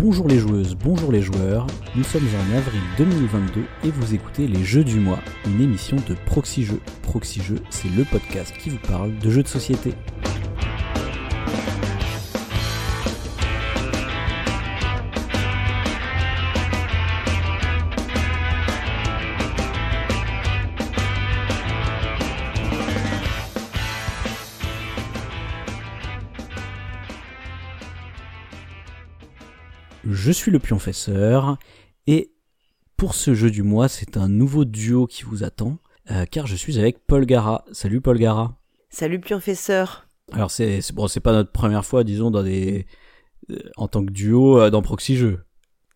Bonjour les joueuses, bonjour les joueurs, nous sommes en avril 2022 et vous écoutez Les Jeux du mois, une émission de Proxy Jeux. Proxy Jeux, c'est le podcast qui vous parle de jeux de société. Je suis le pionfesseur et pour ce jeu du mois, c'est un nouveau duo qui vous attend euh, car je suis avec Paul Gara. Salut Paul Gara. Salut pionfesseur. Alors c'est bon, c'est pas notre première fois disons dans des euh, en tant que duo euh, dans Proxy Jeux.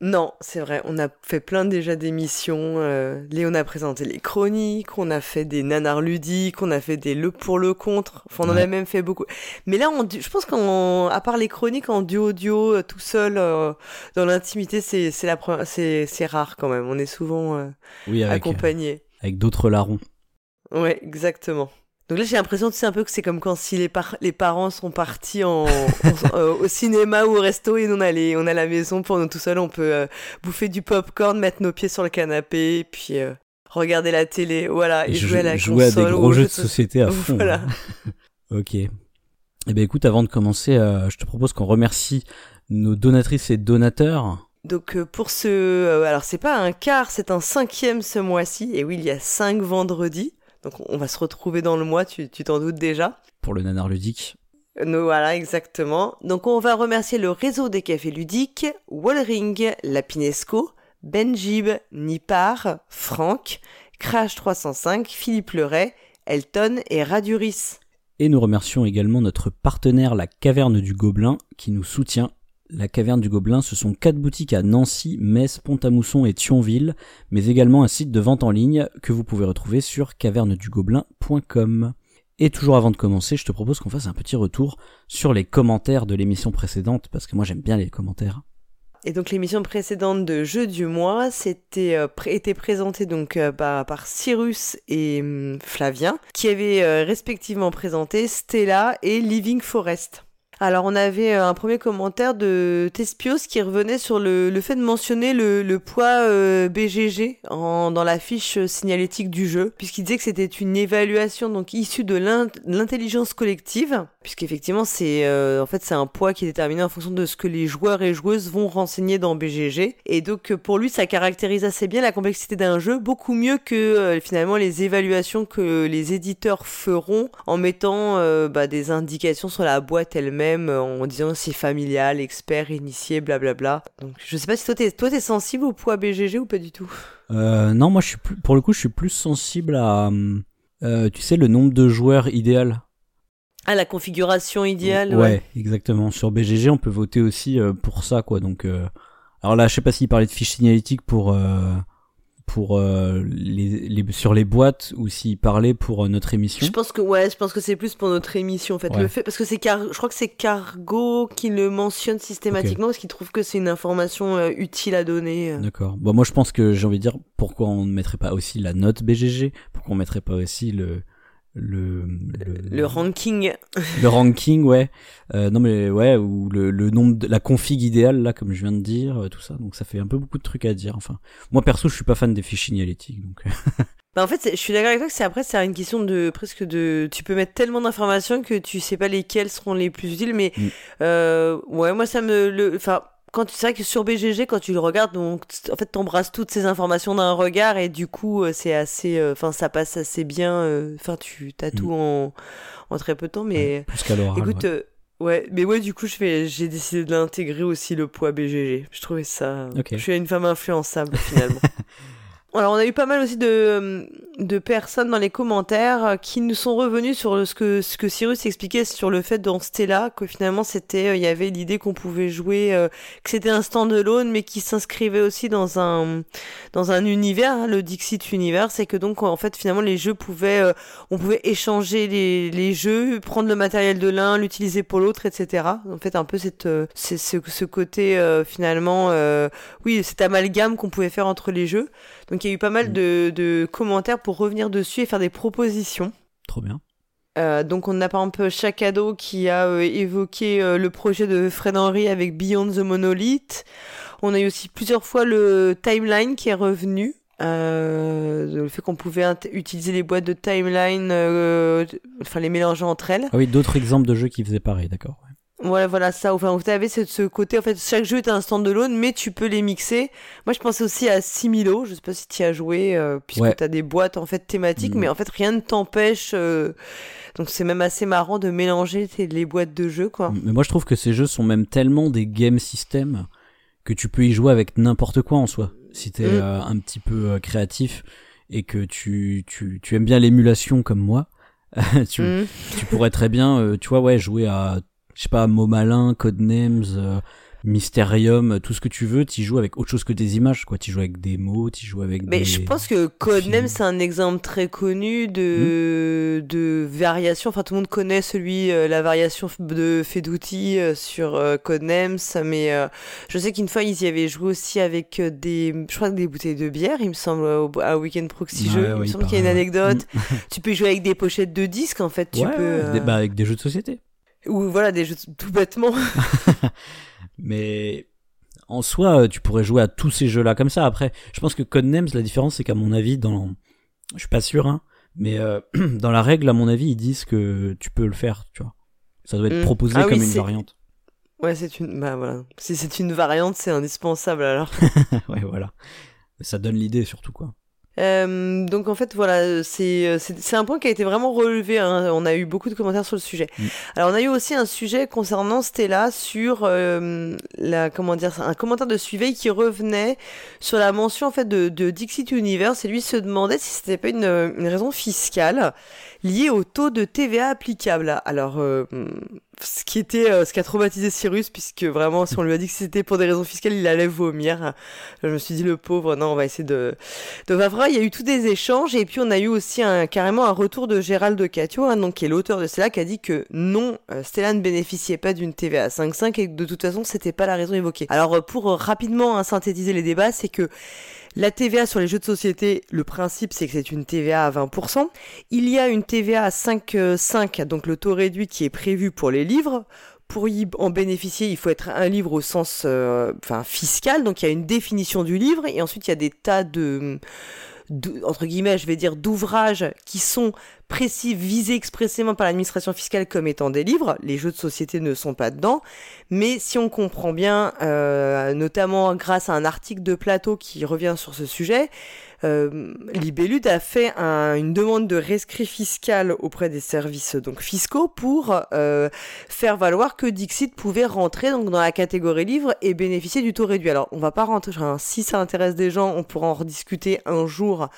Non, c'est vrai, on a fait plein déjà d'émissions. Euh, Léon a présenté les chroniques, on a fait des nanars ludiques, on a fait des le pour le contre. Enfin, on en Ouais. a même fait beaucoup. Mais là, on, je pense qu'à part les chroniques en duo duo, euh, tout seul, euh, dans l'intimité, c'est c'est la rare quand même. On est souvent euh, Oui, avec accompagné. avec d'autres larrons. Ouais, exactement. Donc là, j'ai l'impression, tu sais, un peu que c'est comme quand si les, par- les parents sont partis en, en- euh, au cinéma ou au resto et nous, on a, les- on a la maison pour nous tout seuls. On peut euh, bouffer du popcorn, mettre nos pieds sur le canapé, et puis euh, regarder la télé, voilà, et, Et jouer à la jouer à console. des ou gros jeux de soci- société à fond. Voilà. ok. Eh ben écoute, avant de commencer, je te propose qu'on remercie nos donatrices et donateurs. Donc pour ce... alors c'est pas un quart, c'est un cinquième ce mois-ci. Et oui, il y a cinq vendredis. Donc on va se retrouver dans le mois, tu t'en doutes déjà. pour le nanar ludique. Nous, voilà, exactement. Donc, on va remercier le réseau des cafés ludiques, Wallring, Lapinesco, Benjib, Nipar, Franck, Crash 305, Philippe Leray, Elton et Raduris. Et nous remercions également notre partenaire La Caverne du Gobelin qui nous soutient. La Caverne du Gobelin, ce sont quatre boutiques à Nancy, Metz, Pont-à-Mousson et Thionville, mais également un site de vente en ligne que vous pouvez retrouver sur cavernedugobelin.com. Et toujours avant de commencer, je te propose qu'on fasse un petit retour sur les commentaires de l'émission précédente, parce que moi j'aime bien les commentaires. Et donc, l'émission précédente de Jeux du mois, c'était euh, présentée donc euh, par, par Cyrus et hum, Flavien, qui avaient euh, respectivement présenté Stella et Living Forest. Alors on avait euh, un premier commentaire de Tespios qui revenait sur le, le fait de mentionner le, le poids euh, BGG en- dans la fiche signalétique du jeu, puisqu'il disait que c'était une évaluation donc issue de l'in- l'intelligence collective, puisqu'effectivement c'est euh, en fait c'est un poids qui est déterminé en fonction de ce que les joueurs et joueuses vont renseigner dans BGG, et donc pour lui ça caractérise assez bien la complexité d'un jeu, beaucoup mieux que euh, finalement les évaluations que les éditeurs feront en mettant euh, bah, des indications sur la boîte elle-même en disant si familial, expert, initié, blablabla. Donc je sais pas si toi t'es toi t'es sensible au poids BGG ou pas du tout? Euh, non, moi je suis plus, pour le coup, je suis plus sensible à, euh, tu sais, le nombre de joueurs idéal. Ah la configuration idéale. ouais, Ouais. exactement. Sur BGG, on peut voter aussi euh, pour ça, quoi. Donc, alors là, je sais pas s'il parlait de fiches signalétiques pour pour euh, les, les sur les boîtes ou s'il parlait pour euh, notre émission. Je pense que ouais, je pense que c'est plus pour notre émission en fait. Ouais. Le fait parce que c'est car je crois que c'est Cargo qui le mentionne systématiquement parce qu'il trouve que c'est une information euh, utile à donner. euh. D'accord. Bon, moi, je pense que j'ai envie de dire pourquoi on ne mettrait pas aussi la note BGG, pourquoi on mettrait pas aussi le le le, Le ranking. le ranking, ouais. Euh, non mais ouais, ou le, le nombre, de, la config idéale là, comme je viens de dire, euh, tout ça. Donc ça fait un peu beaucoup de trucs à dire. Enfin, moi perso, je suis pas fan des fiches signalétiques, donc. euh, Bah en fait, je suis d'accord avec toi que c'est après c'est une question de presque de tu peux mettre tellement d'informations que tu sais pas lesquelles seront les plus utiles mais Mm. euh, ouais, moi ça me enfin quand tu c'est vrai que sur BGG quand tu le regardes donc en fait t'embrasses toutes ces informations d'un regard et du coup euh, c'est assez euh, enfin ça passe assez bien euh, enfin tu t'as Mm. tout en en très peu de temps mais qu'à l'oral. écoute ouais. euh, ouais mais ouais du coup je fais j'ai décidé de l'intégrer aussi le poids BGG je trouvais ça je suis une femme influençable finalement alors on a eu pas mal aussi de, de personnes dans les commentaires euh, qui nous sont revenus sur ce que, ce que Cyrus expliquait sur le fait dans Stella que finalement c'était euh, il y avait l'idée qu'on pouvait jouer euh, que c'était un stand-alone mais qui s'inscrivait aussi dans un dans un univers le Dixit univers c'est que donc en fait finalement les jeux pouvaient on pouvait échanger les, les jeux prendre le matériel de l'un l'utiliser pour l'autre etc en fait un peu cette c'est ce, ce côté finalement euh, oui cet amalgame qu'on pouvait faire entre les jeux donc il y a eu pas mal Mm. de, de commentaires pour revenir dessus et faire des propositions. Trop bien. donc on a par exemple Chakado qui a évoqué le projet de Fred Henry avec Beyond the Monolith. On a eu aussi plusieurs fois le timeline qui est revenu. le fait qu'on pouvait utiliser les boîtes de timeline, enfin les mélanger entre elles. Ah oui, d'autres exemples de jeux qui faisaient pareil, d'accord. Voilà, voilà ça. Enfin, vous avez ce, ce, côté, en fait, chaque jeu est un stand-alone, mais tu peux les mixer. Moi, je pensais aussi à Similo. Je sais pas si tu as joué, euh, puisque tu as des boîtes, en fait, thématiques, mm. mais en fait, rien ne t'empêche. Euh, donc, c'est même assez marrant de mélanger les boîtes de jeux, quoi. Mais moi, je trouve que ces jeux sont même tellement des game systems que tu peux y jouer avec n'importe quoi en soi. Si t'es es mm. euh, un petit peu créatif et que tu, tu, tu aimes bien l'émulation comme moi, tu, mm. tu pourrais très bien, tu vois, ouais, jouer à je sais pas, mots malins, codenames, euh, Mysterium, tout ce que tu veux, tu joues avec autre chose que des images, quoi. Tu joues avec des mots, tu joues avec Mais je pense que Codenames, c'est un exemple très connu de, hmm. de variation. Enfin, tout le monde connaît celui, euh, la variation de Fedouti euh, sur Codenames, mais je sais qu'une fois, ils y avaient joué aussi avec des, je crois, des bouteilles de bière, il me semble, à Weekend Proxy Jeux. il me semble qu'il y a une anecdote. Hmm. tu peux jouer avec des pochettes de disques, en fait. Tu peux, bah, avec des jeux de société. Ou voilà, des jeux tout bêtement. Mais en soi, tu pourrais jouer à tous ces jeux-là comme ça. Après, je pense que Codenames, la différence, c'est qu'à mon avis, dans, je suis pas sûr, hein, mais euh, dans la règle, à mon avis, ils disent que tu peux le faire, tu vois. Ça doit être mm. proposé ah comme une variante. Ouais, c'est une, bah voilà. Si c'est une variante, c'est indispensable alors. ouais, voilà. Ça donne l'idée surtout, quoi. Euh, donc en fait voilà euh, c'est c'est un point qui a été vraiment relevé hein. on a eu beaucoup de commentaires sur le sujet mm. alors on a eu aussi un sujet concernant Stella sur euh, la comment dire un commentaire de suivi qui revenait sur la mention en fait de, de Dixit Universe et lui se demandait si c'était pas une, une raison fiscale liée au taux de TVA applicable alors ce qui était euh, ce qui a traumatisé Cyrus puisque vraiment si on lui a dit que c'était pour des raisons fiscales il allait vomir. Je me suis dit le pauvre non on va essayer de de voir. Il y a eu tous des échanges et puis on a eu aussi un carrément un retour de Gérald de Catio hein, donc qui est l'auteur de Stella qui a dit que non euh, Stella ne bénéficiait pas d'une TVA 5.5 et que de toute façon c'était pas la raison évoquée. Alors euh, pour rapidement hein, synthétiser les débats c'est que la TVA sur les jeux de société, le principe c'est que c'est une TVA à 20%. Il y a une TVA à 5,5, euh, donc le taux réduit qui est prévu pour les livres. Pour y en bénéficier, il faut être un livre au sens euh, fiscal, donc il y a une définition du livre, et ensuite il y a des tas de entre guillemets, je vais dire, d'ouvrages qui sont précis, visés expressément par l'administration fiscale comme étant des livres. Les jeux de société ne sont pas dedans. Mais si on comprend bien, euh, notamment grâce à un article de Plateau qui revient sur ce sujet, euh, a fait une demande de rescrit fiscal auprès des services donc fiscaux pour euh, faire valoir que Dixit pouvait rentrer donc dans la catégorie livre et bénéficier du taux réduit. Alors on va pas rentrer, si ça intéresse des gens, on pourra en rediscuter un jour,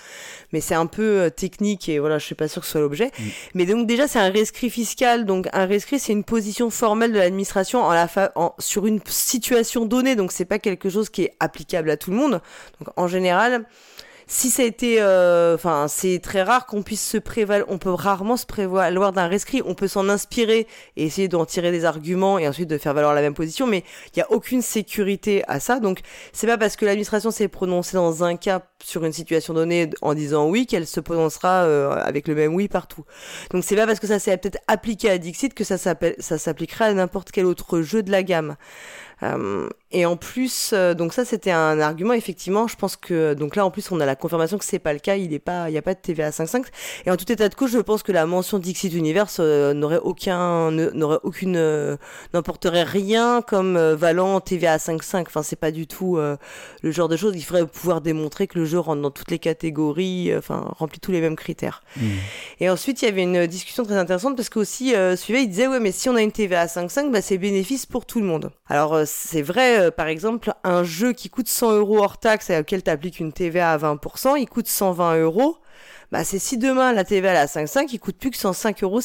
mais c'est un peu euh, technique et voilà, je suis pas sûr que ce soit Mm. Mais donc déjà c'est un rescrit fiscal, donc un rescrit c'est une position formelle de l'administration en la en, sur une situation donnée, donc c'est pas quelque chose qui est applicable à tout le monde. Donc en général si ça a été, euh, enfin, c'est très rare qu'on puisse se prévaloir, on peut rarement se prévaloir d'un rescrit, on peut s'en inspirer et essayer d'en tirer des arguments et ensuite de faire valoir la même position, mais il n'y a aucune sécurité à ça. Donc, c'est pas parce que l'administration s'est prononcée dans un cas sur une situation donnée en disant oui qu'elle se prononcera euh, avec le même oui partout. Donc, c'est pas parce que ça s'est peut-être appliqué à Dixit que ça s'appliquera à n'importe quel autre jeu de la gamme. Euh, et en plus, euh, donc ça c'était un argument effectivement. Je pense que donc là en plus on a la confirmation que c'est pas le cas. Il est pas, il y a pas de TVA 5.5. Et en tout état de cause, je pense que la mention Dixit Universe euh, n'aurait aucun, n'aurait aucune, n'emporterait rien comme valant TVA 5.5. Enfin c'est pas du tout le genre de choses. Il faudrait pouvoir démontrer que le jeu rentre dans toutes les catégories, enfin remplit tous les mêmes critères. Mmh. Et ensuite il y avait une discussion très intéressante parce que aussi suivait, il disait ouais mais si on a une TVA 5.5, bah c'est bénéfice pour tout le monde. Alors c'est vrai, euh, par exemple, un jeu qui coûte 100 euros hors taxe et auquel tu appliques une TVA à 20%, il coûte 120 euros. Bah, c'est si demain la TVA à 5,5, il coûte plus que 105,50 euros.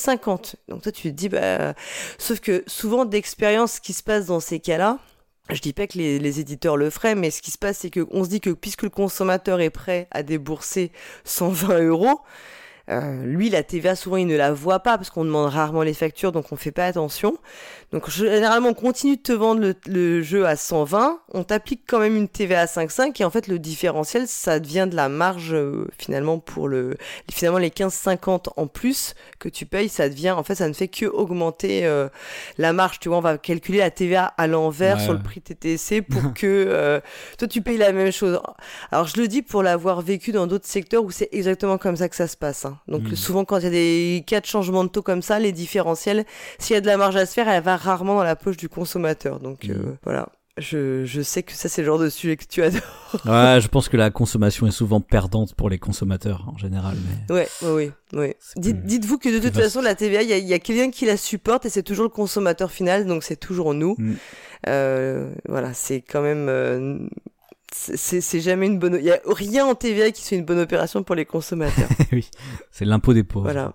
Donc toi, tu te dis, bah, sauf que souvent d'expérience, ce qui se passe dans ces cas-là, je dis pas que les, les, éditeurs le feraient, mais ce qui se passe, c'est qu'on se dit que puisque le consommateur est prêt à débourser 120 euros, Euh, lui, la TVA, souvent, il ne la voit pas parce qu'on demande rarement les factures, donc on fait pas attention. Donc généralement, on continue de te vendre le, jeu à 120, on t'applique quand même une TVA à 5,5 et en fait, le différentiel, ça devient de la marge euh, finalement pour le finalement les 15,50 en plus que tu payes, ça devient en fait, ça ne fait que augmenter euh, la marge. Tu vois, on va calculer la TVA à l'envers sur le prix TTC pour que toi tu payes la même chose. Alors je le dis pour l'avoir vécu dans d'autres secteurs où c'est exactement comme ça que ça se passe. Hein. Donc hmm. souvent quand il y a des cas de changement de taux comme ça, les différentiels, s'il y a de la marge à se faire, elle va rarement dans la poche du consommateur. Donc euh, hmm. voilà. Je, je, sais que ça c'est le genre de sujet que tu adores. ouais, je pense que la consommation est souvent perdante pour les consommateurs en général. Mais... Ouais, ouais, ouais. Dites, vous que de toute façon la TVA, il y a, quelqu'un qui la supporte et c'est toujours le consommateur final, donc c'est toujours nous. Hmm. Euh, voilà, c'est quand même euh, c'est jamais une bonne. Il y a rien en TVA qui soit une bonne opération pour les consommateurs. oui, c'est l'impôt des pauvres. Voilà.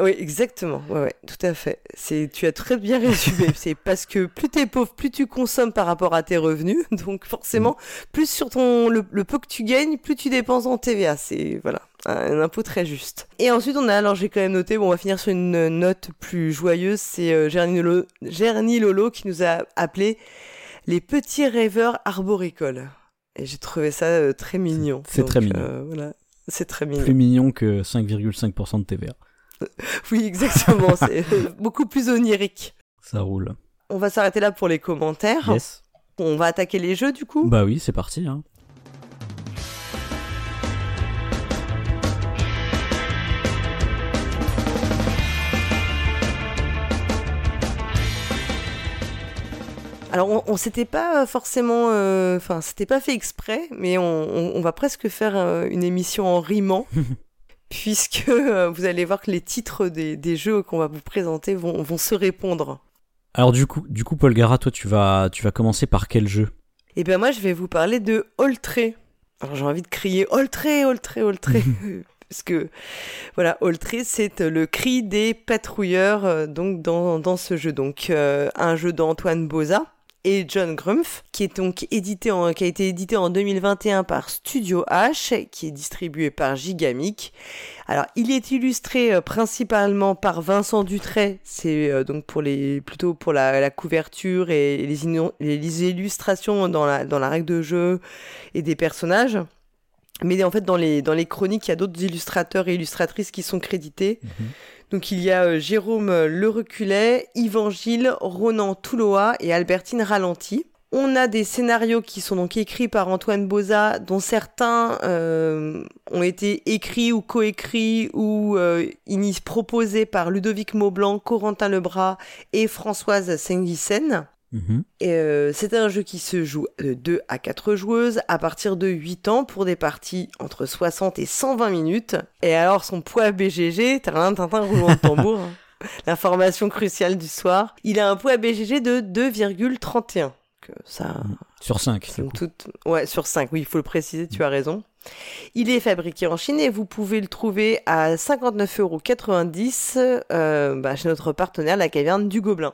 Oui, exactement. Ouais, ouais, tout à fait. C'est, tu as très bien résumé. c'est parce que plus t'es pauvre, plus tu consommes par rapport à tes revenus. Donc forcément, mm. plus sur ton le, peu que tu gagnes, plus tu dépenses en TVA. C'est voilà un, impôt très juste. Et ensuite, on a, alors j'ai quand même noté, bon, on va finir sur une note plus joyeuse. C'est euh, Gerny, Lolo, Lolo qui nous a appelé les petits rêveurs arboricoles. Et j'ai trouvé ça euh, très mignon. C'est très mignon. Voilà. C'est très mignon. Plus mignon que 5,5% de TVA. oui, exactement. c'est beaucoup plus onirique. Ça roule. On va s'arrêter là pour les commentaires. Yes. On va attaquer les jeux du coup? Bah oui, c'est parti. Hein. Alors on, on s'était pas forcément, euh, enfin c'était pas fait exprès, mais on, va presque faire euh, une émission en rimant. puisque euh, vous allez voir que les titres des, jeux qu'on va vous présenter vont, vont, se répondre. Alors du coup, du coup, Paul Gara, toi, tu vas, tu vas commencer par quel jeu? Eh bien, moi, je vais vous parler de Oltré. Alors, j'ai envie de crier Oltré, Oltré, Oltré. Parce que, voilà, Oltré, c'est le cri des patrouilleurs donc dans, dans ce jeu. Donc, un jeu d'Antoine Boza et John Grumpf, qui est donc édité en, qui a été édité en 2021 par Studio H, qui est distribué par Gigamic. Alors, il est illustré euh, principalement par Vincent Dutray, c'est euh, donc pour les plutôt pour la, couverture et les, illustrations dans la dans la règle de jeu et des personnages. Mais en fait, dans les, dans les chroniques, il y a d'autres illustrateurs et illustratrices qui sont crédités. Mhm. Donc il y a euh, Jérôme euh, Le Reculet, Yvan Gilles, Ronan Touloa et Albertine Ralenti. On a des scénarios qui sont donc écrits par Antoine Boza, dont certains euh, ont été écrits ou coécrits ou proposés par Ludovic Maublanc, Corentin Lebras et Françoise Sengissen. Mhm. Euh, c'est un jeu qui se joue de 2 à 4 joueuses à partir de 8 ans pour des parties entre 60 et 120 minutes. Et alors son poids BGG, t'as un tintin roulement de tambour, hein. l'information cruciale du soir, il a un poids BGG de 2,31. Ça... Sur 5. Ouais, sur 5, oui, il faut le préciser, tu as raison. Il est fabriqué en Chine et vous pouvez le trouver à 59,90€ euh, bah, chez notre partenaire, la caverne du Gobelin.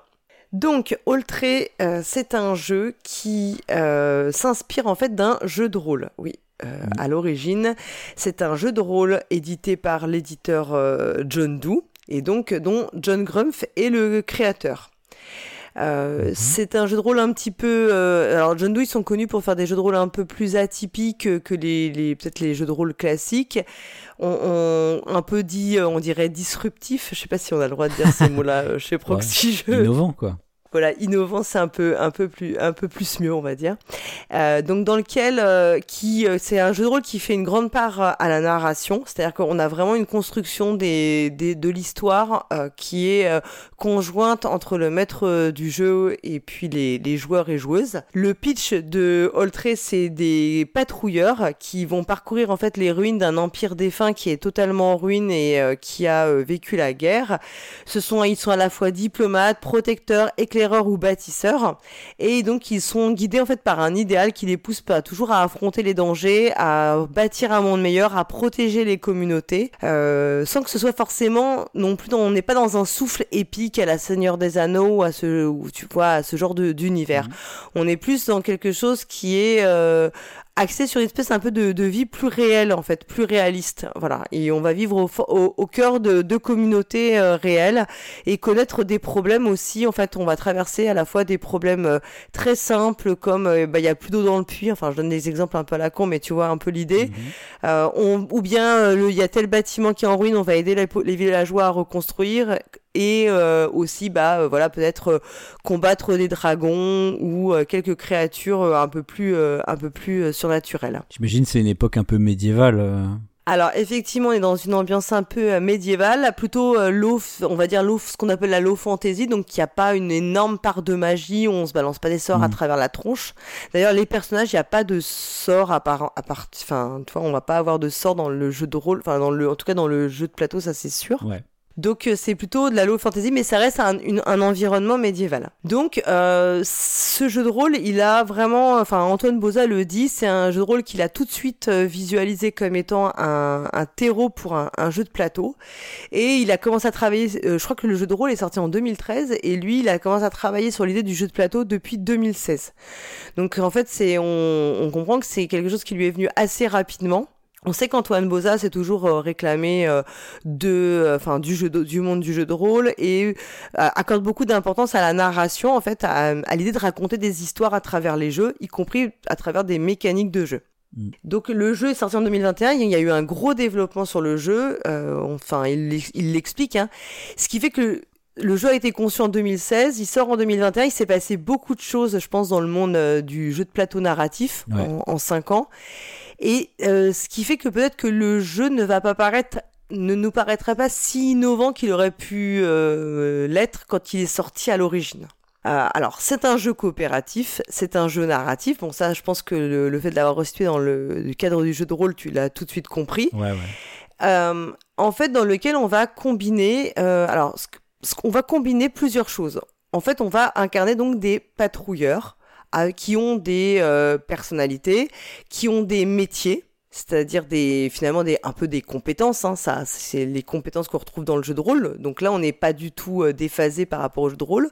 Donc, Oltré, euh, c'est un jeu qui euh, s'inspire en fait d'un jeu de rôle. Oui, euh, mm. à l'origine, c'est un jeu de rôle édité par l'éditeur John Doe et donc dont John Grumpf est le créateur. Euh, mm-hmm. C'est un jeu de rôle un petit peu. alors John Doe ils sont connus pour faire des jeux de rôle un peu plus atypiques que les, les peut-être les jeux de rôle classiques on, un peu dit, euh, on dirait disruptif. Je sais pas si on a le droit de dire ces mots-là euh, chez Proxy ouais, Innovant, quoi voilà, innovant, c'est un peu, un peu plus, un peu plus mieux, on va dire. Euh, donc dans lequel, euh, qui, euh, c'est un jeu de rôle qui fait une grande part à la narration, c'est-à-dire qu'on a vraiment une construction des, des de l'histoire qui est conjointe entre le maître du jeu et puis les, les joueurs et joueuses. Le pitch de Oltré, c'est des patrouilleurs qui vont parcourir en fait les ruines d'un empire défunt qui est totalement en ruine et qui a vécu la guerre. Ce sont, ils sont à la fois diplomates, protecteurs, éclaireurs éclaireurs ou bâtisseurs. Et donc, ils sont guidés en fait par un idéal qui les pousse pas toujours à affronter les dangers, à bâtir un monde meilleur, à protéger les communautés, euh, sans que ce soit forcément non plus. on n'est pas dans un souffle épique à la Seigneur des Anneaux ou à ce, ou tu vois, à ce genre d'univers. Mhm. On est plus dans quelque chose qui est euh, axé sur une espèce un peu de, de, vie plus réelle en fait, plus réaliste. Voilà, et on va vivre au, au, au cœur de, de communautés euh, réelles et connaître des problèmes aussi. En fait, on va traverser à la fois des problèmes euh, très simples comme euh, bah, il y a plus d'eau dans le puits. Enfin, je donne des exemples un peu à la con, mais tu vois un peu l'idée. Mhm. on, ou bien il y a tel bâtiment qui est en ruine, on va aider les, les villageois à reconstruire et euh, aussi bah euh, voilà peut-être euh, combattre des dragons ou quelques créatures un peu plus un peu plus surnaturelles. J'imagine c'est une époque un peu médiévale. Alors effectivement, on est dans une ambiance un peu médiévale, plutôt low, on va dire low, ce qu'on appelle la low fantasy, donc il n'y a pas une énorme part de magie, où on se balance pas des sorts à mm. travers la tronche. D'ailleurs, les personnages, il n'y a pas de sorts à part, à part, enfin, tu vois, on va pas avoir de sorts dans le jeu de rôle, enfin dans le, en tout cas dans le jeu de plateau, ça c'est sûr. Ouais. Donc euh, c'est plutôt de la low fantasy, mais ça reste un, un environnement médiéval. Donc euh, ce jeu de rôle, il a vraiment, enfin Antoine Boza le dit, c'est un jeu de rôle qu'il a tout de suite euh, visualisé comme étant un, un terreau pour un, un, jeu de plateau. Et il a commencé à travailler, je crois que le jeu de rôle est sorti en 2013, et lui, il a commencé à travailler sur l'idée du jeu de plateau depuis 2016. Donc en fait, c'est, on, on comprend que c'est quelque chose qui lui est venu assez rapidement. On sait qu'Antoine Boza s'est toujours euh, réclamé euh, de, euh, enfin du jeu, du monde du jeu de rôle et accorde beaucoup d'importance à la narration, en fait, à, l'idée de raconter des histoires à travers les jeux, y compris à travers des mécaniques de jeu. Mm. Donc le jeu est sorti en 2021, il y a eu un gros développement sur le jeu, enfin il l'explique, hein, ce qui fait que le jeu a été conçu en 2016, il sort en 2021, il s'est passé beaucoup de choses, je pense, dans le monde du jeu de plateau narratif en, en 5 ans. Et euh, ce qui fait que peut-être que le jeu ne va pas paraître ne nous paraîtrait pas si innovant qu'il aurait pu euh, l'être quand il est sorti à l'origine. Euh, alors, c'est un jeu coopératif, c'est un jeu narratif. Bon, ça, je pense que le, fait de l'avoir restitué dans le, cadre du jeu de rôle, tu l'as tout de suite compris. Ouais, ouais. Euh, en fait, dans lequel on va combiner, euh, alors, qu'on va combiner plusieurs choses. En fait, on va incarner donc des patrouilleurs qui ont des euh, personnalités, qui ont des métiers, c'est-à-dire des finalement des un peu des compétences hein, ça c'est les compétences qu'on retrouve dans le jeu de rôle. Donc là on n'est pas du tout euh, déphasé par rapport au jeu de rôle.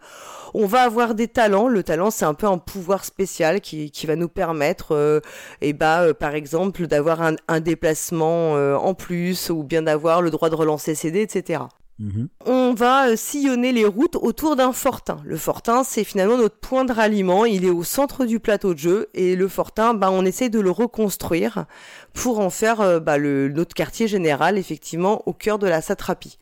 On va avoir des talents. Le talent c'est un peu un pouvoir spécial qui, qui va nous permettre euh, et bah euh, par exemple d'avoir un, un déplacement en plus ou bien d'avoir le droit de relancer CD etc Mhm. On va euh, sillonner les routes autour d'un fortin. Le fortin, c'est finalement notre point de ralliement. Il est au centre du plateau de jeu et le fortin, bah, on essaie de le reconstruire pour en faire euh, bah, le, notre quartier général, effectivement, au cœur de la satrapie.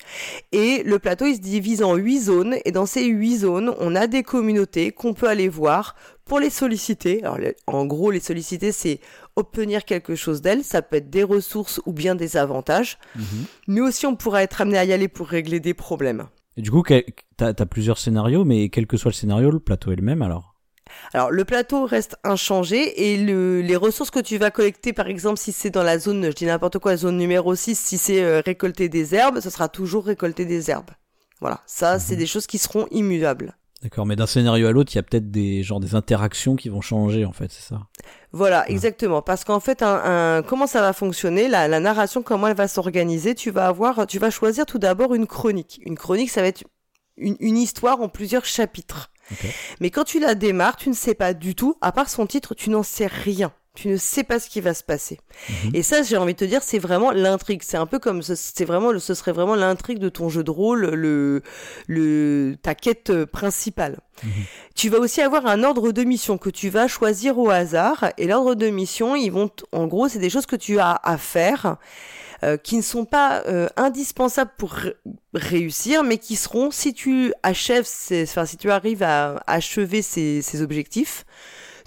Et le plateau, il se divise en huit zones et dans ces huit zones, on a des communautés qu'on peut aller voir pour les solliciter. Alors, en gros, les solliciter, c'est obtenir quelque chose d'elle. Ça peut être des ressources ou bien des avantages. Mhm. Mais aussi, on pourra être amené à y aller pour régler des problèmes. Et du coup, tu as, plusieurs scénarios, mais quel que soit le scénario, le plateau est le même alors? Alors le plateau reste inchangé et le, les ressources que tu vas collecter, par exemple si c'est dans la zone, je dis n'importe quoi, la zone numéro 6, si c'est euh, récolter des herbes, ce sera toujours récolter des herbes. Voilà, ça c'est mhm. des choses qui seront immuables. D'accord, mais d'un scénario à l'autre, il y a peut-être des genre des interactions qui vont changer en fait, c'est ça? Voilà, exactement. Parce qu'en fait, un, comment ça va fonctionner, la, la narration, comment elle va s'organiser, tu vas avoir, tu vas choisir tout d'abord une chronique. Une chronique, ça va être une, une histoire en plusieurs chapitres. Mais quand tu la démarres, tu ne sais pas du tout, à part son titre, tu n'en sais rien tu ne sais pas ce qui va se passer. Mhm. Et ça, j'ai envie de te dire, c'est vraiment l'intrigue. C'est un peu comme, c'est vraiment, ce serait vraiment l'intrigue de ton jeu de rôle, le, le, ta quête principale. Mhm. Tu vas aussi avoir un ordre de mission que tu vas choisir au hasard. Et l'ordre de mission, ils vont, en gros, c'est des choses que tu as à faire. Euh, qui ne sont pas euh, indispensables pour réussir, mais qui seront, si tu achèves, enfin, si tu arrives à achever ces, ces objectifs,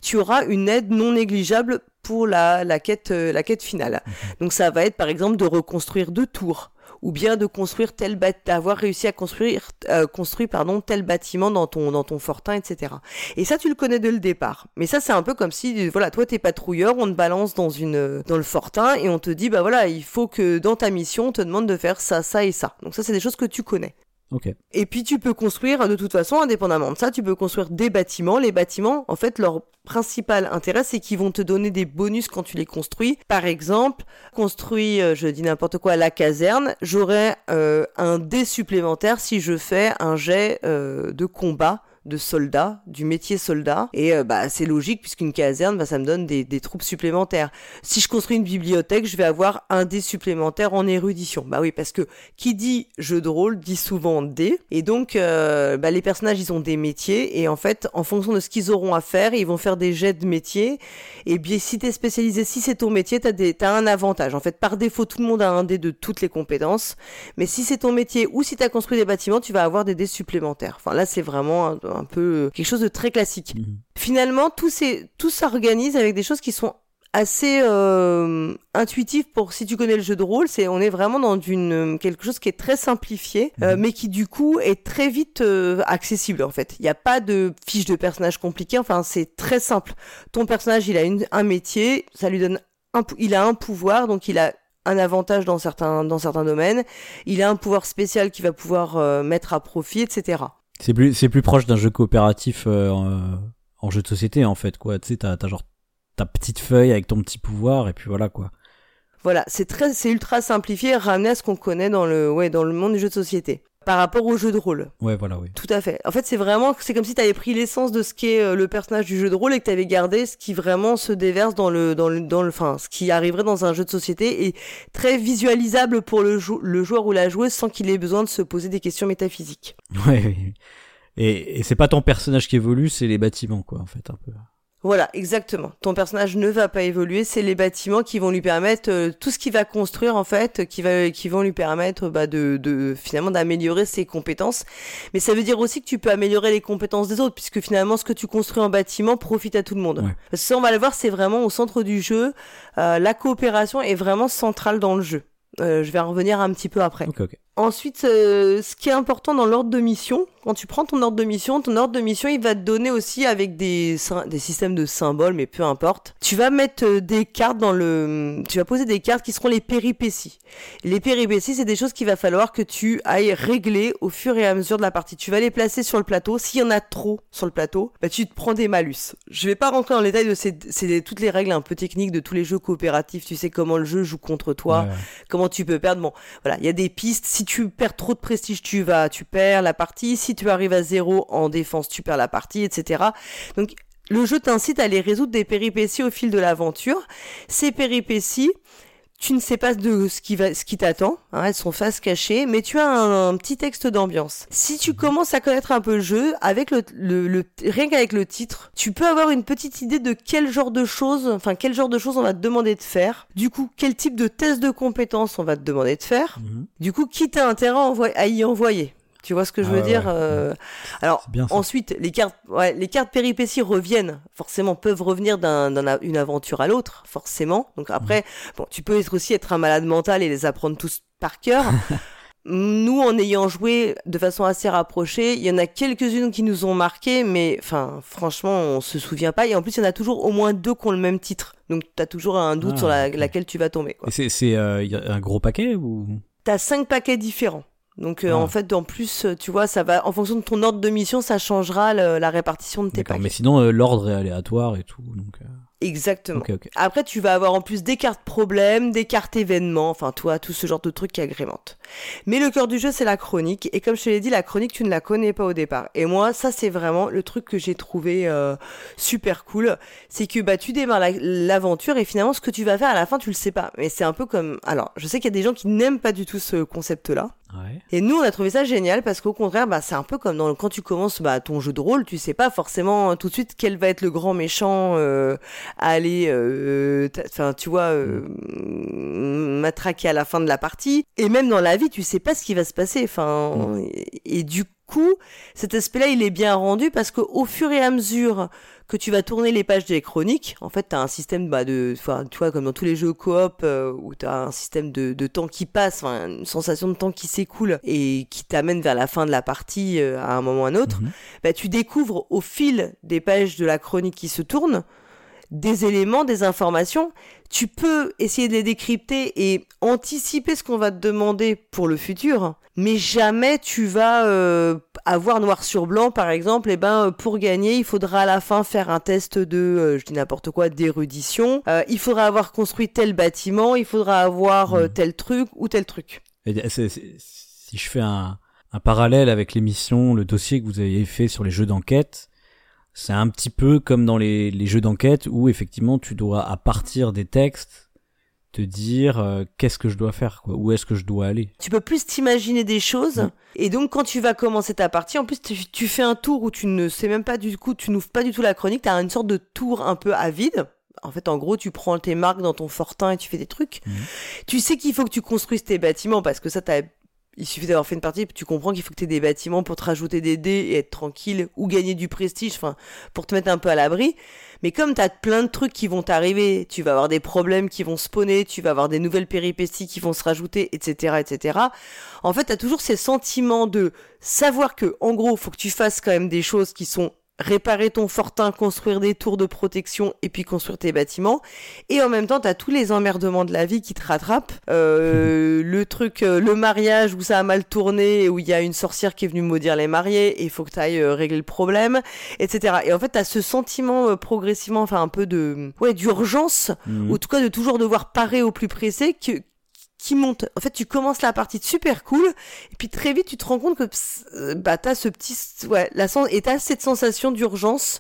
tu auras une aide non négligeable pour la, la quête euh, la quête finale. Mhm. Donc ça va être par exemple de reconstruire deux tours ou bien de construire tel d'avoir réussi à construire euh, construire pardon tel bâtiment dans ton dans ton fortin etc et ça tu le connais dès le départ mais ça c'est un peu comme si voilà toi t'es patrouilleur on te balance dans une dans le fortin et on te dit bah voilà il faut que dans ta mission on te demande de faire ça ça et ça donc ça c'est des choses que tu connais et puis tu peux construire, de toute façon, indépendamment de ça, tu peux construire des bâtiments. Les bâtiments, en fait, leur principal intérêt, c'est qu'ils vont te donner des bonus quand tu les construis. Par exemple, construis, euh, je dis n'importe quoi, la caserne, j'aurai euh, un dé supplémentaire si je fais un jet euh, de combat de soldats, du métier soldat. Et euh, bah c'est logique puisqu'une caserne, bah, ça me donne des, des, troupes supplémentaires. Si je construis une bibliothèque, je vais avoir un dé supplémentaire en érudition. Bah oui, parce que qui dit jeu de rôle dit souvent dé. Et donc euh, bah, les personnages, ils ont des métiers et en fait, en fonction de ce qu'ils auront à faire, ils vont faire des jets de métier. Et bien si t'es spécialisé, si c'est ton métier, t'as des t'as un avantage. En fait, par défaut, tout le monde a un dé de toutes les compétences. Mais si c'est ton métier ou si t'as construit des bâtiments, tu vas avoir des dés supplémentaires. Enfin là, c'est vraiment un peu euh, quelque chose de très classique. Mhm. Finalement, tout, tout s'organise avec des choses qui sont assez euh, intuitives pour si tu connais le jeu de rôle. C'est on est vraiment dans une quelque chose qui est très simplifié, euh, mhm. mais qui du coup est très vite accessible en fait. Il n'y a pas de fiche de personnage compliqué. Enfin, c'est très simple. Ton personnage, il a un métier, ça lui donne un, il a un pouvoir, donc il a un avantage dans certains dans certains domaines. Il a un pouvoir spécial qui va pouvoir mettre à profit, etc. C'est plus, c'est plus proche d'un jeu coopératif euh, en, jeu de société en fait quoi. Tu sais, t'as, genre ta petite feuille avec ton petit pouvoir et puis voilà quoi. Voilà, c'est très, c'est ultra simplifié, ramené à ce qu'on connaît dans le, ouais, dans le monde du jeu de société par rapport au jeu de rôle. Ouais, voilà, oui. Tout à fait. En fait, c'est vraiment, c'est comme si tu avais pris l'essence de ce qu'est euh, le personnage du jeu de rôle et que tu avais gardé ce qui vraiment se déverse dans le, dans le, dans le, enfin, ce qui arriverait dans un jeu de société et très visualisable pour le, le joueur ou la joueuse sans qu'il ait besoin de se poser des questions métaphysiques. Ouais, oui. Et, et c'est pas ton personnage qui évolue, c'est les bâtiments, quoi, en fait, un peu. Voilà, exactement. Ton personnage ne va pas évoluer, c'est les bâtiments qui vont lui permettre euh, tout ce qu'il va construire en fait, qui va qui vont lui permettre bah, de, de finalement d'améliorer ses compétences. Mais ça veut dire aussi que tu peux améliorer les compétences des autres puisque finalement ce que tu construis en bâtiment profite à tout le monde. Parce que ça on va le voir, c'est vraiment au centre du jeu. Euh, la coopération est vraiment centrale dans le jeu. Euh, je vais en revenir un petit peu après. Ensuite, euh, ce qui est important dans l'ordre de mission, quand tu prends ton ordre de mission, ton ordre de mission, il va te donner aussi avec des, des systèmes de symboles, mais peu importe. Tu vas mettre euh, des cartes dans le... Tu vas poser des cartes qui seront les péripéties. Les péripéties, c'est des choses qu'il va falloir que tu ailles régler au fur et à mesure de la partie. Tu vas les placer sur le plateau. S'il y en a trop sur le plateau, bah, tu te prends des malus. Je vais pas rentrer dans les détails de ces, toutes les règles un peu techniques de tous les jeux coopératifs. Tu sais comment le jeu joue contre toi, comment tu peux perdre. Bon, voilà, il y a des pistes. Si tu perds trop de prestige, tu vas, tu perds la partie. Si tu arrives à zéro en défense, tu perds la partie, etc. Donc, le jeu t'incite à aller résoudre des péripéties au fil de l'aventure. Ces péripéties, tu ne sais pas de ce qui va, ce qui t'attend. Hein, elles sont face cachée, mais tu as un, petit texte d'ambiance. Si tu commences à connaître un peu le jeu, avec le, le, rien qu'avec le titre, tu peux avoir une petite idée de quel genre de choses, enfin quel genre de choses on va te demander de faire. Du coup, quel type de test de compétences on va te demander de faire. Mhm. Du coup, qui t'a intérêt à y envoyer. Tu vois ce que je veux ah dire euh... Alors ensuite, les cartes, ouais, les cartes péripéties reviennent. Forcément, peuvent revenir d'une aventure à l'autre, forcément. Donc après, mm. bon, tu peux être aussi être un malade mental et les apprendre tous par cœur. nous, en ayant joué de façon assez rapprochée, il y en a quelques-unes qui nous ont marqué, mais enfin, franchement, on se souvient pas. Et en plus, il y en a toujours au moins deux qui ont le même titre. Donc, tu as toujours un doute ah, sur laquelle tu vas tomber. C'est euh, un gros paquet ou? T'as cinq paquets différents. Donc euh, en ah. fait, en plus, euh, tu vois, ça va en fonction de ton ordre de mission, ça changera la répartition de tes paquets. Mais sinon, euh, l'ordre est aléatoire et tout. Donc, Exactement. Après, tu vas avoir en plus des cartes problèmes, des cartes événements, enfin, toi, tout ce genre de trucs qui agrémentent. Mais le cœur du jeu, c'est la chronique. Et comme je te l'ai dit, la chronique, tu ne la connais pas au départ. Et moi, ça, c'est vraiment le truc que j'ai trouvé euh, super cool. C'est que bah, tu démarres l'aventure et finalement, ce que tu vas faire à la fin, tu le sais pas. Mais c'est un peu comme. Alors, je sais qu'il y a des gens qui n'aiment pas du tout ce concept-là. Et nous, on a trouvé ça génial parce qu'au contraire, bah, c'est un peu comme dans, quand tu commences bah, ton jeu de rôle, tu sais pas forcément tout de suite quel va être le grand méchant euh, à aller, euh, enfin, tu vois, euh, matraquer à la fin de la partie. Et même dans la vie, tu sais pas ce qui va se passer. Enfin, mm. et, et, du coup, cet aspect-là, il est bien rendu parce qu'au fur et à mesure que tu vas tourner les pages des chroniques, en fait, tu as un système bah, de, tu vois, comme dans tous les jeux coop euh, où tu as un système de, de temps qui passe, une sensation de temps qui s'écoule et qui t'amène vers la fin de la partie euh, à un moment ou à un autre, mhm. bah, tu découvres au fil des pages de la chronique qui se tournent des éléments, des informations. Tu peux essayer de les décrypter et anticiper ce qu'on va te demander pour le futur, mais jamais tu vas euh, avoir noir sur blanc, par exemple. Et eh ben pour gagner, il faudra à la fin faire un test de, euh, je dis n'importe quoi, d'érudition. Euh, il faudra avoir construit tel bâtiment, il faudra avoir mmh. tel truc ou tel truc. Et si je fais un un parallèle avec l'émission, le dossier que vous avez fait sur les jeux d'enquête. C'est un petit peu comme dans les, les jeux d'enquête où effectivement tu dois, à partir des textes, te dire euh, qu'est-ce que je dois faire, quoi, où est-ce que je dois aller. Tu peux plus t'imaginer des choses. Et donc, quand tu vas commencer ta partie, en plus, tu, tu fais un tour où tu ne sais même pas du coup, tu n'ouvres pas du tout la chronique. Tu as une sorte de tour un peu à vide. En fait, en gros, tu prends tes marques dans ton fortin et tu fais des trucs. Mhm. Tu sais qu'il faut que tu construises tes bâtiments parce que ça, t'as il suffit d'avoir fait une partie, tu comprends qu'il faut que tu des bâtiments pour te rajouter des dés et être tranquille ou gagner du prestige, enfin, pour te mettre un peu à l'abri. Mais comme tu as plein de trucs qui vont t'arriver, tu vas avoir des problèmes qui vont spawner, tu vas avoir des nouvelles péripéties qui vont se rajouter, etc., etc. En fait, tu as toujours ces sentiments de savoir que, en gros, faut que tu fasses quand même des choses qui sont réparer ton fortin, construire des tours de protection et puis construire tes bâtiments. Et en même temps, t'as tous les emmerdements de la vie qui te rattrapent. Euh, le truc, euh, le mariage où ça a mal tourné et où il y a une sorcière qui est venue maudire les mariés et il faut que t'ailles euh, régler le problème, etc. Et en fait, t'as ce sentiment euh, progressivement, enfin un peu de, ouais, d'urgence, Mhm. ou en tout cas de toujours devoir parer au plus pressé que qui monte. En fait, tu commences la partie super cool, et puis très vite, tu te rends compte que euh, bah t'as ce petit, ouais, la sens et t'as cette sensation d'urgence,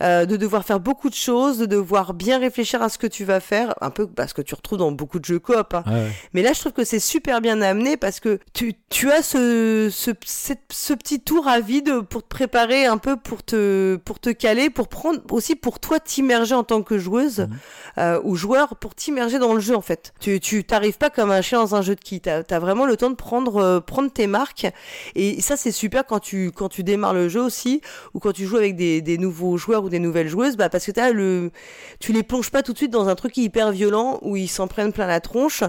euh, de devoir faire beaucoup de choses, de devoir bien réfléchir à ce que tu vas faire, un peu parce que tu retrouves dans beaucoup de jeux coop. Hein. Ouais. Mais là, je trouve que c'est super bien amené parce que tu, tu as ce, ce, cette- ce petit tour à vide pour te préparer un peu, pour te, pour te caler, pour prendre aussi pour toi t'immerger en tant que joueuse Mhm. euh, ou joueur, pour t'immerger dans le jeu en fait. Tu, tu t'arrives pas comme un chien dans un jeu de qui. T'as, vraiment le temps de prendre, euh, prendre tes marques. Et ça, c'est super quand tu, quand tu démarres le jeu aussi ou quand tu joues avec des, des nouveaux joueurs ou des nouvelles joueuses, bah parce que t'as le, tu les plonges pas tout de suite dans un truc hyper violent où ils s'en prennent plein la tronche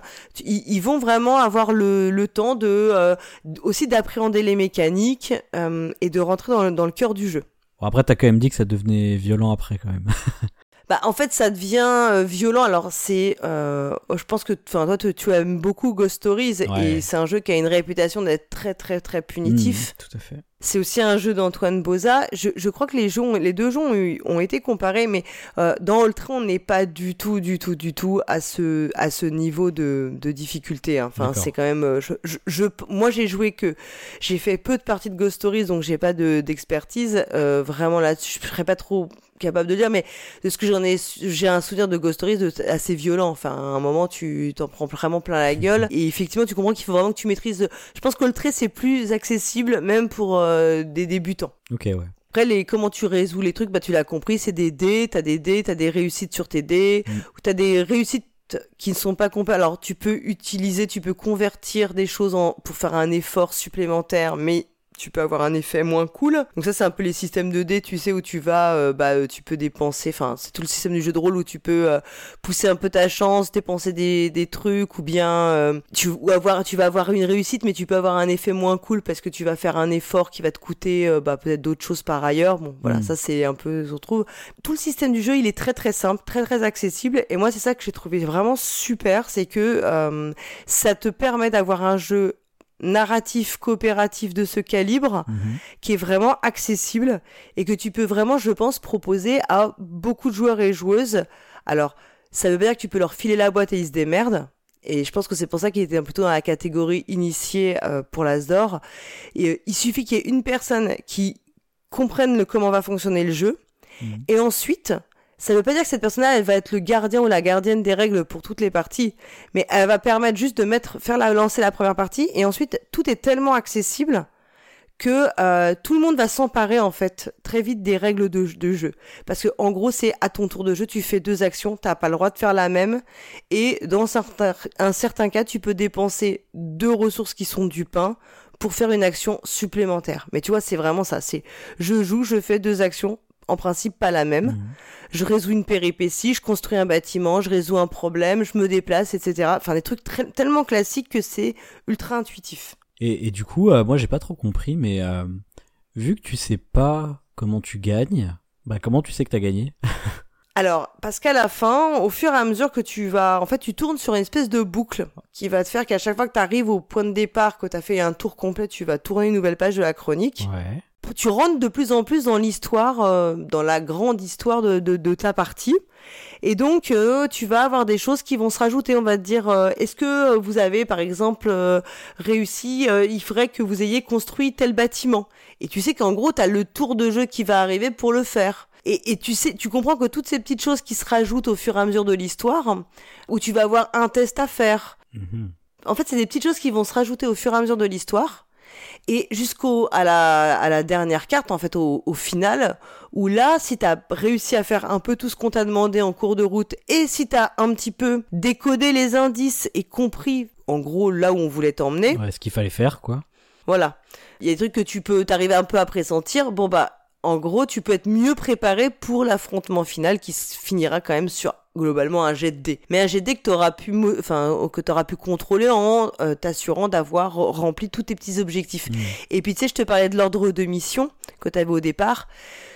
ils, vont vraiment avoir le, le temps de euh, aussi d'appréhender les mécaniques euh, et de rentrer dans le, cœur du jeu. Après, t'as quand même dit que ça devenait violent après, quand même. Bah, en fait, ça devient euh, violent. Alors, c'est, euh, je pense que, enfin, toi, tu, tu aimes beaucoup Ghost Stories Ouais. et c'est un jeu qui a une réputation d'être très, très, très punitif. Mhm, tout à fait. C'est aussi un jeu d'Antoine Boza. Je, je crois que les jeux, ont- les deux jeux ont, eu- ont été comparés, mais euh, dans Ultra, on n'est pas du tout, du tout, du tout à ce, à ce niveau de, de difficulté. hein. Enfin, c'est quand même. euh, Je, je, je- moi, j'ai joué que j'ai fait peu de parties de Ghost Stories, donc j'ai pas de d'expertise euh, vraiment là-dessus. Je serais pas trop capable de dire, mais de ce que j'en ai, j'ai un souvenir de Ghost Stories de, assez violent. Enfin, à un moment, tu t'en prends vraiment plein la gueule, et effectivement, tu comprends qu'il faut vraiment que tu maîtrises. Je pense que le trait c'est plus accessible, même pour euh, des débutants. Ok, ouais. Après, les, comment tu résous les trucs, bah, tu l'as compris, c'est des dés, t'as des dés, t'as des réussites sur tes dés, Mm. ou t'as des réussites qui ne sont pas compées. Alors, tu peux utiliser, tu peux convertir des choses en, pour faire un effort supplémentaire, mais tu peux avoir un effet moins cool. Donc ça, c'est un peu les systèmes de dés, tu sais, où tu vas, euh, bah, euh, tu peux dépenser, enfin, c'est tout le système du jeu de rôle où tu peux euh, pousser un peu ta chance, dépenser des, des trucs, ou bien euh, tu, ou avoir, tu vas avoir une réussite, mais tu peux avoir un effet moins cool parce que tu vas faire un effort qui va te coûter bah, peut-être d'autres choses par ailleurs. Bon, voilà, Mm. ça c'est un peu, je trouve. Tout le système du jeu, il est très très simple, très très accessible, et moi c'est ça que j'ai trouvé vraiment super, c'est que ça te permet d'avoir un jeu narratif coopératif de ce calibre Mhm. qui est vraiment accessible et que tu peux vraiment, je pense, proposer à beaucoup de joueurs et joueuses. Alors, ça veut pas dire que tu peux leur filer la boîte et ils se démerdent. Et je pense que c'est pour ça qu'il était plutôt dans la catégorie initiée euh, pour l'Asdor. Et euh, il suffit qu'il y ait une personne qui comprenne le, comment va fonctionner le jeu. Mhm. Et ensuite, ça veut pas dire que cette personne-là, elle va être le gardien ou la gardienne des règles pour toutes les parties. Mais elle va permettre juste de mettre, faire la, lancer la première partie. Et ensuite, tout est tellement accessible que euh, tout le monde va s'emparer en fait très vite des règles de, de jeu parce que en gros c'est à ton tour de jeu tu fais deux actions t'as pas le droit de faire la même et dans certains, un certain cas tu peux dépenser deux ressources qui sont du pain pour faire une action supplémentaire mais tu vois c'est vraiment ça c'est je joue je fais deux actions en principe pas la même Mhm. je résous une péripétie, je construis un bâtiment, je résous un problème, je me déplace, etc. Enfin, des trucs très- tellement classiques que c'est ultra intuitif. Et, et du coup, euh, moi, j'ai pas trop compris, mais euh, vu que tu sais pas comment tu gagnes, bah comment tu sais que t'as gagné? Alors, parce qu'à la fin, au fur et à mesure que tu vas, en fait, tu tournes sur une espèce de boucle qui va te faire qu'à chaque fois que tu arrives au point de départ, que tu as fait un tour complet, tu vas tourner une nouvelle page de la chronique. Ouais. Tu rentres de plus en plus dans l'histoire, euh, dans la grande histoire de, de, de ta partie. Et donc, euh, tu vas avoir des choses qui vont se rajouter. On va te dire, euh, est-ce que vous avez, par exemple, euh, réussi, il faudrait que vous ayez construit tel bâtiment. Et tu sais qu'en gros, tu as le tour de jeu qui va arriver pour le faire. Et, et, tu sais, tu comprends que toutes ces petites choses qui se rajoutent au fur et à mesure de l'histoire, où tu vas avoir un test à faire. Mhm. En fait, c'est des petites choses qui vont se rajouter au fur et à mesure de l'histoire. Et jusqu'au à la, à la dernière carte, en fait, au, au final, où là, si t'as réussi à faire un peu tout ce qu'on t'a demandé en cours de route, et si t'as un petit peu décodé les indices et compris, en gros, là où on voulait t'emmener, Ouais, ce qu'il fallait faire, quoi. voilà. Il y a des trucs que tu peux t'arriver un peu à pressentir. Bon bah, en gros, tu peux être mieux préparé pour l'affrontement final qui finira quand même sur globalement un jet de dés. Mais un jet de dés que t'auras pu, enfin, que t'auras pu contrôler en euh, t'assurant d'avoir rempli tous tes petits objectifs. Mm. Et puis tu sais, je te parlais de l'ordre de mission que t'avais au départ.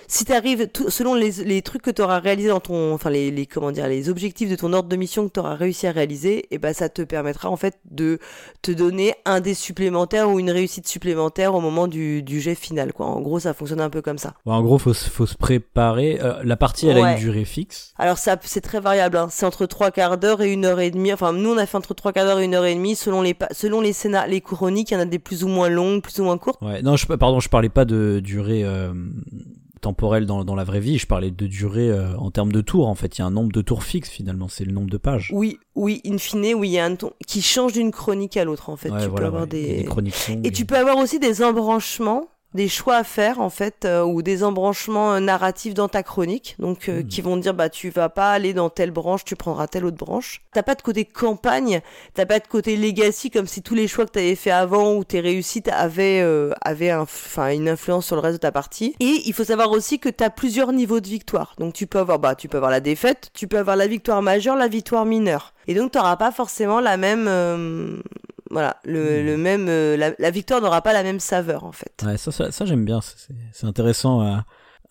Si t'arrives, tout- selon les, les trucs que t'auras réalisé dans ton, enfin les, les comment dire, les objectifs de ton ordre de mission que t'auras réussi à réaliser, et ben ça te permettra en fait de te donner un dé supplémentaire ou une réussite supplémentaire au moment du, du jet final. Quoi. En gros, ça fonctionne un peu comme ça. En gros, faut, faut se préparer. Euh, la partie, elle a une durée fixe. Alors ça, c'est très variable. Hein. C'est entre trois quarts d'heure et une heure et demie. Enfin, nous, on a fait entre trois quarts d'heure et une heure et demie selon les selon les scénar les chroniques. Il y en a des plus ou moins longues, plus ou moins courtes. Ouais, non, je, pardon, je parlais pas de durée euh, temporelle dans, dans la vraie vie. Je parlais de durée euh, en termes de tours. En fait, il y a un nombre de tours fixe finalement. C'est le nombre de pages. Oui, oui, in fine, oui, il y a un ton qui change d'une chronique à l'autre en fait. Ouais, tu voilà, peux avoir ouais. Des... des chroniques Et tu peux avoir aussi des embranchements, des choix à faire en fait, euh, ou des embranchements euh, narratifs dans ta chronique, donc euh, Hmm. qui vont dire bah tu vas pas aller dans telle branche, tu prendras telle autre branche. T'as pas de côté campagne, t'as pas de côté legacy comme si tous les choix que t'avais fait avant ou tes réussites avaient euh, avaient un- enfin une influence sur le reste de ta partie. Et il faut savoir aussi que t'as plusieurs niveaux de victoire. Donc tu peux avoir bah tu peux avoir la défaite, tu peux avoir la victoire majeure, la victoire mineure. Et donc t'auras pas forcément la même euh, voilà, le, Hmm. le même, euh, la, la victoire n'aura pas la même saveur en fait. Ouais, ça, ça, ça, j'aime bien. C'est- intéressant. euh,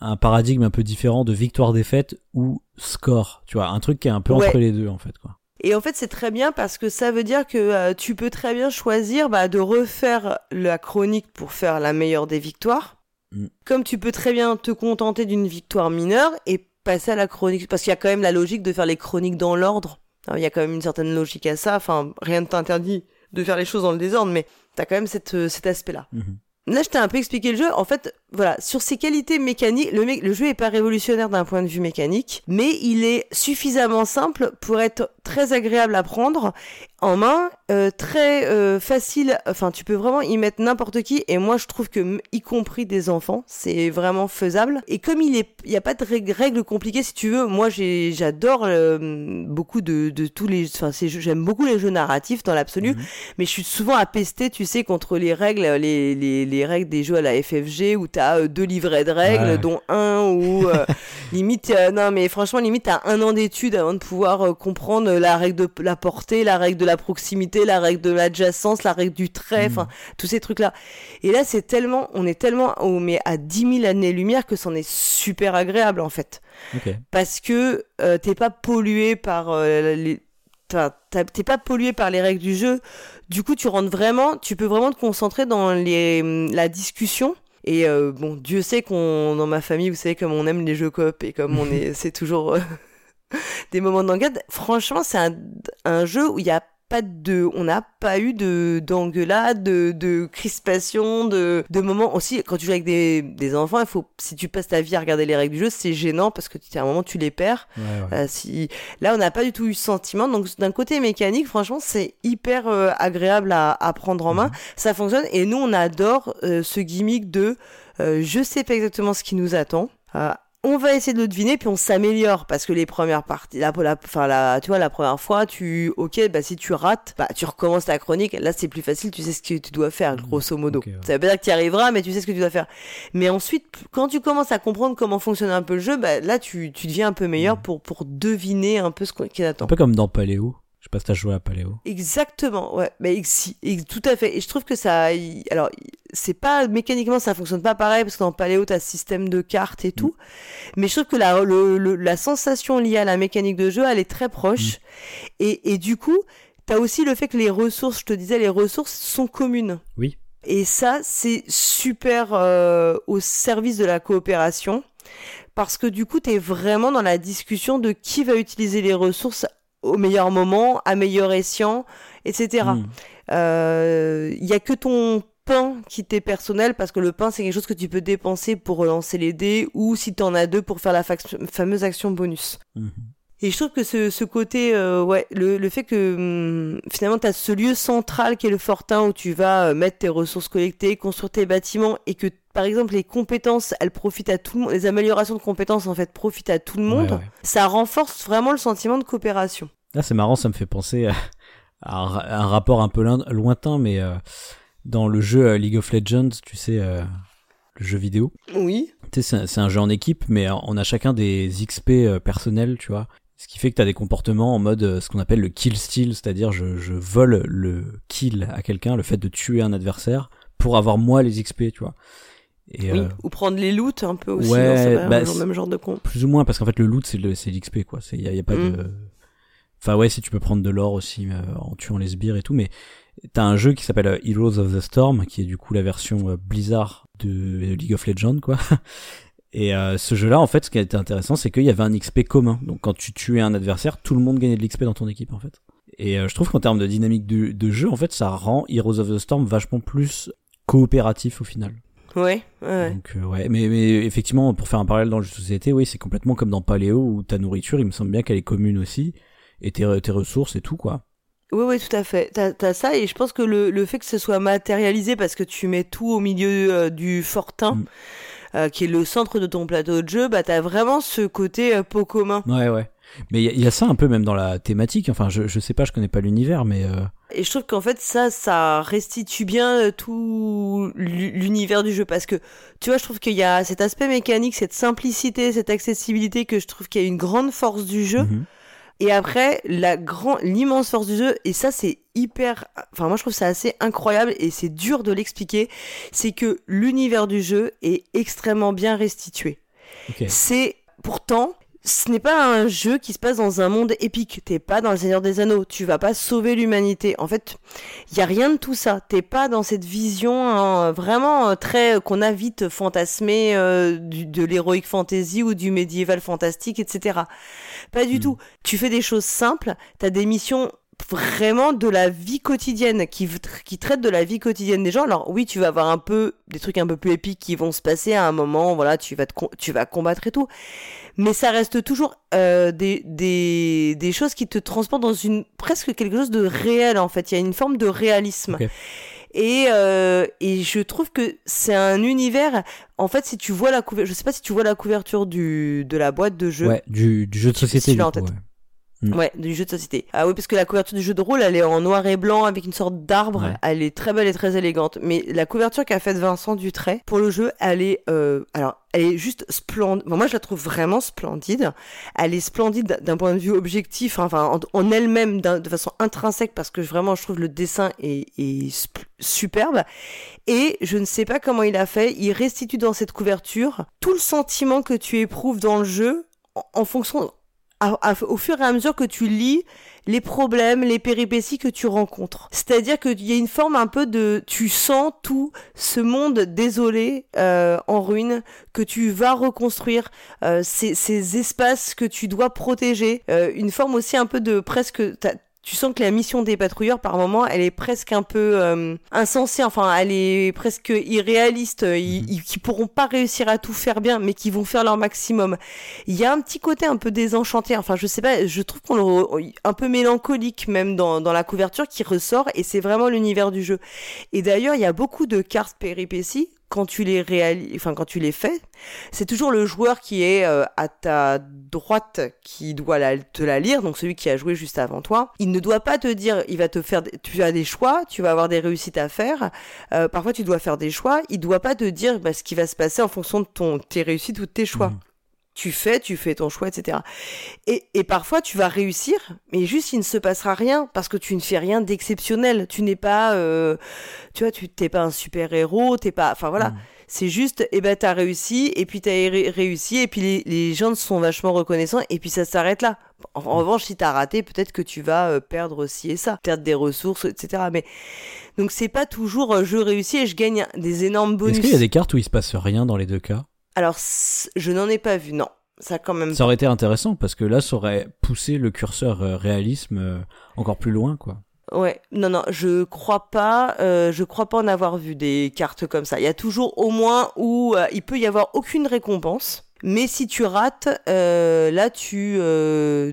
un paradigme un peu différent de victoire-défaite ou score. Tu vois, un truc qui est un peu Ouais. entre les deux en fait. Quoi. Et en fait, c'est très bien parce que ça veut dire que euh, tu peux très bien choisir bah, de refaire la chronique pour faire la meilleure des victoires, Mm. comme tu peux très bien te contenter d'une victoire mineure et passer à la chronique, parce qu'il y a quand même la logique de faire les chroniques dans l'ordre. Il y a quand même une certaine logique à ça. Enfin, rien ne t'interdit de faire les choses dans le désordre, mais t'as quand même cette, euh, cet aspect-là. Mhm. Là, je t'ai un peu expliqué le jeu. En fait, voilà, sur ses qualités mécaniques, le, mé- le jeu est pas révolutionnaire d'un point de vue mécanique, mais il est suffisamment simple pour être très agréable à prendre en main, euh, très euh, facile. Enfin, tu peux vraiment y mettre n'importe qui. Et moi, je trouve que, y compris des enfants, c'est vraiment faisable. Et comme il est, il y a pas de règles, compliquées, si tu veux. Moi, j'adore euh, beaucoup de, de tous les. Enfin, j'aime beaucoup les jeux narratifs dans l'absolu Mhm. mais je suis souvent à pester, tu sais, contre les règles, les, les, les règles des jeux à la FFG où t'as euh, deux livrets de règles, Ouais. dont un où euh, limite, euh, non mais franchement limite t'as un an d'études avant de pouvoir comprendre la règle de la portée, la règle de la proximité, la règle de l'adjacence, la règle du trait, Mhm. enfin tous ces trucs là. Et là c'est tellement, on est tellement, oh, mais à 10 000 années lumière que c'en est super agréable en fait parce que euh, t'es pas pollué par euh, les t'as- t'as- t'es pas pollué par les règles du jeu du coup tu rentres vraiment tu peux vraiment te concentrer dans les la discussion et euh, bon Dieu sait qu'on dans ma famille vous savez comme on aime les jeux coop et comme on est c'est toujours euh, des moments d'enquête franchement c'est un, un jeu où il y a pas de on n'a pas eu de d'engueulade de, de crispation de, de moments. Aussi quand tu joues avec des, des enfants il faut si tu passes ta vie à regarder les règles du jeu c'est gênant parce que tu à un moment tu les perds. Ouais, ouais. euh, si là on n'a pas du tout eu ce sentiment. Donc d'un côté mécanique franchement c'est hyper euh, agréable à, à prendre en main. Mhm. ça fonctionne. Et nous on adore euh, ce gimmick de je sais pas exactement ce qui nous attend Euh, on va essayer de le deviner puis on s'améliore parce que les premières parties la, la enfin la tu vois la première fois tu ok bah si tu rates bah tu recommences ta chronique là c'est plus facile tu sais ce que tu dois faire grosso modo Ok, ouais. ça veut pas dire que tu y arriveras mais tu sais ce que tu dois faire mais ensuite quand tu commences à comprendre comment fonctionne un peu le jeu bah là tu, tu deviens un peu meilleur Mhm. pour pour deviner un peu ce qu'on- qui Un attend peu comme dans Paléo. Je sais pas si t'as joué à Paléo. Exactement, ouais, mais si, tout à fait. Et je trouve que ça, alors, c'est pas mécaniquement, ça fonctionne pas pareil parce que dans Paléo t'as système de cartes et tout. Mais je trouve que la, le, le- la sensation liée à la mécanique de jeu, elle est très proche. Et, et du coup, t'as aussi le fait que les ressources, je te disais, les ressources sont communes. Oui. Et ça, c'est super euh, au service de la coopération parce que du coup, tu es vraiment dans la discussion de qui va utiliser les ressources au meilleur moment, à meilleur escient, etc. Il Hmm. euh, y a que ton pain qui t'est personnel parce que le pain c'est quelque chose que tu peux dépenser pour relancer les dés ou si t'en as deux pour faire la fameuse action bonus. Mhm. Et je trouve que ce, ce côté, euh, ouais, le, le fait que hum, finalement tu as ce lieu central qui est le fortin où tu vas euh, mettre tes ressources collectées, construire tes bâtiments et que par exemple les compétences, elles profitent à tout le monde, les améliorations de compétences en fait profitent à tout le monde, Ouais, ouais. ça renforce vraiment le sentiment de coopération. Là, c'est marrant, ça me fait penser à, à un, ra- un rapport un peu loin- lointain, mais euh, dans le jeu euh, League of Legends, tu sais, euh, le jeu vidéo, Oui. tu sais, c'est un- jeu en équipe, mais on a chacun des XP personnels, tu vois. Ce qui fait que tu as des comportements en mode ce qu'on appelle le kill steal, c'est-à-dire je, je vole le kill à quelqu'un, le fait de tuer un adversaire, pour avoir moi les XP, tu vois. Et, Oui, euh, ou prendre les loots un peu aussi, ouais, dans ce même- bah, le même genre de con. plus ou moins parce qu'en fait le loot c'est l'XP quoi. C'est y a, y a pas Mm. de enfin ouais si tu peux prendre de l'or aussi euh, en tuant les sbires et tout mais t'as un jeu qui s'appelle euh, Heroes of the Storm qui est du coup la version euh, Blizzard de League of Legends quoi. Et ce jeu là en fait ce qui a été intéressant c'est qu'il y avait un XP commun. Donc quand tu tuais un adversaire tout le monde gagnait de l'XP dans ton équipe en fait. Et je trouve qu'en termes de dynamique de, de jeu en fait ça rend Heroes of the Storm vachement plus coopératif au final Ouais, ouais, donc euh, ouais, mais, mais effectivement, pour faire un parallèle dans le jeu de société, oui, c'est complètement comme dans Paléo où ta nourriture, il me semble bien qu'elle est commune aussi, et tes, tes ressources et tout quoi. Oui, oui, tout à fait. T'as as ça, et je pense que le, le fait que ce soit matérialisé, parce que tu mets tout au milieu euh, du fortin, Mm. euh, qui est le centre de ton plateau de jeu, bah t'as vraiment ce côté pot commun. Ouais, ouais. Mais il y, a- il y a ça un peu même dans la thématique. Enfin, je, je sais pas, je connais pas l'univers, mais euh, Et je trouve qu'en fait, ça, ça restitue bien euh, tout l'u- l'univers du jeu. Parce que, tu vois, je trouve qu'il y a cet aspect mécanique, cette simplicité, cette accessibilité que je trouve qu'il y a une grande force du jeu. mhm. Et après, la l'immense force du jeu, et ça c'est hyper, enfin moi je trouve ça assez incroyable et c'est dur de l'expliquer, c'est que l'univers du jeu est extrêmement bien restitué. C'est pourtant, ce n'est pas un jeu qui se passe dans un monde épique. T'es pas dans le Seigneur des Anneaux. Tu vas pas sauver l'humanité. En fait, il y a rien de tout ça. T'es pas dans cette vision hein, vraiment euh, très qu'on a vite fantasmé euh, du- de l'héroïque fantasy ou du médiéval fantastique, etc. Pas du Mm. tout. Tu fais des choses simples. T'as des missions vraiment de la vie quotidienne qui qui traitent de la vie quotidienne des gens alors oui tu vas avoir un peu des trucs un peu plus épiques qui vont se passer à un moment voilà tu vas te tu vas combattre et tout mais ça reste toujours euh, des, des, des choses qui te transportent dans une presque quelque chose de réel en fait il y a une forme de réalisme et, euh, et je trouve que c'est un univers en fait si tu vois la couverture je sais pas si tu vois la couverture du de la boîte de jeu Ouais, du, du jeu de société. Du en coup, tête. ouais. Mm. Ouais, du jeu de société. Ah oui, parce que la couverture du jeu de rôle, elle est en noir et blanc avec une sorte d'arbre. Ouais. Elle est très belle et très élégante. Mais la couverture qu'a faite Vincent Dutray pour le jeu, elle est, euh, alors, elle est juste splendide. moi, je la trouve vraiment splendide. Elle est splendide d'un point de vue objectif, hein, enfin, en, en elle-même, de façon intrinsèque, parce que vraiment, je trouve le dessin est, superbe. Et je ne sais pas comment il a fait. Il restitue dans cette couverture tout le sentiment que tu éprouves dans le jeu en, en fonction au fur et à mesure que tu lis les problèmes, les péripéties que tu rencontres. C'est-à-dire qu'il y a une forme un peu de... Tu sens tout ce monde désolé, euh, en ruine, que tu vas reconstruire, euh, ces, ces espaces que tu dois protéger, euh, une forme aussi un peu de presque... t'as- tu sens que la mission des patrouilleurs, par moment, elle est presque un peu euh, insensée. Enfin, elle est presque irréaliste. Ils, Mhm. ils, qui pourront pas réussir à tout faire bien, mais qui vont faire leur maximum. Il y a un petit côté un peu désenchanté. Enfin, je sais pas. Je trouve qu'on le un peu mélancolique même dans, dans la couverture qui ressort, et c'est vraiment l'univers du jeu. Et d'ailleurs, il y a beaucoup de cartes péripéties quand tu les réalises, enfin quand tu les fais, c'est toujours le joueur qui est euh, à ta droite qui doit la- te la lire, donc celui qui a joué juste avant toi. Il ne doit pas te dire, il va te faire, tu as des choix, tu vas avoir des réussites à faire. Euh, parfois, tu dois faire des choix. Il doit pas te dire bah, ce qui va se passer en fonction de ton tes réussites ou de tes choix. Mhm. Tu fais, tu fais ton choix, etc. Et, et parfois, tu vas réussir, mais juste il ne se passera rien parce que tu ne fais rien d'exceptionnel. Tu n'es pas, euh, tu vois, tu t'es pas un super héros, t'es pas, enfin voilà. Mhm. C'est juste, eh ben, t'as réussi, et puis t'as ré- réussi, et puis les, les gens sont vachement reconnaissants, et puis ça s'arrête là. En, en revanche, si t'as raté, peut-être que tu vas euh, perdre ci et ça, perdre des ressources, etc. Mais donc c'est pas toujours euh, je réussis et je gagne des énormes bonus. Est-ce qu'il y a des cartes où il se passe rien dans les deux cas? Alors, je n'en ai pas vu, non. Ça quand même. Ça aurait été intéressant parce que là, ça aurait poussé le curseur euh, réalisme euh, encore plus loin, quoi. Ouais, non, non, je crois pas, euh, je crois pas en avoir vu des cartes comme ça. Il y a toujours au moins où il peut y avoir aucune récompense. Mais si tu rates, là tu,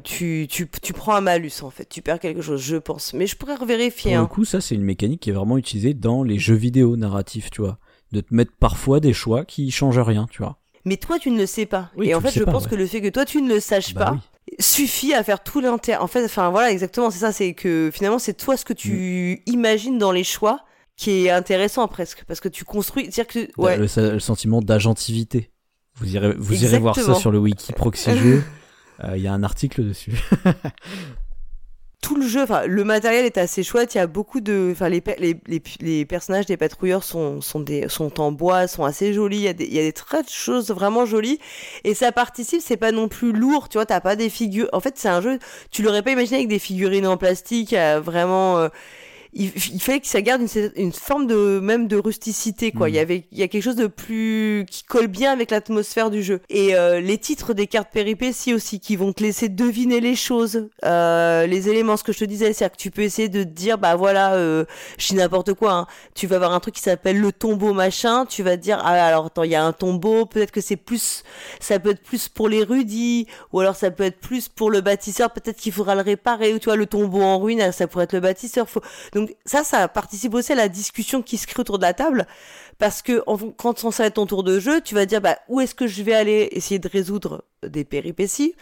tu, tu, tu prends un malus en fait, tu perds quelque chose, je pense. Mais je pourrais revérifier. Pour le Hein. coup, ça, c'est une mécanique qui est vraiment utilisée dans les jeux vidéo narratifs, tu vois. De te mettre parfois des choix qui changent rien, tu vois. Mais toi tu ne le sais pas. Oui, Et en fait, je pas, pense ouais. que le fait que toi tu ne le saches Bah pas oui. suffit à faire tout l'intérêt. En fait, enfin voilà, exactement, c'est ça, c'est que finalement c'est toi ce que tu Mm. imagines dans les choix qui est intéressant presque, parce que tu construis, c'est-à-dire que ouais. Le, le sentiment d'agentivité. Vous irez, vous irez voir ça sur le wiki Proxy. Euh, Il y a un article dessus. tout le jeu, enfin le matériel est assez chouette. Il y a beaucoup de, enfin les, les, les personnages des patrouilleurs sont sont des sont en bois, sont assez jolis. Il y a des il y a des très de choses vraiment jolies et ça participe. C'est pas non plus lourd, tu vois. T'as pas des figures. En fait, c'est un jeu. Tu l'aurais pas imaginé avec des figurines en plastique, euh, vraiment. euh, il, il fallait que ça garde une, une forme de même de rusticité quoi. Mhm. Il y avait il y a quelque chose de plus qui colle bien avec l'atmosphère du jeu. Et euh, les titres des cartes péripéties aussi qui vont te laisser deviner les choses, euh, les éléments. Ce que je te disais, c'est que tu peux essayer de te dire bah voilà, euh, je dis n'importe quoi. Hein. Tu vas avoir un truc qui s'appelle le tombeau machin. Tu vas te dire ah alors attends il y a un tombeau. Peut-être que c'est plus ça peut être plus pour l'érudit ou alors ça peut être plus pour le bâtisseur. Peut-être qu'il faudra le réparer ou tu vois le tombeau en ruine ça pourrait être le bâtisseur. Faut donc ça, ça participe aussi à la discussion qui se crée autour de la table, parce que en- quand ça va être ton tour de jeu, tu vas dire bah où est-ce que je vais aller essayer de résoudre des péripéties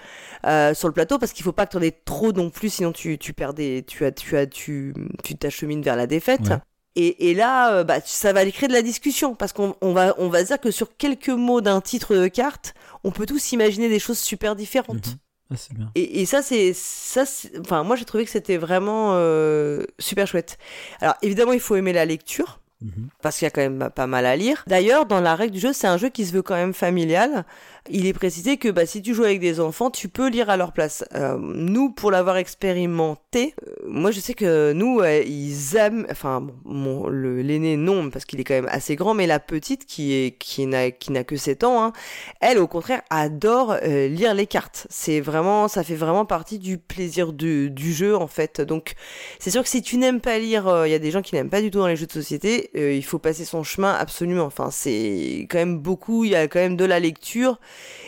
euh, sur le plateau, parce qu'il faut pas que tu en aies trop non plus, sinon tu tu perds des, tu as tu as tu tu t'achemines vers la défaite. Ouais. Et, et là, euh, bah, ça va aller créer de la discussion parce qu'on on va, on va dire que sur quelques mots d'un titre de carte, on peut tous imaginer des choses super différentes. Mhm. Ah, c'est bien. Et, et ça, c'est ça. c'est- Enfin, moi, j'ai trouvé que c'était vraiment euh, super chouette. Alors, évidemment, il faut aimer la lecture Mhm. parce qu'il y a quand même pas mal à lire. D'ailleurs, dans la règle du jeu, c'est un jeu qui se veut quand même familial. Il est précisé que bah, si tu joues avec des enfants, tu peux lire à leur place. Euh, nous, pour l'avoir expérimenté, euh, moi je sais que nous, euh, ils aiment, enfin, bon, l'aîné non, parce qu'il est quand même assez grand, mais la petite qui est qui n'a qui n'a que 7 ans, hein, elle au contraire adore euh, lire les cartes. C'est vraiment, ça fait vraiment partie du plaisir du, du jeu en fait. Donc c'est sûr que si tu n'aimes pas lire, euh, il y a des gens qui n'aiment pas du tout dans les jeux de société, euh, il faut passer son chemin absolument. Enfin, c'est quand même beaucoup, il y a quand même de la lecture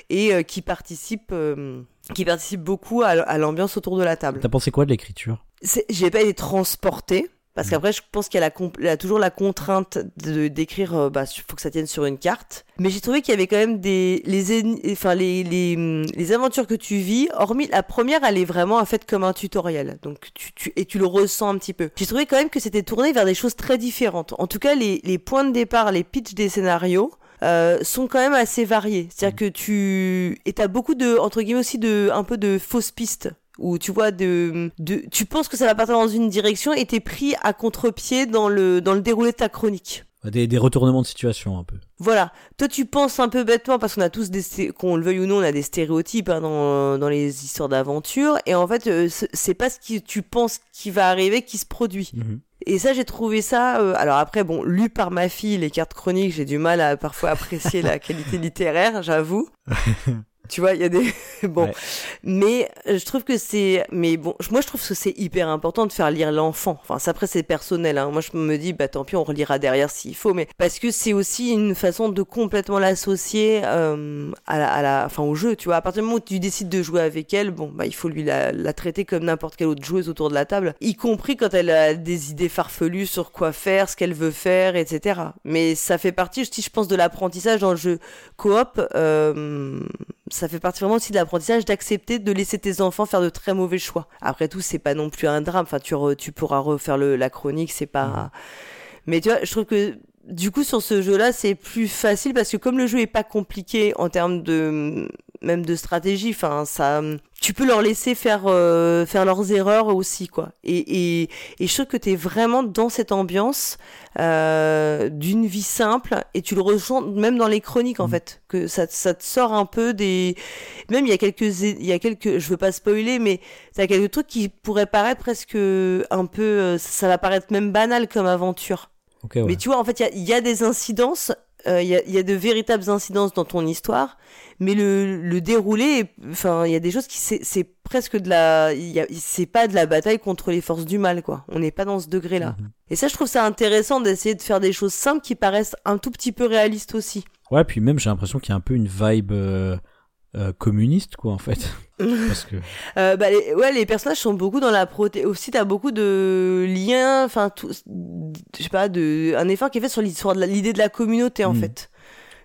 et euh, qui participe, euh, qui participe beaucoup à, l'ambiance autour de la table. T'as pensé quoi de l'écriture? J'ai pas été transportée. Parce qu'après, je pense qu'il y a, y toujours la contrainte de d'écrire. euh, bah, faut que ça tienne sur une carte. Mais j'ai trouvé qu'il y avait quand même des les en- enfin les, les hum, les aventures que tu vis. Hormis la première, elle est vraiment faite comme un tutoriel. Donc tu, tu et tu le ressens un petit peu. J'ai trouvé quand même que c'était tourné vers des choses très différentes. En tout cas, les les points de départ, les pitchs des scénarios. Euh, sont quand même assez variés. C'est-à-dire que tu et t'as beaucoup de entre guillemets aussi de un peu de fausses pistes où tu vois de, de tu penses que ça va partir dans une direction et t'es pris à contre-pied dans le dans le déroulé de ta chronique. des, des retournements de situation un peu. Voilà. Toi, tu penses un peu bêtement parce qu'on a tous des, qu'on le veuille ou non, on a des stéréotypes hein, dans, dans les histoires d'aventure. Et en fait, euh, c'est- c'est pas ce que tu penses qui va arriver qui se produit. Mhm. Et ça, j'ai trouvé ça. euh, alors après, bon, lu par ma fille, les cartes chroniques, j'ai du mal à parfois apprécier la qualité littéraire, j'avoue. tu vois, il y a des bon, Ouais. mais euh, je trouve que c'est, mais bon, moi je trouve que c'est hyper important de faire lire l'enfant. Enfin, ça, après c'est personnel. Hein. Moi, je me dis, bah tant pis, on relira derrière s'il faut, mais parce que c'est aussi une façon de complètement l'associer euh, à, la, à la, enfin au jeu. Tu vois, à partir du moment où tu décides de jouer avec elle, bon, bah il faut lui la, la traiter comme n'importe quelle autre joueuse autour de la table, y compris quand elle a des idées farfelues sur quoi faire, ce qu'elle veut faire, etc. Mais ça fait partie, si je pense, de l'apprentissage dans le jeu coop. Euh, ça fait partie vraiment aussi de l'apprentissage d'accepter de laisser tes enfants faire de très mauvais choix. Après tout, c'est pas non plus un drame. Enfin, tu, re- tu pourras refaire le, la chronique, c'est pas. Mais tu vois, je trouve que du coup sur ce jeu-là, c'est plus facile parce que comme le jeu est pas compliqué en termes de même de stratégie, enfin ça, tu peux leur laisser faire euh, faire leurs erreurs aussi quoi et et, et je trouve que t'es vraiment dans cette ambiance euh, d'une vie simple et tu le ressens même dans les chroniques en Mm. fait que ça ça te sort un peu des même il y a quelques il y a quelques je veux pas spoiler mais t'as quelques trucs qui pourraient paraître presque un peu euh, ça va paraître même banal comme aventure ouais. mais tu vois, en fait, il y a, il y a des incidences, euh, il y, a, il y a de véritables incidences dans ton histoire, mais le, le déroulé, enfin, il y a des choses qui, c'est presque de la, c'est pas de la bataille contre les forces du mal, quoi. On n'est pas dans ce degré-là. Mhm. Et ça, je trouve ça intéressant d'essayer de faire des choses simples qui paraissent un tout petit peu réalistes aussi. Ouais, puis même j'ai l'impression qu'il y a un peu une vibe euh, euh, communiste, quoi, en fait. Parce que. Euh, bah, les, ouais, les personnages sont beaucoup dans la proté. Aussi, t'as beaucoup de liens, enfin, tout, je sais pas, de un effort qui est fait sur l'histoire de l'idée de la communauté en Mm. fait,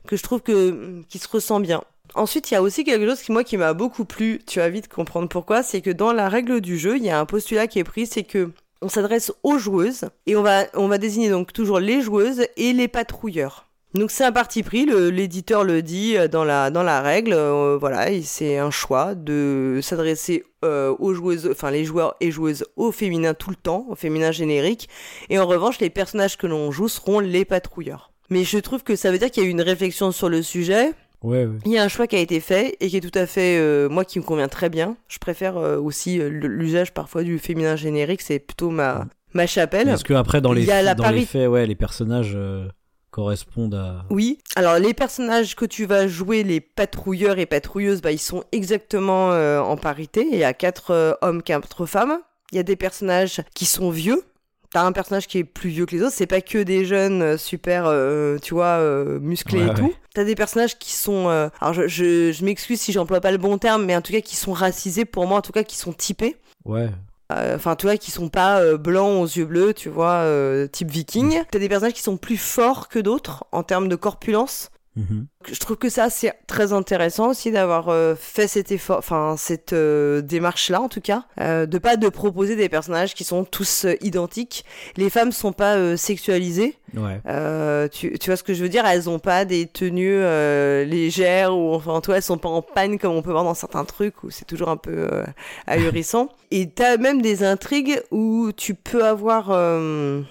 que je trouve que qui se ressent bien. Ensuite, il y a aussi quelque chose qui moi qui m'a beaucoup plu. Tu vas vite comprendre pourquoi. C'est que dans la règle du jeu, il y a un postulat qui est pris, c'est que on s'adresse aux joueuses et on va on va désigner donc toujours les joueuses et les patrouilleurs. Donc c'est un parti pris, l'éditeur le dit euh, dans la dans la règle, euh, voilà, c'est un choix de s'adresser euh, aux joueuses, enfin les joueurs et joueuses au féminin tout le temps, au féminin générique, et en revanche les personnages que l'on joue seront les patrouilleurs. Mais je trouve que ça veut dire qu'il y a eu une réflexion sur le sujet, Ouais, ouais. il y a un choix qui a été fait et qui est tout à fait, euh, moi, qui me convient très bien. Je préfère euh, aussi euh, l'usage parfois du féminin générique, c'est plutôt ma, ma chapelle. Est-ce que après, dans les, dans les faits, ouais, les personnages correspondent à. Oui. Alors les personnages que tu vas jouer, les patrouilleurs et patrouilleuses, bah ils sont exactement euh, en parité. Il y a quatre euh, hommes, quatre femmes. Il y a des personnages qui sont vieux. T'as un personnage qui est plus vieux que les autres. C'est pas que des jeunes euh, super, euh, tu vois, euh, musclés Ouais, et ouais. tout. T'as des personnages qui sont. euh, alors je, je, je m'excuse si j'emploie pas le bon terme, mais en tout cas qui sont racisés pour moi, en tout cas qui sont typés. Ouais. Euh, Enfin, tu vois, qui sont pas euh, blancs aux yeux bleus, tu vois, euh, type viking. T'as des personnages qui sont plus forts que d'autres en termes de corpulence. Mhm. Je trouve que ça c'est très intéressant aussi d'avoir euh, fait cet effort, enfin cette euh, démarche là en tout cas, euh, de pas de proposer des personnages qui sont tous euh, identiques. Les femmes sont pas euh, sexualisées, Ouais. euh, tu, tu vois ce que je veux dire? Elles ont pas des tenues euh, légères ou enfin toi elles sont pas en panne comme on peut voir dans certains trucs où c'est toujours un peu euh, ahurissant. Et t'as même des intrigues où tu peux avoir euh,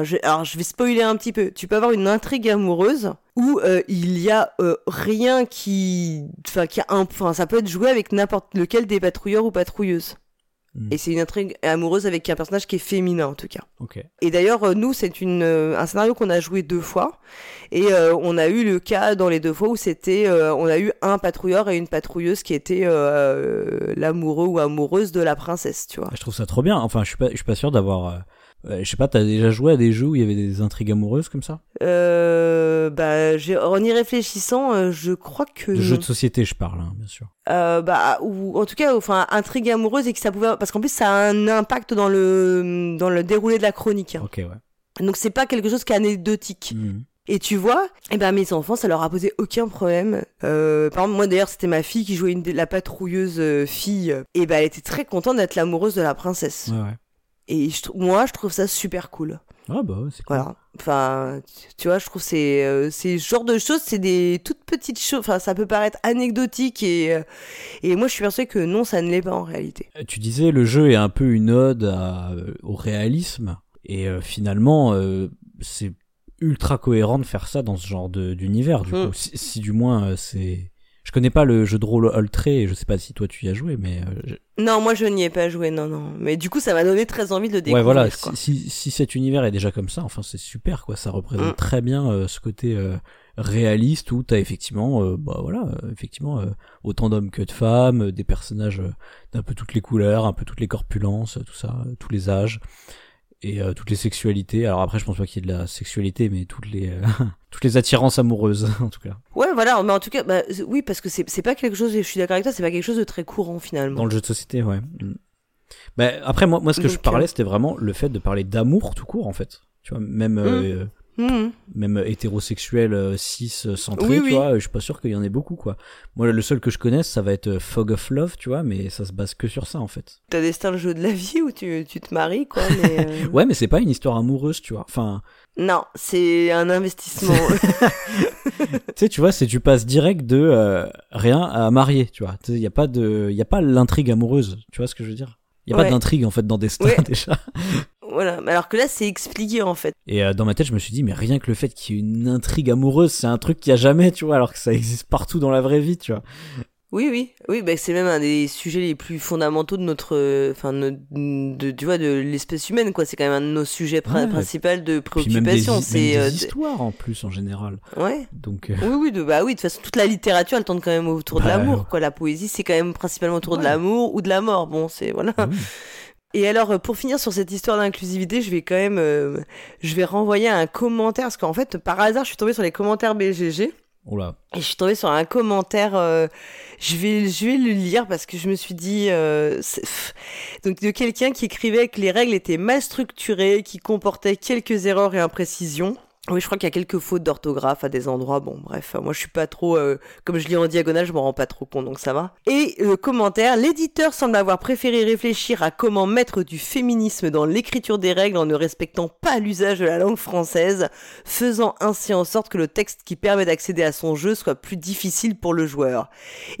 je, alors, je vais spoiler un petit peu. Tu peux avoir une intrigue amoureuse où euh, il y a euh, rien qui, enfin, qui a un, enfin, ça peut être joué avec n'importe lequel des patrouilleurs ou patrouilleuses. Mm. Et c'est une intrigue amoureuse avec un personnage qui est féminin en tout cas. Ok. Et d'ailleurs, euh, nous, c'est une euh, un scénario qu'on a joué deux fois, et euh, on a eu le cas dans les deux fois où c'était, euh, on a eu un patrouilleur et une patrouilleuse qui étaient euh, l'amoureux ou amoureuse de la princesse, tu vois. Je trouve ça trop bien. Enfin, je suis pas, je suis pas sûr d'avoir. Euh, je sais pas, t'as déjà joué à des jeux où il y avait des intrigues amoureuses comme ça? Euh, bah, en y réfléchissant, euh, je crois que De jeux de société, je parle, hein, bien sûr. euh, bah ou en tout cas enfin intrigue amoureuse et que ça pouvait parce qu'en plus ça a un impact dans le dans le déroulé de la chronique hein. Ok, ouais. donc c'est pas quelque chose qui est anecdotique Mhm. et tu vois eh ben mes enfants ça leur a posé aucun problème euh, par exemple moi d'ailleurs c'était ma fille qui jouait une la patrouilleuse euh, fille et ben elle était très contente d'être l'amoureuse de la princesse Ouais, ouais. Et je, moi je trouve ça super cool Ah bah ouais, c'est cool. voilà. Enfin, tu- vois, je trouve c'est euh, c'est ce genre de choses, c'est des toutes petites choses. Enfin, ça peut paraître anecdotique et euh, et moi je suis persuadée que non, ça ne l'est pas en réalité. Euh, Tu disais le jeu est un peu une ode à- euh, au réalisme et euh, finalement c'est ultra cohérent de faire ça dans ce genre d'univers du Mm. coup si, si du moins c'est je connais pas le jeu de rôle Ultra et je sais pas si toi tu y as joué mais euh, je- Non, moi je n'y ai pas joué, non, non. Mais du coup, ça m'a donné très envie de le découvrir. ouais voilà quoi. si, si, si cet univers est déjà comme ça enfin c'est super quoi ça représente Mm. très bien euh, ce côté euh, réaliste où t'as effectivement euh, bah voilà effectivement autant d'hommes que de femmes des personnages d'un peu toutes les couleurs un peu toutes les corpulences tout ça tous les âges et euh, toutes les sexualités alors après je pense pas qu'il y ait de la sexualité mais toutes les euh, toutes les attirances amoureuses en tout cas Ouais, voilà. Mais en tout cas, bah, oui, parce que c'est c'est pas quelque chose. Je suis d'accord avec toi, c'est pas quelque chose de très courant finalement. dans le jeu de société ouais Mm. bah, après moi moi ce que je parlais euh, c'était vraiment le fait de parler d'amour tout court en fait tu vois même euh, Hmm. même hétérosexuel euh, cis euh, centré, Oui, tu oui. vois, je suis pas sûr qu'il y en ait beaucoup quoi. Moi le seul que je connaisse ça va être euh, Fog of Love, tu vois, mais ça se base que sur ça en fait. T'as destin le jeu de la vie où tu, tu te maries, quoi. Mais, euh, Ouais, mais c'est pas une histoire amoureuse, tu vois. Enfin, Non, c'est un investissement. tu sais, tu vois, c'est tu passes direct de euh, rien à marier, tu vois. Il y a pas de y a pas l'intrigue amoureuse, tu vois ce que je veux dire? Il y a Ouais. pas d'intrigue en fait dans Destin Ouais. déjà. Voilà. Alors que là, c'est expliqué, en fait. Et euh, dans ma tête, je me suis dit mais rien que le fait qu'il y ait une intrigue amoureuse, c'est un truc qu'il y a jamais, tu vois, alors que ça existe partout dans la vraie vie, tu vois. Oui, oui, oui, bah, c'est même un des sujets les plus fondamentaux de notre, euh, enfin, de, de- tu vois, de l'espèce humaine, quoi. C'est quand même un de nos sujets Ouais. principaux de préoccupation. C'est, des euh, histoires en plus en général. ouais. Donc euh, Oui, oui, de, bah oui, de toute façon, toute la littérature, elle tourne quand même autour de Bah, l'amour, quoi. La poésie, c'est quand même principalement autour de l'amour ou de la mort. Bon, c'est, voilà. oui. Et alors, euh, pour finir sur cette histoire d'inclusivité, je vais quand même, euh, je vais renvoyer un commentaire, parce qu'en fait, par hasard, je suis tombée sur les commentaires BGG. Oh là. Et je suis tombée sur un commentaire, euh, je, vais, je vais le lire parce que je me suis dit, euh, donc de quelqu'un qui écrivait que les règles étaient mal structurées, qui comportaient quelques erreurs et imprécisions. Oui, je crois qu'il y a quelques fautes d'orthographe à des endroits. Bon, bref, moi je suis pas trop, euh, comme je lis en diagonale, je m'en rends pas trop compte, donc ça va. Et euh, commentaire, l'éditeur semble avoir préféré réfléchir à comment mettre du féminisme dans l'écriture des règles en ne respectant pas l'usage de la langue française, faisant ainsi en sorte que le texte qui permet d'accéder à son jeu soit plus difficile pour le joueur.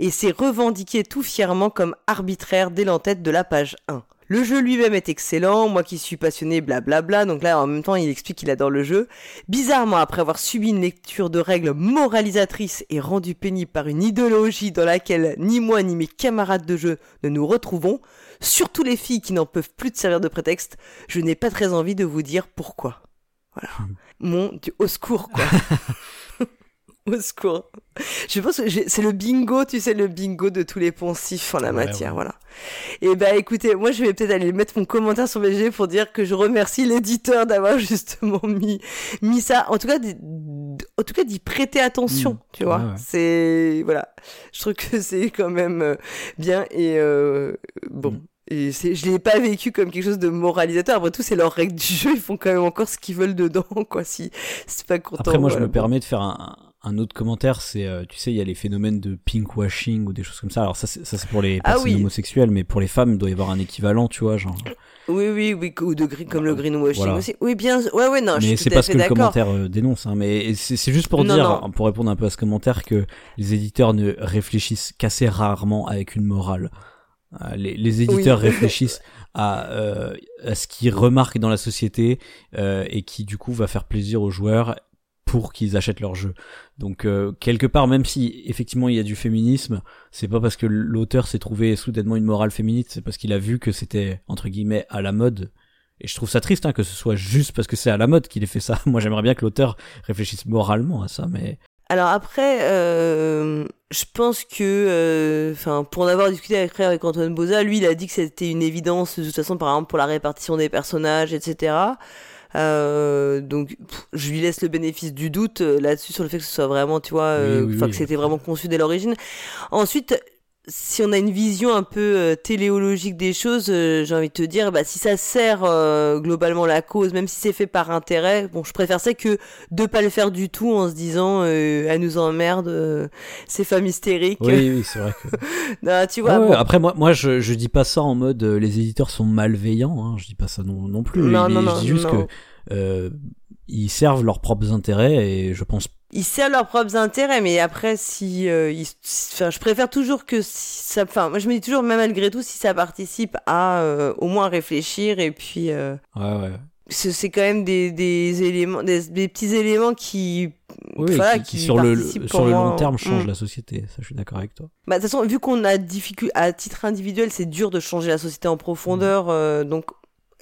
Et c'est revendiqué tout fièrement comme arbitraire dès l'entête de la page 1. Le jeu lui-même est excellent, moi qui suis passionné, blablabla, donc là en même temps il explique qu'il adore le jeu. Bizarrement, après avoir subi une lecture de règles moralisatrices et rendue pénible par une idéologie dans laquelle ni moi ni mes camarades de jeu ne nous retrouvons, surtout les filles qui n'en peuvent plus de servir de prétexte, je n'ai pas très envie de vous dire pourquoi. Voilà. Mon Dieu, au secours quoi. au secours. Je pense que c'est le bingo, tu sais, le bingo de tous les poncifs en la Ouais, matière, ouais. voilà. Et bah écoutez, moi je vais peut-être aller mettre mon commentaire sur BG pour dire que je remercie l'éditeur d'avoir justement mis, mis ça, en tout cas, d'y- en tout cas d'y prêter attention, Mm. tu vois. Ouais. C'est, voilà. Je trouve que c'est quand même euh, bien et euh, bon. Mm. Et c'est, je l'ai pas vécu comme quelque chose de moralisateur. Après tout, c'est leur règle du jeu. Ils font quand même encore ce qu'ils veulent dedans, quoi. Si c'est pas content. Après, moi, je me permets de faire un, un autre commentaire. C'est, euh, tu sais, il y a les phénomènes de pinkwashing ou des choses comme ça. Alors ça, c'est, ça c'est pour les Ah personnes oui. homosexuelles, mais pour les femmes, il doit y avoir un équivalent, tu vois, genre. Oui, oui, oui, ou de gris comme le greenwashing Voilà. aussi. Oui, bien, ouais, ouais, non, je mais suis c'est pas ce que le commentaire euh, dénonce, hein. Mais c'est, juste pour Non, dire, non. pour répondre un peu à ce commentaire, que les éditeurs ne réfléchissent qu'assez rarement avec une morale. Euh, Les, les éditeurs Oui. réfléchissent à, euh, à ce qu'ils remarquent dans la société euh, et qui du coup va faire plaisir aux joueurs pour qu'ils achètent leur jeu. Donc euh, quelque part, même si effectivement il y a du féminisme, c'est pas parce que l'auteur s'est trouvé soudainement une morale féministe, c'est parce qu'il a vu que c'était entre guillemets à la mode. Et je trouve ça triste hein, que ce soit juste parce que c'est à la mode qu'il ait fait ça. Moi j'aimerais bien que l'auteur réfléchisse moralement à ça, mais Alors après, euh, je pense que, enfin, pour en avoir discuté avec, avec Antoine Boza, lui, il a dit que c'était une évidence de toute façon, par exemple, pour la répartition des personnages, etc. Euh, donc, pff, je lui laisse le bénéfice du doute euh, là-dessus sur le fait que ce soit vraiment, tu vois, euh, Oui, oui, enfin, oui, que c'était vraiment conçu dès l'origine. Ensuite, si on a une vision un peu euh, téléologique des choses, euh, j'ai envie de te dire, bah, si ça sert euh, globalement la cause, même si c'est fait par intérêt, bon, je préfère ça que de pas le faire du tout en se disant, euh, elle nous emmerde, euh, ces femmes hystériques. oui, oui, c'est vrai que. Non, tu vois, Ah ouais. Après moi, moi je, je dis pas ça en mode euh, les éditeurs sont malveillants. Hein, je dis pas ça non, non plus. Non, mais non, je dis juste que euh, ils servent leurs propres intérêts et je pense ils servent leurs propres intérêts, mais après, si, euh, ils- enfin, je préfère toujours que si ça, enfin, moi je me dis toujours, même malgré tout, si ça participe à euh, au moins réfléchir et puis, euh, ouais ouais. c'est quand même des, des éléments, des, des petits éléments qui, Oui, voilà, qui, qui sur le sur le long terme changent Mm. la société. Ça, je suis d'accord avec toi. Bah, de toute façon, vu qu'on a difficulté à titre individuel, c'est dur de changer la société en profondeur. euh, donc,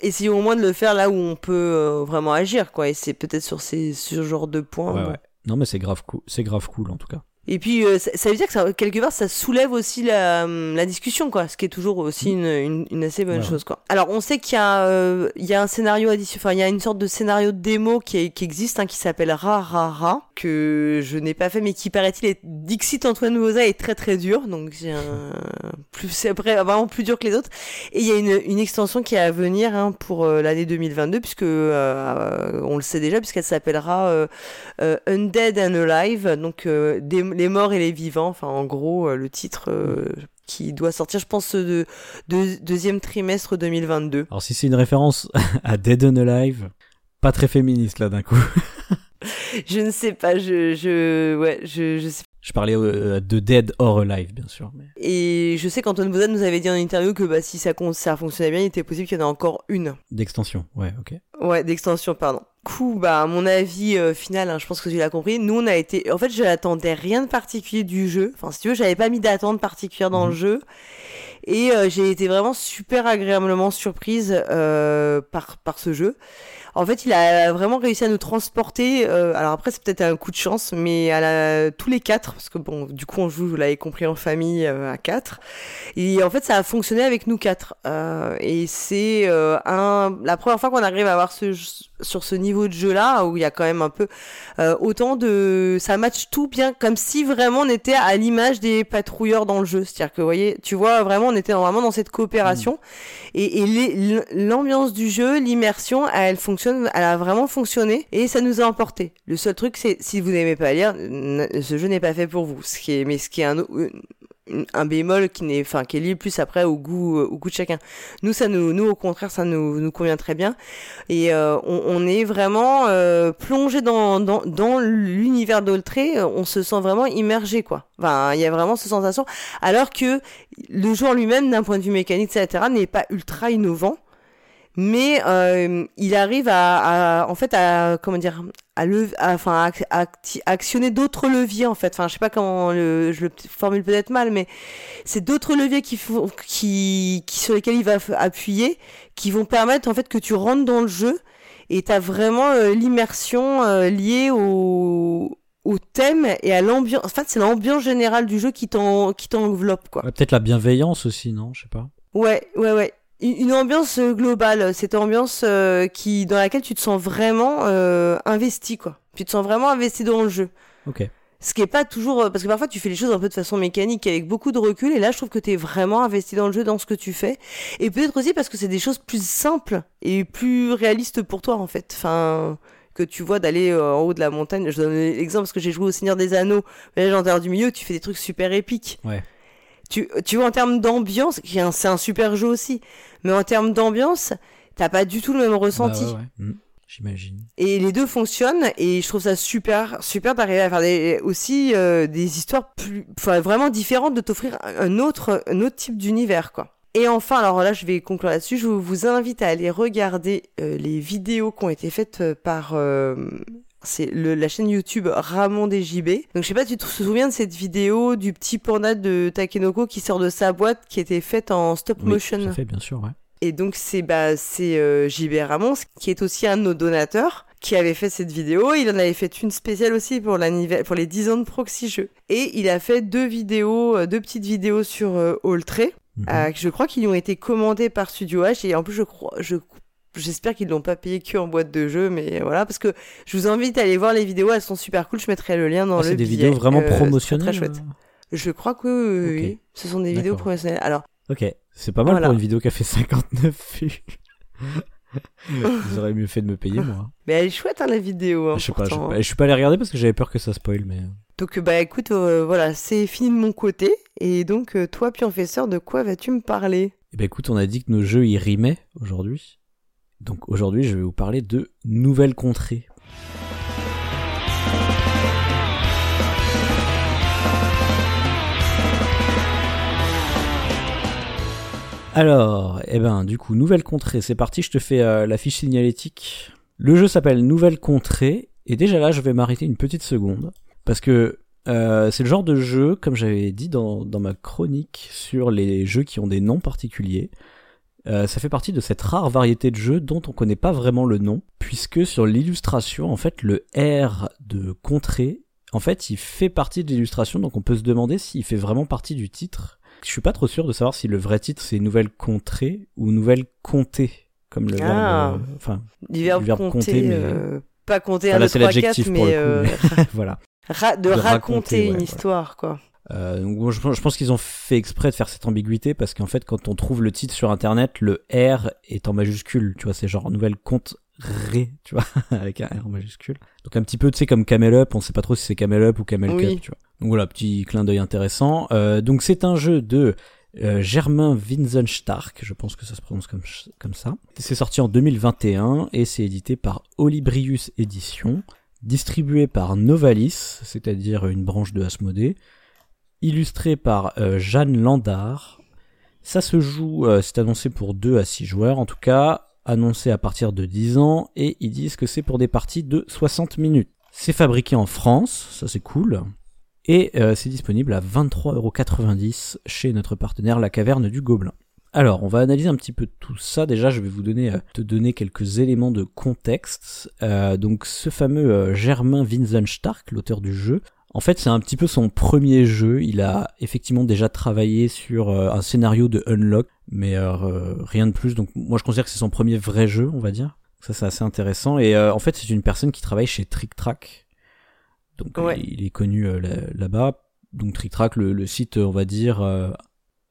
essayons au moins de le faire là où on peut euh, vraiment agir, quoi. Et c'est peut-être sur ces ce genre de points. Ouais, bon. ouais. Non mais c'est grave cool. C'est grave cool en tout cas. Et puis euh, ça, ça veut dire que ça, quelque part ça soulève aussi la, la discussion quoi, ce qui est toujours aussi une, une, une assez bonne Ouais. chose quoi. Alors on sait qu'il y a euh, il y a un scénario additionnel, enfin il y a une sorte de scénario de démo qui, est- qui existe hein, qui s'appelle Ra Ra Ra que je n'ai pas fait mais qui paraît-il est Dixit Antoine Moza est très très dur donc j'ai un plus c'est vraiment plus dur que les autres et il y a une, une extension qui est à venir hein, pour euh, l'année 2022 puisque on le sait déjà puisqu'elle s'appellera Undead and Alive, donc des- les morts et les vivants, enfin en gros euh, le titre euh, qui doit sortir, je pense, de, de- deuxième trimestre 2022. Alors si c'est une référence à Dead and Alive, pas très féministe là d'un coup. Je ne sais pas, je, je, ouais, je, je sais. Je parlais euh, de Dead or Alive bien sûr. Mais... Et je sais qu'Antoine Bozan nous avait dit en interview que bah, si ça fonctionnait bien, il était possible qu'il y en ait encore une. D'extension, ouais, ok. Ouais, d'extension, pardon. Coup, bah, à mon avis euh, final, hein, je pense que tu l'as compris. Nous, on a été. En fait, je n'attendais rien de particulier du jeu. Enfin, si tu veux, j'avais pas mis d'attente particulière dans Mhm. le jeu. Et euh, j'ai été vraiment super agréablement surprise euh, par, par ce jeu. En fait, il a vraiment réussi à nous transporter. euh, alors après, c'est peut-être un coup de chance, mais à la, tous les quatre, parce que bon, du coup, on joue, vous l'avez compris, en famille euh, à quatre. Et en fait, ça a fonctionné avec nous quatre. Euh, et c'est un, la première fois qu'on arrive à avoir ce, sur ce niveau de jeu-là, où il y a quand même un peu autant de, ça match tout bien, comme si vraiment on était à l'image des patrouilleurs dans le jeu. C'est-à-dire que, vous voyez, tu vois, vraiment, on était vraiment dans cette coopération. Et, et l'ambiance du jeu, l'immersion, elle fonctionne, elle a vraiment fonctionné et ça nous a emporté. Le seul truc, c'est si vous n'aimez pas lire, ce jeu n'est pas fait pour vous. Ce qui est, mais ce qui est un, bémol qui n'est, enfin, qui est lié plus après au goût, au goût de chacun. Nous, ça nous, nous au contraire, ça nous, convient très bien. Et euh, on, est vraiment euh, plongé dans, l'univers d'Oltré. On se sent vraiment immergé, quoi. Enfin, il y a vraiment cette sensation. Alors que le jeu lui-même, d'un point de vue mécanique, etc., n'est pas ultra innovant. Mais euh, il arrive à, à- en fait, à comment dire, à à- enfin, à, à acti- actionner d'autres leviers en fait. Enfin, je sais pas comment le, je le formule peut-être mal, mais c'est d'autres leviers qui, font- qui, qui sur lesquels il va appuyer, qui vont permettre en fait que tu rentres dans le jeu et t'as vraiment euh, l'immersion euh, liée au au thème et à l'ambiance. En fait, c'est l'ambiance générale du jeu qui t'en qui t'enveloppe quoi. Ouais, Peut-être la bienveillance aussi, non? Je sais pas. Ouais, ouais, ouais. Une ambiance euh, globale, cette ambiance euh, qui dans laquelle tu te sens vraiment euh, investi quoi. Tu te sens vraiment investi dans le jeu. Ok. Ce qui est pas toujours euh, parce que parfois tu fais les choses un peu de façon mécanique avec beaucoup de recul et là je trouve que tu es vraiment investi dans le jeu dans ce que tu fais et peut-être aussi parce que c'est des choses plus simples et plus réalistes pour toi en fait. Enfin que tu vois d'aller euh, en haut de la montagne, je donne l'exemple parce que j'ai joué au Seigneur des Anneaux, mais là du milieu, tu fais des trucs super épiques. Ouais. Tu, tu vois en termes d'ambiance, c'est un super jeu aussi, mais en termes d'ambiance, t'as pas du tout le même ressenti. Bah ouais, ouais. Hmm, J'imagine. Et les deux fonctionnent et je trouve ça super super d'arriver à faire des, aussi euh, des histoires plus enfin vraiment différentes de t'offrir un autre un autre type d'univers quoi. Et enfin alors là je vais conclure là-dessus, je vous invite à aller regarder euh, les vidéos qui ont été faites euh, par euh, c'est le- la chaîne YouTube Ramon des JB. Donc je sais pas si tu te souviens de cette vidéo du petit panda de Takenoko qui sort de sa boîte qui était faite en stop Oui, motion? Ça fait bien sûr, ouais. Et donc c'est bah c'est euh, JB Ramos qui est aussi un de nos donateurs qui avait fait cette vidéo. Il en avait fait une spéciale aussi pour l'anniversaire pour les 10 ans de Proxy Jeux. Et il a fait deux vidéos, euh, deux petites vidéos sur euh, Alltray. Mhm. Euh, je crois qu'ils ont été commandés par Studio H et en plus je crois je J'espère qu'ils l'ont pas payé que en boîte de jeu, mais voilà, parce que je vous invite à aller voir les vidéos, elles sont super cool. Je mettrai le lien dans Ah, le c'est des vidéos vraiment Euh, c'est promotionnelles. Très chouette. euh Je crois que oui, oui, oui. Ce sont des vidéos promotionnelles. Alors, Ok, c'est pas mal Voilà. pour une vidéo qui a fait 59 vues. Vous auriez mieux fait de me payer, moi. mais elle est chouette hein, la vidéo. Hein, je sais pas, je, sais pas, je suis pas allé regarder parce que j'avais peur que ça spoil, mais. Donc bah écoute, euh, voilà, c'est fini de mon côté. Et donc euh, toi, Pionfesseur, de quoi vas-tu me parler? Eh ben écoute, on a dit que nos jeux y rimaient aujourd'hui. Donc aujourd'hui, je vais vous parler de Nouvelles Contrées. Alors, eh ben, du coup, Nouvelle Contrée, c'est parti, je te fais euh, la fiche signalétique. Le jeu s'appelle Nouvelle Contrée, et déjà là, je vais m'arrêter une petite seconde, parce que euh, c'est le genre de jeu, comme j'avais dit dans, dans ma chronique sur les jeux qui ont des noms particuliers, euh, ça fait partie de cette rare variété de jeux dont on connaît pas vraiment le nom, puisque sur l'illustration, en fait, le R de contrée en fait, il fait partie de l'illustration, donc on peut se demander s'il fait vraiment partie du titre. Je suis pas trop sûr de savoir si le vrai titre c'est Nouvelle Contrée ou Nouvelle Comté, comme le Ah. verbe, euh, enfin, Du verbe, compter, compter, mais- euh, pas compter Enfin, un, là, deux, c'est trois, quatre, mais, le euh, voilà. ra- de, De raconter, raconter, ouais, une voilà. histoire, quoi. Euh, donc je, pense- je pense qu'ils ont fait exprès de faire cette ambiguïté parce qu'en fait, quand on trouve le titre sur internet, le R est en majuscule. Tu vois, c'est genre nouvelle compte ré, tu vois, avec un R en majuscule. Donc un petit peu, tu sais, comme Camel Up, on sait pas trop si c'est Camel Up ou Camel Oui. Cup, tu vois. Donc voilà, petit clin d'œil intéressant. Euh, donc c'est un jeu de euh, Germain Winzenstark, je pense que ça se prononce comme, comme ça. C'est sorti en 2021 et c'est édité par Olibrius Éditions, distribué par Novalis, c'est-à-dire une branche de Asmodée, illustré par euh, Jeanne Landard. Ça se joue, euh, c'est annoncé pour 2 à 6 joueurs en tout cas, annoncé à partir de 10 ans, et ils disent que c'est pour des parties de 60 minutes. C'est fabriqué en France, ça c'est cool, et euh, c'est disponible à 23,90€ chez notre partenaire La Caverne du Gobelin. Alors, on va analyser un petit peu tout ça. Déjà, je vais vous donner, quelques éléments de contexte. Donc, ce fameux Germain Winzenstark, l'auteur du jeu, en fait, c'est un petit peu son premier jeu. Il a effectivement déjà travaillé sur euh, un scénario de Unlock, mais euh, rien de plus. Donc, moi, je considère que c'est son premier vrai jeu, on va dire. Ça, c'est assez intéressant. Et euh, en fait, c'est une personne qui travaille chez Trick Track. Donc, Ouais. il, est connu là- là-bas. Donc, Trick Track, le, le site, on va dire,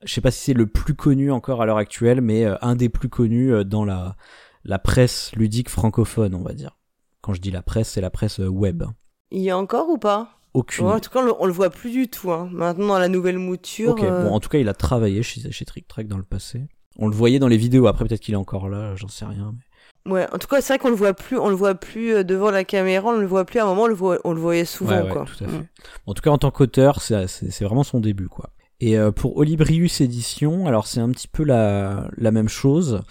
je sais pas si c'est le plus connu encore à l'heure actuelle, mais un des plus connus dans la, la presse ludique francophone, on va dire. Quand je dis la presse, c'est la presse web. Il y a encore ou pas? Aucune. En tout cas, on le, on le voit plus du tout. Hein. Maintenant, dans la nouvelle mouture. Ok, euh, bon, en tout cas, il a travaillé chez, chez Trick Track dans le passé. On le voyait dans les vidéos, après peut-être qu'il est encore là, j'en sais rien. mais- Ouais, en tout cas, c'est vrai qu'on le voit plus, on le voit plus euh, devant la caméra, on le voit plus à un moment, on le, voit, on le voyait souvent, Ouais, ouais, quoi. tout à fait. Mm. En tout cas, en tant qu'auteur, c'est vraiment son début, quoi. Et euh, pour Olibrius Édition, alors c'est un petit peu la, la même chose.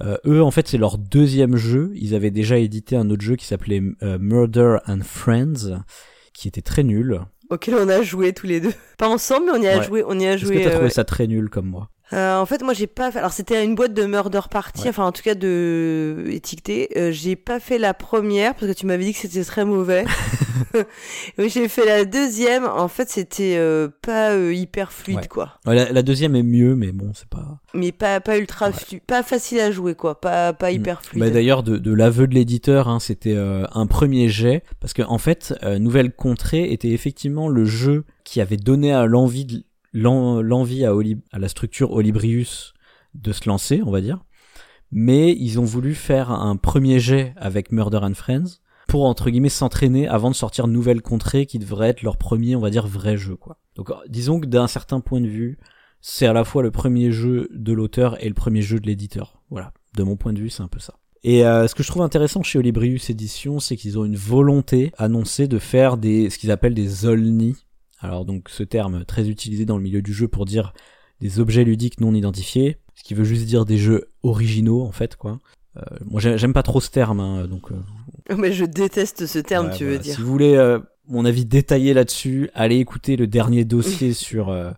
Euh, eux, en fait, c'est leur deuxième jeu. Ils avaient déjà édité un autre jeu qui s'appelait euh, Murder and Friends, qui était très nul. Auquel on a joué tous les deux. Pas ensemble, mais on y a Ouais. joué, on y a Est-ce joué. que t'as euh, trouvé ça très nul comme moi? Euh, en fait, moi, j'ai pas fait. Alors, c'était une boîte de murder party, Ouais. enfin, en tout cas, de étiqueté. Euh, j'ai pas fait la première parce que tu m'avais dit que c'était très mauvais. Oui, j'ai fait la deuxième. En fait, c'était euh, pas euh, hyper fluide, Ouais. quoi. Ouais, la, la deuxième est mieux, mais bon, c'est pas. Mais pas, pas ultra, Ouais. flu- pas facile à jouer, quoi. Pas, pas hyper fluide. Bah, D'ailleurs, de, de l'aveu de l'éditeur, hein, c'était euh, un premier jet, parce que en fait, euh, Nouvelle Contrée était effectivement le jeu qui avait donné à l'envie de- l'envie à, la structure Olibrius de se lancer, on va dire. Mais ils ont voulu faire un premier jet avec Murder and Friends pour entre guillemets s'entraîner avant de sortir Nouvelle Contrée qui devrait être leur premier, on va dire, vrai jeu quoi. Donc disons que d'un certain point de vue, c'est à la fois le premier jeu de l'auteur et le premier jeu de l'éditeur. Voilà, de mon point de vue, c'est un peu ça. Et euh, ce que je trouve intéressant chez Olibrius Édition, c'est qu'ils ont une volonté annoncée de faire des ce qu'ils appellent des Zolni. Alors donc ce terme très utilisé dans le milieu du jeu pour dire des objets ludiques non identifiés, ce qui veut juste dire des jeux originaux en fait quoi. Euh, moi j'ai- j'aime pas trop ce terme, hein, donc euh, Mais je déteste ce terme, Ouais, tu veux dire. Si vous voulez euh, mon avis détaillé là-dessus, allez écouter le dernier dossier sur euh,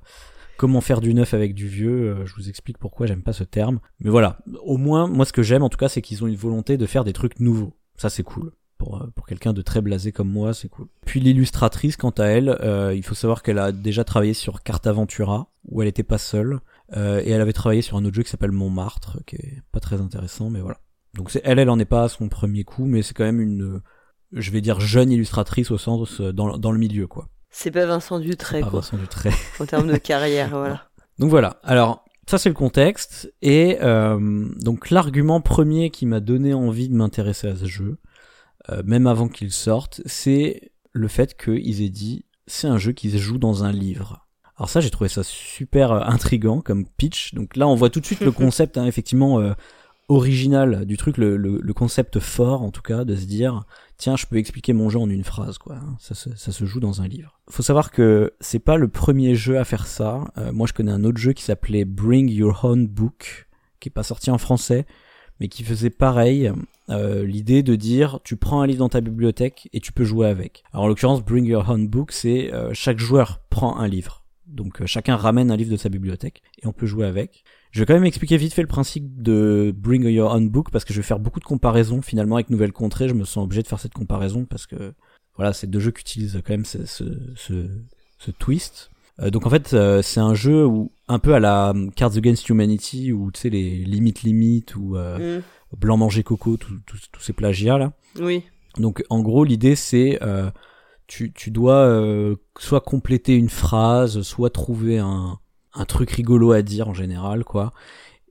comment faire du neuf avec du vieux. je vous explique pourquoi j'aime pas ce terme. Mais voilà, au moins moi ce que j'aime en tout cas, c'est qu'ils ont une volonté de faire des trucs nouveaux. Ça c'est cool. Pour, euh, pour quelqu'un de très blasé comme moi, c'est cool. Puis l'illustratrice, quant à elle, euh, il faut savoir qu'elle a déjà travaillé sur Cartaventura, où elle était pas seule, euh, et elle avait travaillé sur un autre jeu qui s'appelle Montmartre, qui est pas très intéressant, mais voilà. Donc c'est elle, elle en est pas à son premier coup, mais c'est quand même une, euh, je vais dire jeune illustratrice au sens euh, dans, dans le milieu quoi. C'est pas Vincent Dutray, Pas quoi. Vincent Dutray. En termes de carrière, voilà. Donc voilà. Alors ça c'est le contexte et euh, donc l'argument premier qui m'a donné envie de m'intéresser à ce jeu, euh, même avant qu'il sorte, c'est le fait qu'ils aient dit c'est un jeu qui se joue dans un livre. Alors ça j'ai trouvé ça super euh, intrigant comme pitch. Donc là on voit tout de suite le concept hein, effectivement euh, original du truc, le, le, le concept fort en tout cas de se dire tiens je peux expliquer mon jeu en une phrase quoi. hein. Ça, se- ça se joue dans un livre. Faut savoir que c'est pas le premier jeu à faire ça. Euh, moi je connais un autre jeu qui s'appelait Bring Your Own Book qui est pas sorti en français mais qui faisait pareil. Euh, L'idée de dire tu prends un livre dans ta bibliothèque et tu peux jouer avec. Alors en l'occurrence Bring Your Own Book c'est euh, chaque joueur prend un livre. Donc euh, chacun ramène un livre de sa bibliothèque et on peut jouer avec. Je vais quand même expliquer vite fait le principe de Bring Your Own Book parce que je vais faire beaucoup de comparaisons finalement avec Nouvelle Contrée. Je me sens obligé de faire cette comparaison parce que voilà, c'est deux jeux qui utilisent quand même ce, ce, twist. Donc en fait, c'est un jeu où un peu à la um, Cards Against Humanity ou tu sais les limites limites ou. Blanc manger coco, tous ces plagiats là. Oui. Donc en gros l'idée c'est euh, tu, tu dois euh, soit compléter une phrase, soit trouver un, un truc rigolo à dire en général quoi.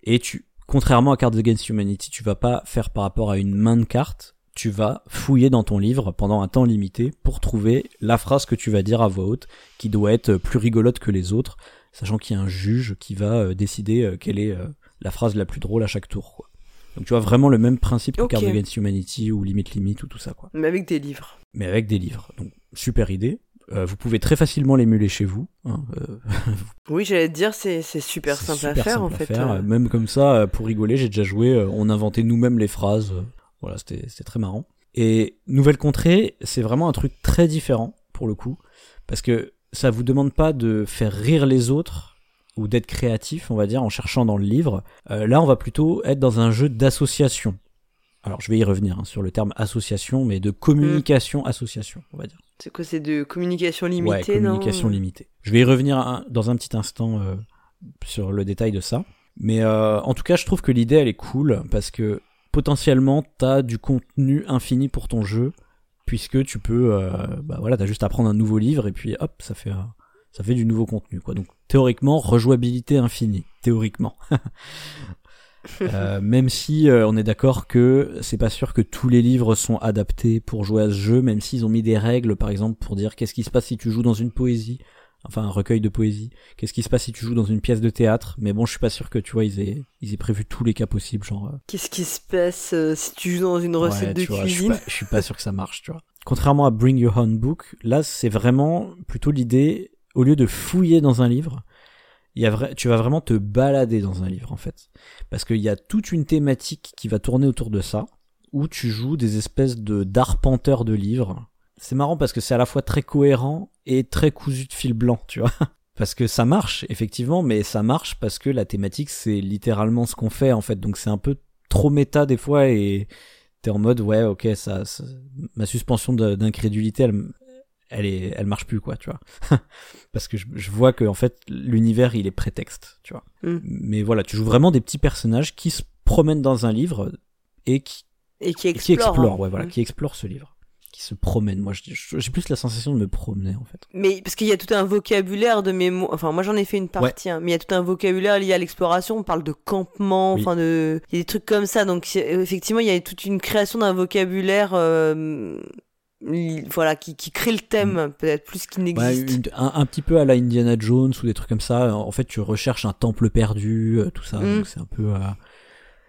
Et tu contrairement à Cards Against Humanity, tu vas pas faire par rapport à une main de cartes, tu vas fouiller dans ton livre pendant un temps limité pour trouver la phrase que tu vas dire à voix haute qui doit être plus rigolote que les autres, sachant qu'il y a un juge qui va euh, décider euh, quelle est euh, la phrase la plus drôle à chaque tour quoi. Donc tu vois vraiment le même principe que Ok. Cards Against Humanity ou Limit Limit ou tout ça quoi Mais avec des livres. mais avec des livres. Donc super idée. Euh, vous pouvez très facilement l'émuler chez vous. hein, euh, Oui, j'allais te dire, c'est super simple à faire simple en fait. faire. euh. Même comme ça, pour rigoler, j'ai déjà joué. on inventait nous-mêmes les phrases. Voilà, c'était c'était très marrant. Et Nouvelle Contrée, c'est vraiment un truc très différent pour le coup, parce que ça vous demande pas de faire rire les autres ou d'être créatif, on va dire, en cherchant dans le livre. Euh, là, on va plutôt être dans un jeu d'association. Alors, je vais y revenir hein, sur le terme association, mais de communication association, on va dire. C'est quoi C'est de communication Ouais, limitée, communication non limitée. Je vais y revenir un- dans un petit instant euh, sur le détail de ça. Mais euh, en tout cas, je trouve que l'idée, elle est cool parce que potentiellement, t'as du contenu infini pour ton jeu puisque tu peux, bah voilà, t'as juste à prendre un nouveau livre et puis hop, ça fait, ça fait du nouveau contenu, quoi. Donc théoriquement, rejouabilité infinie, théoriquement. Euh, même si euh, on est d'accord que c'est pas sûr que tous les livres sont adaptés pour jouer à ce jeu, même s'ils ont mis des règles, par exemple, pour dire qu'est-ce qui se passe si tu joues dans une poésie, enfin un recueil de poésie, qu'est-ce qui se passe si tu joues dans une pièce de théâtre, mais bon, je suis pas sûr que tu vois, ils aient, ils aient prévu tous les cas possibles, genre. euh, Qu'est-ce qui se passe euh, si tu joues dans une recette ouais, de vois, je suis cuisine? pas- je suis pas sûr que ça marche, tu vois. Contrairement à Bring Your Own Book, là, c'est vraiment plutôt l'idée, au lieu de fouiller dans un livre, tu vas vraiment te balader dans un livre, en fait. Parce qu'il y a toute une thématique qui va tourner autour de ça, où tu joues des espèces de d'arpenteurs de livres. C'est marrant parce que c'est à la fois très cohérent et très cousu de fil blanc, tu vois. Parce que ça marche, effectivement, mais ça marche parce que la thématique, c'est littéralement ce qu'on fait, en fait. Donc c'est un peu trop méta des fois et t'es en mode, ouais, ok, ça, ma suspension d'incrédulité, elle, elle est, elle marche plus, quoi, tu vois. parce que je, je vois que, en fait, l'univers, il est prétexte, tu vois. Mm. Mais voilà, tu joues vraiment des petits personnages qui se promènent dans un livre et qui, et qui et qui explore. explorent, hein. ouais, voilà, qui explorent ce livre. Qui se promènent. Moi, j'ai plus la sensation de me promener, en fait. Mais parce qu'il y a tout un vocabulaire de mémoire. Enfin, moi j'en ai fait une partie, hein, mais il y a tout un vocabulaire lié à l'exploration. On parle de campement, Oui. enfin de. Il y a des trucs comme ça. Donc effectivement, il y a toute une création d'un vocabulaire. euh, Voilà, qui, qui crée le thème, peut-être plus qu'il n'existe. un, un petit peu à la Indiana Jones ou des trucs comme ça. En fait, tu recherches un temple perdu, euh, tout ça. Mm. Donc c'est un peu, euh,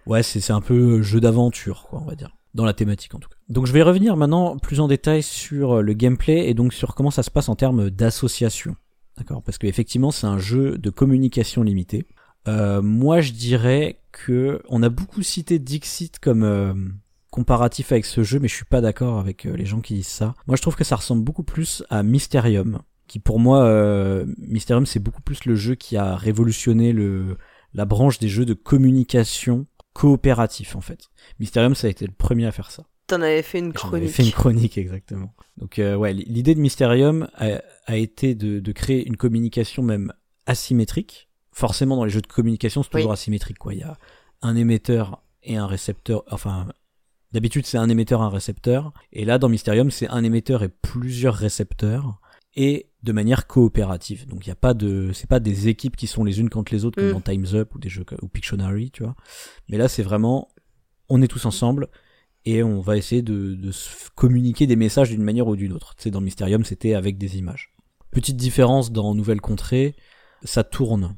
ouais, c'est c'est un peu jeu d'aventure, quoi, on va dire, dans la thématique en tout cas. Donc je vais revenir maintenant plus en détail sur euh, le gameplay et donc sur comment ça se passe en termes d'association, d'accord? Parce qu'effectivement, c'est un jeu de communication limitée. Euh, moi, je dirais que on a beaucoup cité Dixit comme euh, comparatif avec ce jeu, mais je suis pas d'accord avec euh, les gens qui disent ça. Moi, je trouve que ça ressemble beaucoup plus à Mysterium, qui pour moi, euh, Mysterium, c'est beaucoup plus le jeu qui a révolutionné le la branche des jeux de communication coopératif en fait. Mysterium, ça a été le premier à faire ça. T'en avais fait une J'en avais chronique. fait une chronique exactement. Donc euh, ouais, l'idée de Mysterium a, a été de, de créer une communication même asymétrique. Forcément, dans les jeux de communication, c'est toujours Oui. asymétrique quoi. Il y a un émetteur et un récepteur. Enfin, d'habitude c'est un émetteur, un récepteur. Et là, dans Mysterium, c'est un émetteur et plusieurs récepteurs et de manière coopérative. Donc il y a pas de, c'est pas des équipes qui sont les unes contre les autres comme Mm. dans Times Up ou des jeux ou Pictionary, tu vois. Mais là, c'est vraiment, on est tous ensemble et on va essayer de, de se communiquer des messages d'une manière ou d'une autre. Tu sais, dans Mysterium, c'était avec des images. Petite différence dans Nouvelle Contrée, ça tourne.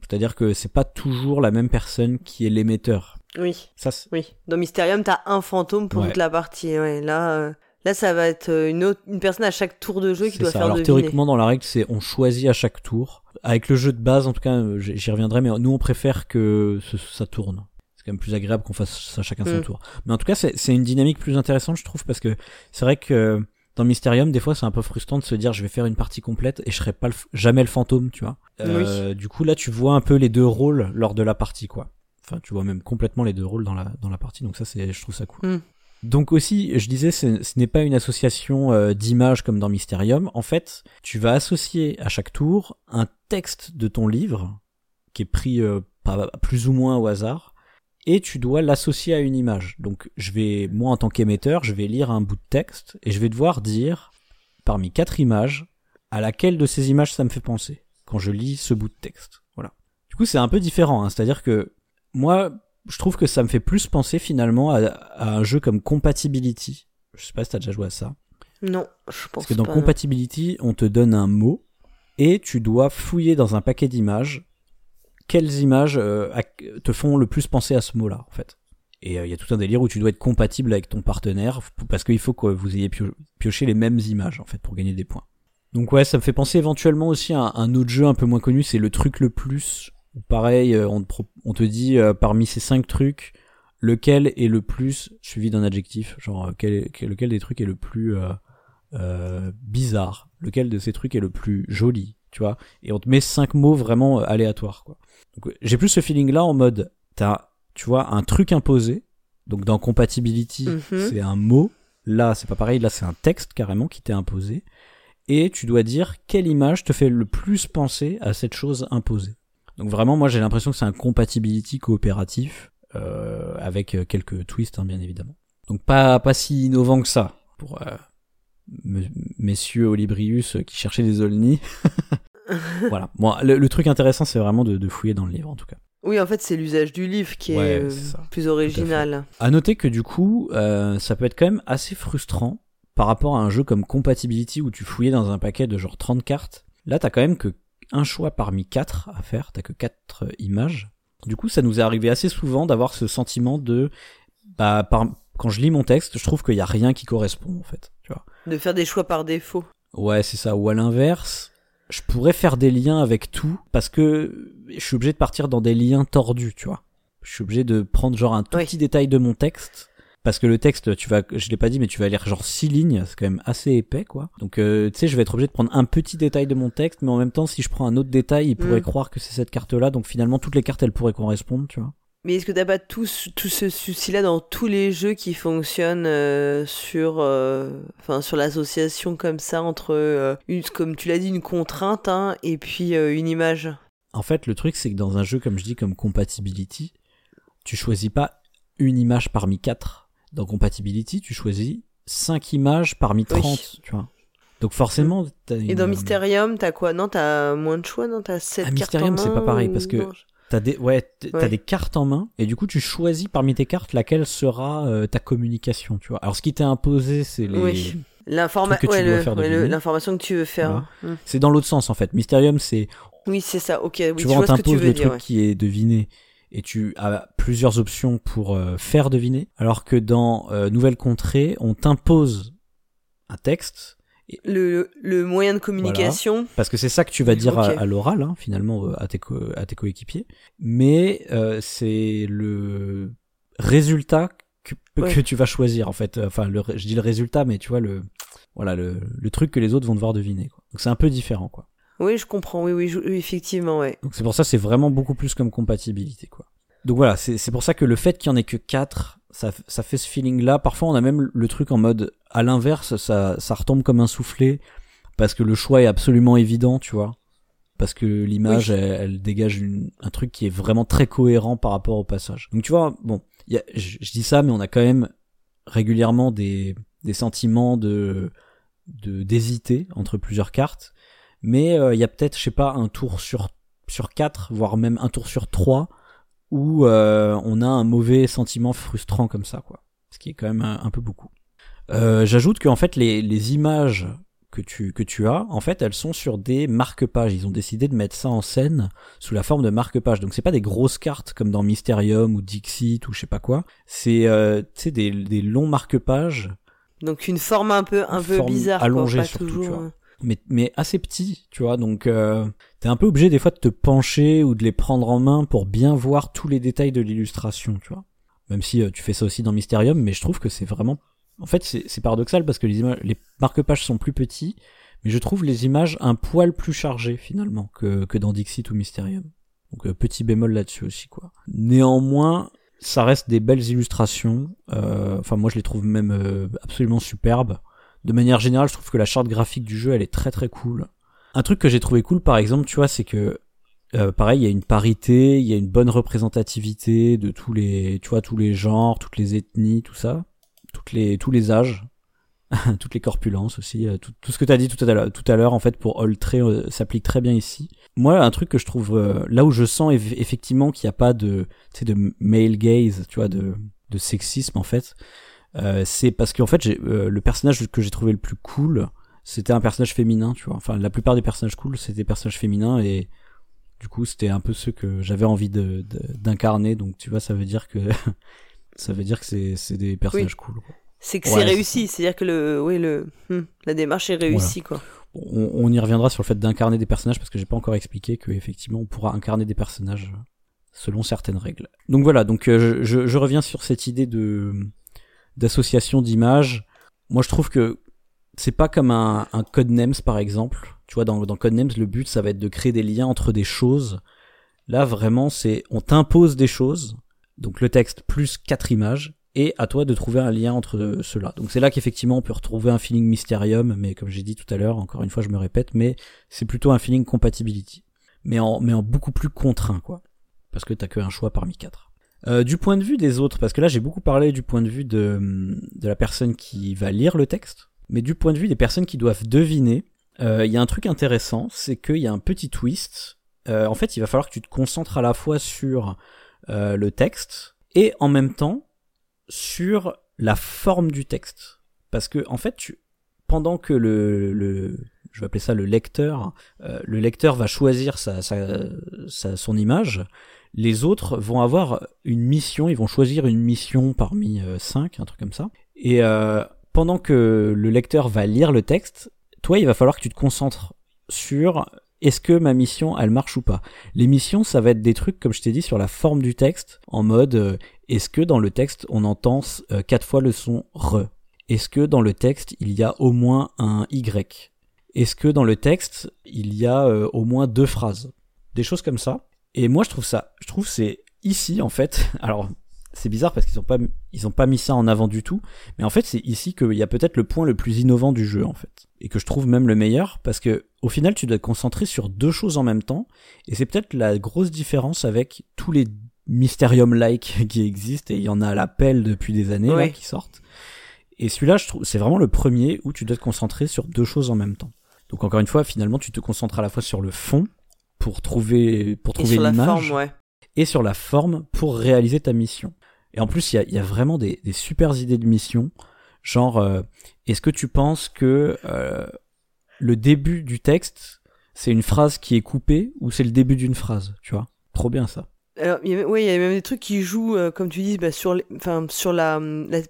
C'est-à-dire que c'est pas toujours la même personne qui est l'émetteur. Oui, Ça, oui. Dans Mysterium, t'as un fantôme pour Ouais. toute la partie. Ouais, là, euh, là, ça va être euh, une autre, une personne à chaque tour de jeu qui doit ça. faire Alors deviner. théoriquement, dans la règle, c'est on choisit à chaque tour. Avec le jeu de base, en tout cas, euh, j'y reviendrai, mais nous, on préfère que ce- ça tourne. C'est quand même plus agréable qu'on fasse ça chacun son Mm. tour. Mais en tout cas, c'est c'est une dynamique plus intéressante, je trouve, parce que c'est vrai que dans Mysterium, des fois, c'est un peu frustrant de se dire, je vais faire une partie complète et je serai pas le jamais le fantôme, tu vois. Euh, Du coup, là, tu vois un peu les deux rôles lors de la partie, quoi. Enfin, tu vois même complètement les deux rôles dans la dans la partie, donc ça, c'est, je trouve ça cool. Mm. Donc aussi, je disais, ce, ce n'est pas une association euh, d'images comme dans Mysterium. En fait, tu vas associer à chaque tour un texte de ton livre qui est pris euh, pas, plus ou moins au hasard et tu dois l'associer à une image. Donc je vais, moi en tant qu'émetteur, je vais lire un bout de texte et je vais devoir dire parmi quatre images à laquelle de ces images ça me fait penser quand je lis ce bout de texte. Voilà. Du coup, c'est un peu différent. Hein. C'est-à-dire que moi, je trouve que ça me fait plus penser finalement à, à, un jeu comme Compatibility. Je sais pas si t'as déjà joué à ça. Non, je pense Parce que dans pas. Compatibility, on te donne un mot et tu dois fouiller dans un paquet d'images quelles images euh, te font le plus penser à ce mot-là, en fait? Et euh, il y a tout un délire où tu dois être compatible avec ton partenaire parce qu'il faut que vous ayez pio- pioché les mêmes images, en fait, pour gagner des points. Donc ouais, ça me fait penser éventuellement aussi à un autre jeu un peu moins connu, c'est le truc le plus. Pareil, euh, on te, pro- on te dit euh, parmi ces cinq trucs, lequel est le plus suivi d'un adjectif, genre euh, quel, est- quel- lequel des trucs est le plus euh, euh, bizarre, lequel de ces trucs est le plus joli, tu vois? Et on te met cinq mots vraiment aléatoires, quoi. Donc j'ai plus ce feeling là en mode, t'as, tu vois, un truc imposé. Donc dans compatibility, Mhm. c'est un mot. Là, c'est pas pareil. Là, c'est un texte carrément qui t'est imposé. Et tu dois dire quelle image te fait le plus penser à cette chose imposée? Donc vraiment, moi, j'ai l'impression que c'est un compatibility coopératif euh, avec euh, quelques twists, hein, bien évidemment. Donc pas pas si innovant que ça pour euh, me- messieurs Olibrius euh, qui cherchaient des Olni. voilà. Bon, le, le truc intéressant, c'est vraiment de, de fouiller dans le livre, en tout cas. Oui, en fait, c'est l'usage du livre qui Ouais, est euh, plus original. À noter que du coup, euh, ça peut être quand même assez frustrant par rapport à un jeu comme Compatibility où tu fouillais dans un paquet de genre 30 cartes. Là, t'as quand même que un choix parmi quatre à faire, t'as que quatre euh, images. Du coup, ça nous est arrivé assez souvent d'avoir ce sentiment de, bah, par- quand je lis mon texte, je trouve qu'il y a rien qui correspond en fait, tu vois. De faire des choix par défaut. Ouais, c'est ça. Ou à l'inverse, je pourrais faire des liens avec tout parce que je suis obligé de partir dans des liens tordus, tu vois. Je suis obligé de prendre genre un tout Oui. petit détail de mon texte. Parce que le texte, tu vas, je l'ai pas dit, mais tu vas lire genre six lignes, c'est quand même assez épais, quoi. Donc, euh, tu sais, je vais être obligé de prendre un petit détail de mon texte, mais en même temps, si je prends un autre détail, il pourrait Mm. croire que c'est cette carte-là. Donc, finalement, toutes les cartes, elles pourraient correspondre, tu vois. Mais est-ce que t'as pas tout, ce- tout ce souci-là dans tous les jeux qui fonctionnent euh, sur, euh, enfin, sur l'association comme ça entre, euh, une, comme tu l'as dit, une contrainte hein, et puis euh, une image? En fait, le truc, c'est que dans un jeu, comme je dis, comme Compatibility, tu choisis pas une image parmi quatre. Dans Compatibility, tu choisis cinq images parmi Oui. 30, tu vois. Donc forcément, t'as Et dans Mysterium, t'as quoi? Non, t'as moins de choix, non? T'as 7 Ah, cartes Mysterium, c'est pas pareil, parce que T'as des, ouais, Ouais. des cartes en main, et du coup, tu choisis parmi tes cartes laquelle sera euh, ta communication, tu vois. Alors, ce qui t'est imposé, c'est les, Oui. Ouais, l'information que tu veux faire. Hmm. c'est dans l'autre sens, en fait. Mysterium, c'est, Oui, c'est ça, ok, oui, tu vois, on t'impose le dire. truc qui est deviné, et tu as plusieurs options pour euh, faire deviner, alors que dans euh, Nouvelle Contrée, on t'impose un texte, Le, le moyen de communication, Parce que c'est ça que tu vas dire à, à l'oral, hein, finalement, euh, à tes, co- à tes coéquipiers. Mais euh, c'est le résultat que, Ouais. que tu vas choisir, en fait. Enfin, le, je dis le résultat, mais tu vois, le, voilà, le, le truc que les autres vont devoir deviner. Quoi. Donc c'est un peu différent, quoi. Oui, je comprends, oui, oui, je- oui, effectivement, ouais. Donc c'est pour ça, c'est vraiment beaucoup plus comme compatibilité, quoi. Donc voilà, c'est c'est pour ça que le fait qu'il y en ait que 4, ça, ça fait ce feeling-là. Parfois, on a même le truc en mode, à l'inverse, ça, ça retombe comme un soufflé, parce que le choix est absolument évident, tu vois. Parce que l'image, Oui. elle, elle dégage une- un truc qui est vraiment très cohérent par rapport au passage. Donc tu vois, bon, il y a- je, je dis ça, mais on a quand même régulièrement des, des sentiments de de d'hésiter entre plusieurs cartes. Mais euh, il y a peut-être, je sais pas, un tour sur sur quatre, voire même un tour sur trois, où euh, on a un mauvais sentiment frustrant comme ça, quoi. Ce qui est quand même un, un peu beaucoup. Euh, J'ajoute qu'en fait les, les images que tu que tu as, en fait, elles sont sur des marque-pages. Ils ont décidé de mettre ça en scène sous la forme de marque-pages. Donc c'est pas des grosses cartes comme dans Mysterium ou Dixit ou je sais pas quoi. C'est euh, tu sais des, des longs marque-pages Donc une forme un peu, un peu Forme bizarre, allongée quoi, pas surtout, toujours. tu vois. Mais, mais assez petit, tu vois. Donc, euh, t'es un peu obligé des fois de te pencher ou de les prendre en main pour bien voir tous les détails de l'illustration, tu vois. Même si euh, tu fais ça aussi dans Mysterium, mais je trouve que c'est vraiment. En fait, c'est paradoxal parce que les, les marque-pages sont plus petits, mais je trouve les images un poil plus chargées finalement que, que dans Dixit ou Mysterium. Donc, euh, petit bémol là-dessus aussi, quoi. Néanmoins, ça reste des belles illustrations. Euh, enfin, moi, je les trouve même euh, absolument superbes. De manière générale, je trouve que la charte graphique du jeu, elle est très très cool. Un truc que j'ai trouvé cool, par exemple, tu vois, c'est que euh, pareil, il y a une parité, il y a une bonne représentativité de tous les, tu vois, tous les genres, toutes les ethnies, tout ça, toutes les, tous les âges, toutes les corpulences aussi, tout, tout ce que tu as dit tout à l'heure, tout à l'heure en fait pour All s'applique très bien ici. Moi, un truc que je trouve là où je sens effectivement qu'il n'y a pas de, tu sais, de male gaze, tu vois, de, de sexisme en fait, euh, c'est parce qu'en fait, euh, le personnage que j'ai trouvé le plus cool, c'était un personnage féminin, tu vois. Enfin, la plupart des personnages cool, c'était des personnages féminins et du coup, c'était un peu ceux que j'avais envie de, d'incarner. Donc, tu vois, ça veut dire que ça veut dire que c'est, c'est des personnages cool. C'est que c'est réussi, c'est-à-dire que le, oui, le, hmm, la démarche est réussie, quoi. On, on, y reviendra sur le fait d'incarner des personnages parce que j'ai pas encore expliqué que effectivement on pourra incarner des personnages selon certaines règles. Donc voilà, donc euh, je, je reviens sur cette idée de d'association d'images. Moi, je trouve que c'est pas comme un, un Codenames, par exemple. Tu vois, dans, dans Codenames, le but, ça va être de créer des liens entre des choses. Là, vraiment, c'est, on t'impose des choses. Donc, le texte plus quatre images. Et à toi de trouver un lien entre ceux-là. Donc c'est là qu'effectivement on peut retrouver un feeling Mysterium, mais comme j'ai dit tout à l'heure, encore une fois je me répète, mais c'est plutôt un feeling compatibility. Mais en, mais en beaucoup plus contraint, quoi. Parce que t'as qu'un choix parmi quatre. Euh, du point de vue des autres, parce que là j'ai beaucoup parlé du point de vue de, de la personne qui va lire le texte, mais du point de vue des personnes qui doivent deviner, euh, il y a un truc intéressant, c'est qu'il y a un petit twist. Euh, en fait, il va falloir que tu te concentres à la fois sur le texte et en même temps sur la forme du texte, parce que en fait, pendant que le, le je vais appeler ça le lecteur, le lecteur va choisir sa, sa, sa, son image, les autres vont avoir une mission, ils vont choisir une mission parmi euh, cinq, un truc comme ça. Et euh, pendant que le lecteur va lire le texte, toi, il va falloir que tu te concentres sur est-ce que ma mission, elle marche ou pas. Les missions, ça va être des trucs, comme je t'ai dit, sur la forme du texte, en mode euh, est-ce que dans le texte, on entend quatre fois le son re Est-ce que dans le texte, il y a au moins un y? Est-ce que dans le texte, il y a au moins deux phrases? Des choses comme ça. Et moi, je trouve ça, je trouve c'est ici en fait. Alors, c'est bizarre parce qu'ils ont pas, ils ont pas mis ça en avant du tout. Mais en fait, c'est ici qu'il y a peut-être le point le plus innovant du jeu en fait, et que je trouve même le meilleur parce que au final, tu dois te concentrer sur deux choses en même temps. Et c'est peut-être la grosse différence avec tous les Mysterium-like qui existent et il y en a à l'appel depuis des années là, qui sortent. Et celui-là, je trouve, c'est vraiment le premier où tu dois te concentrer sur deux choses en même temps. Donc encore une fois, finalement, tu te concentres à la fois sur le fond pour trouver pour trouver l'image ouais. et sur la forme pour réaliser ta mission. Et en plus, il y a, y a, vraiment des, des super idées de mission. Genre, euh, est-ce que tu penses que euh, le début du texte, c'est une phrase qui est coupée ou c'est le début d'une phrase, tu vois? Trop bien ça. Alors, il y a, ouais, il y a même des trucs qui jouent, euh, comme tu dis, bah, sur, enfin, sur la, la,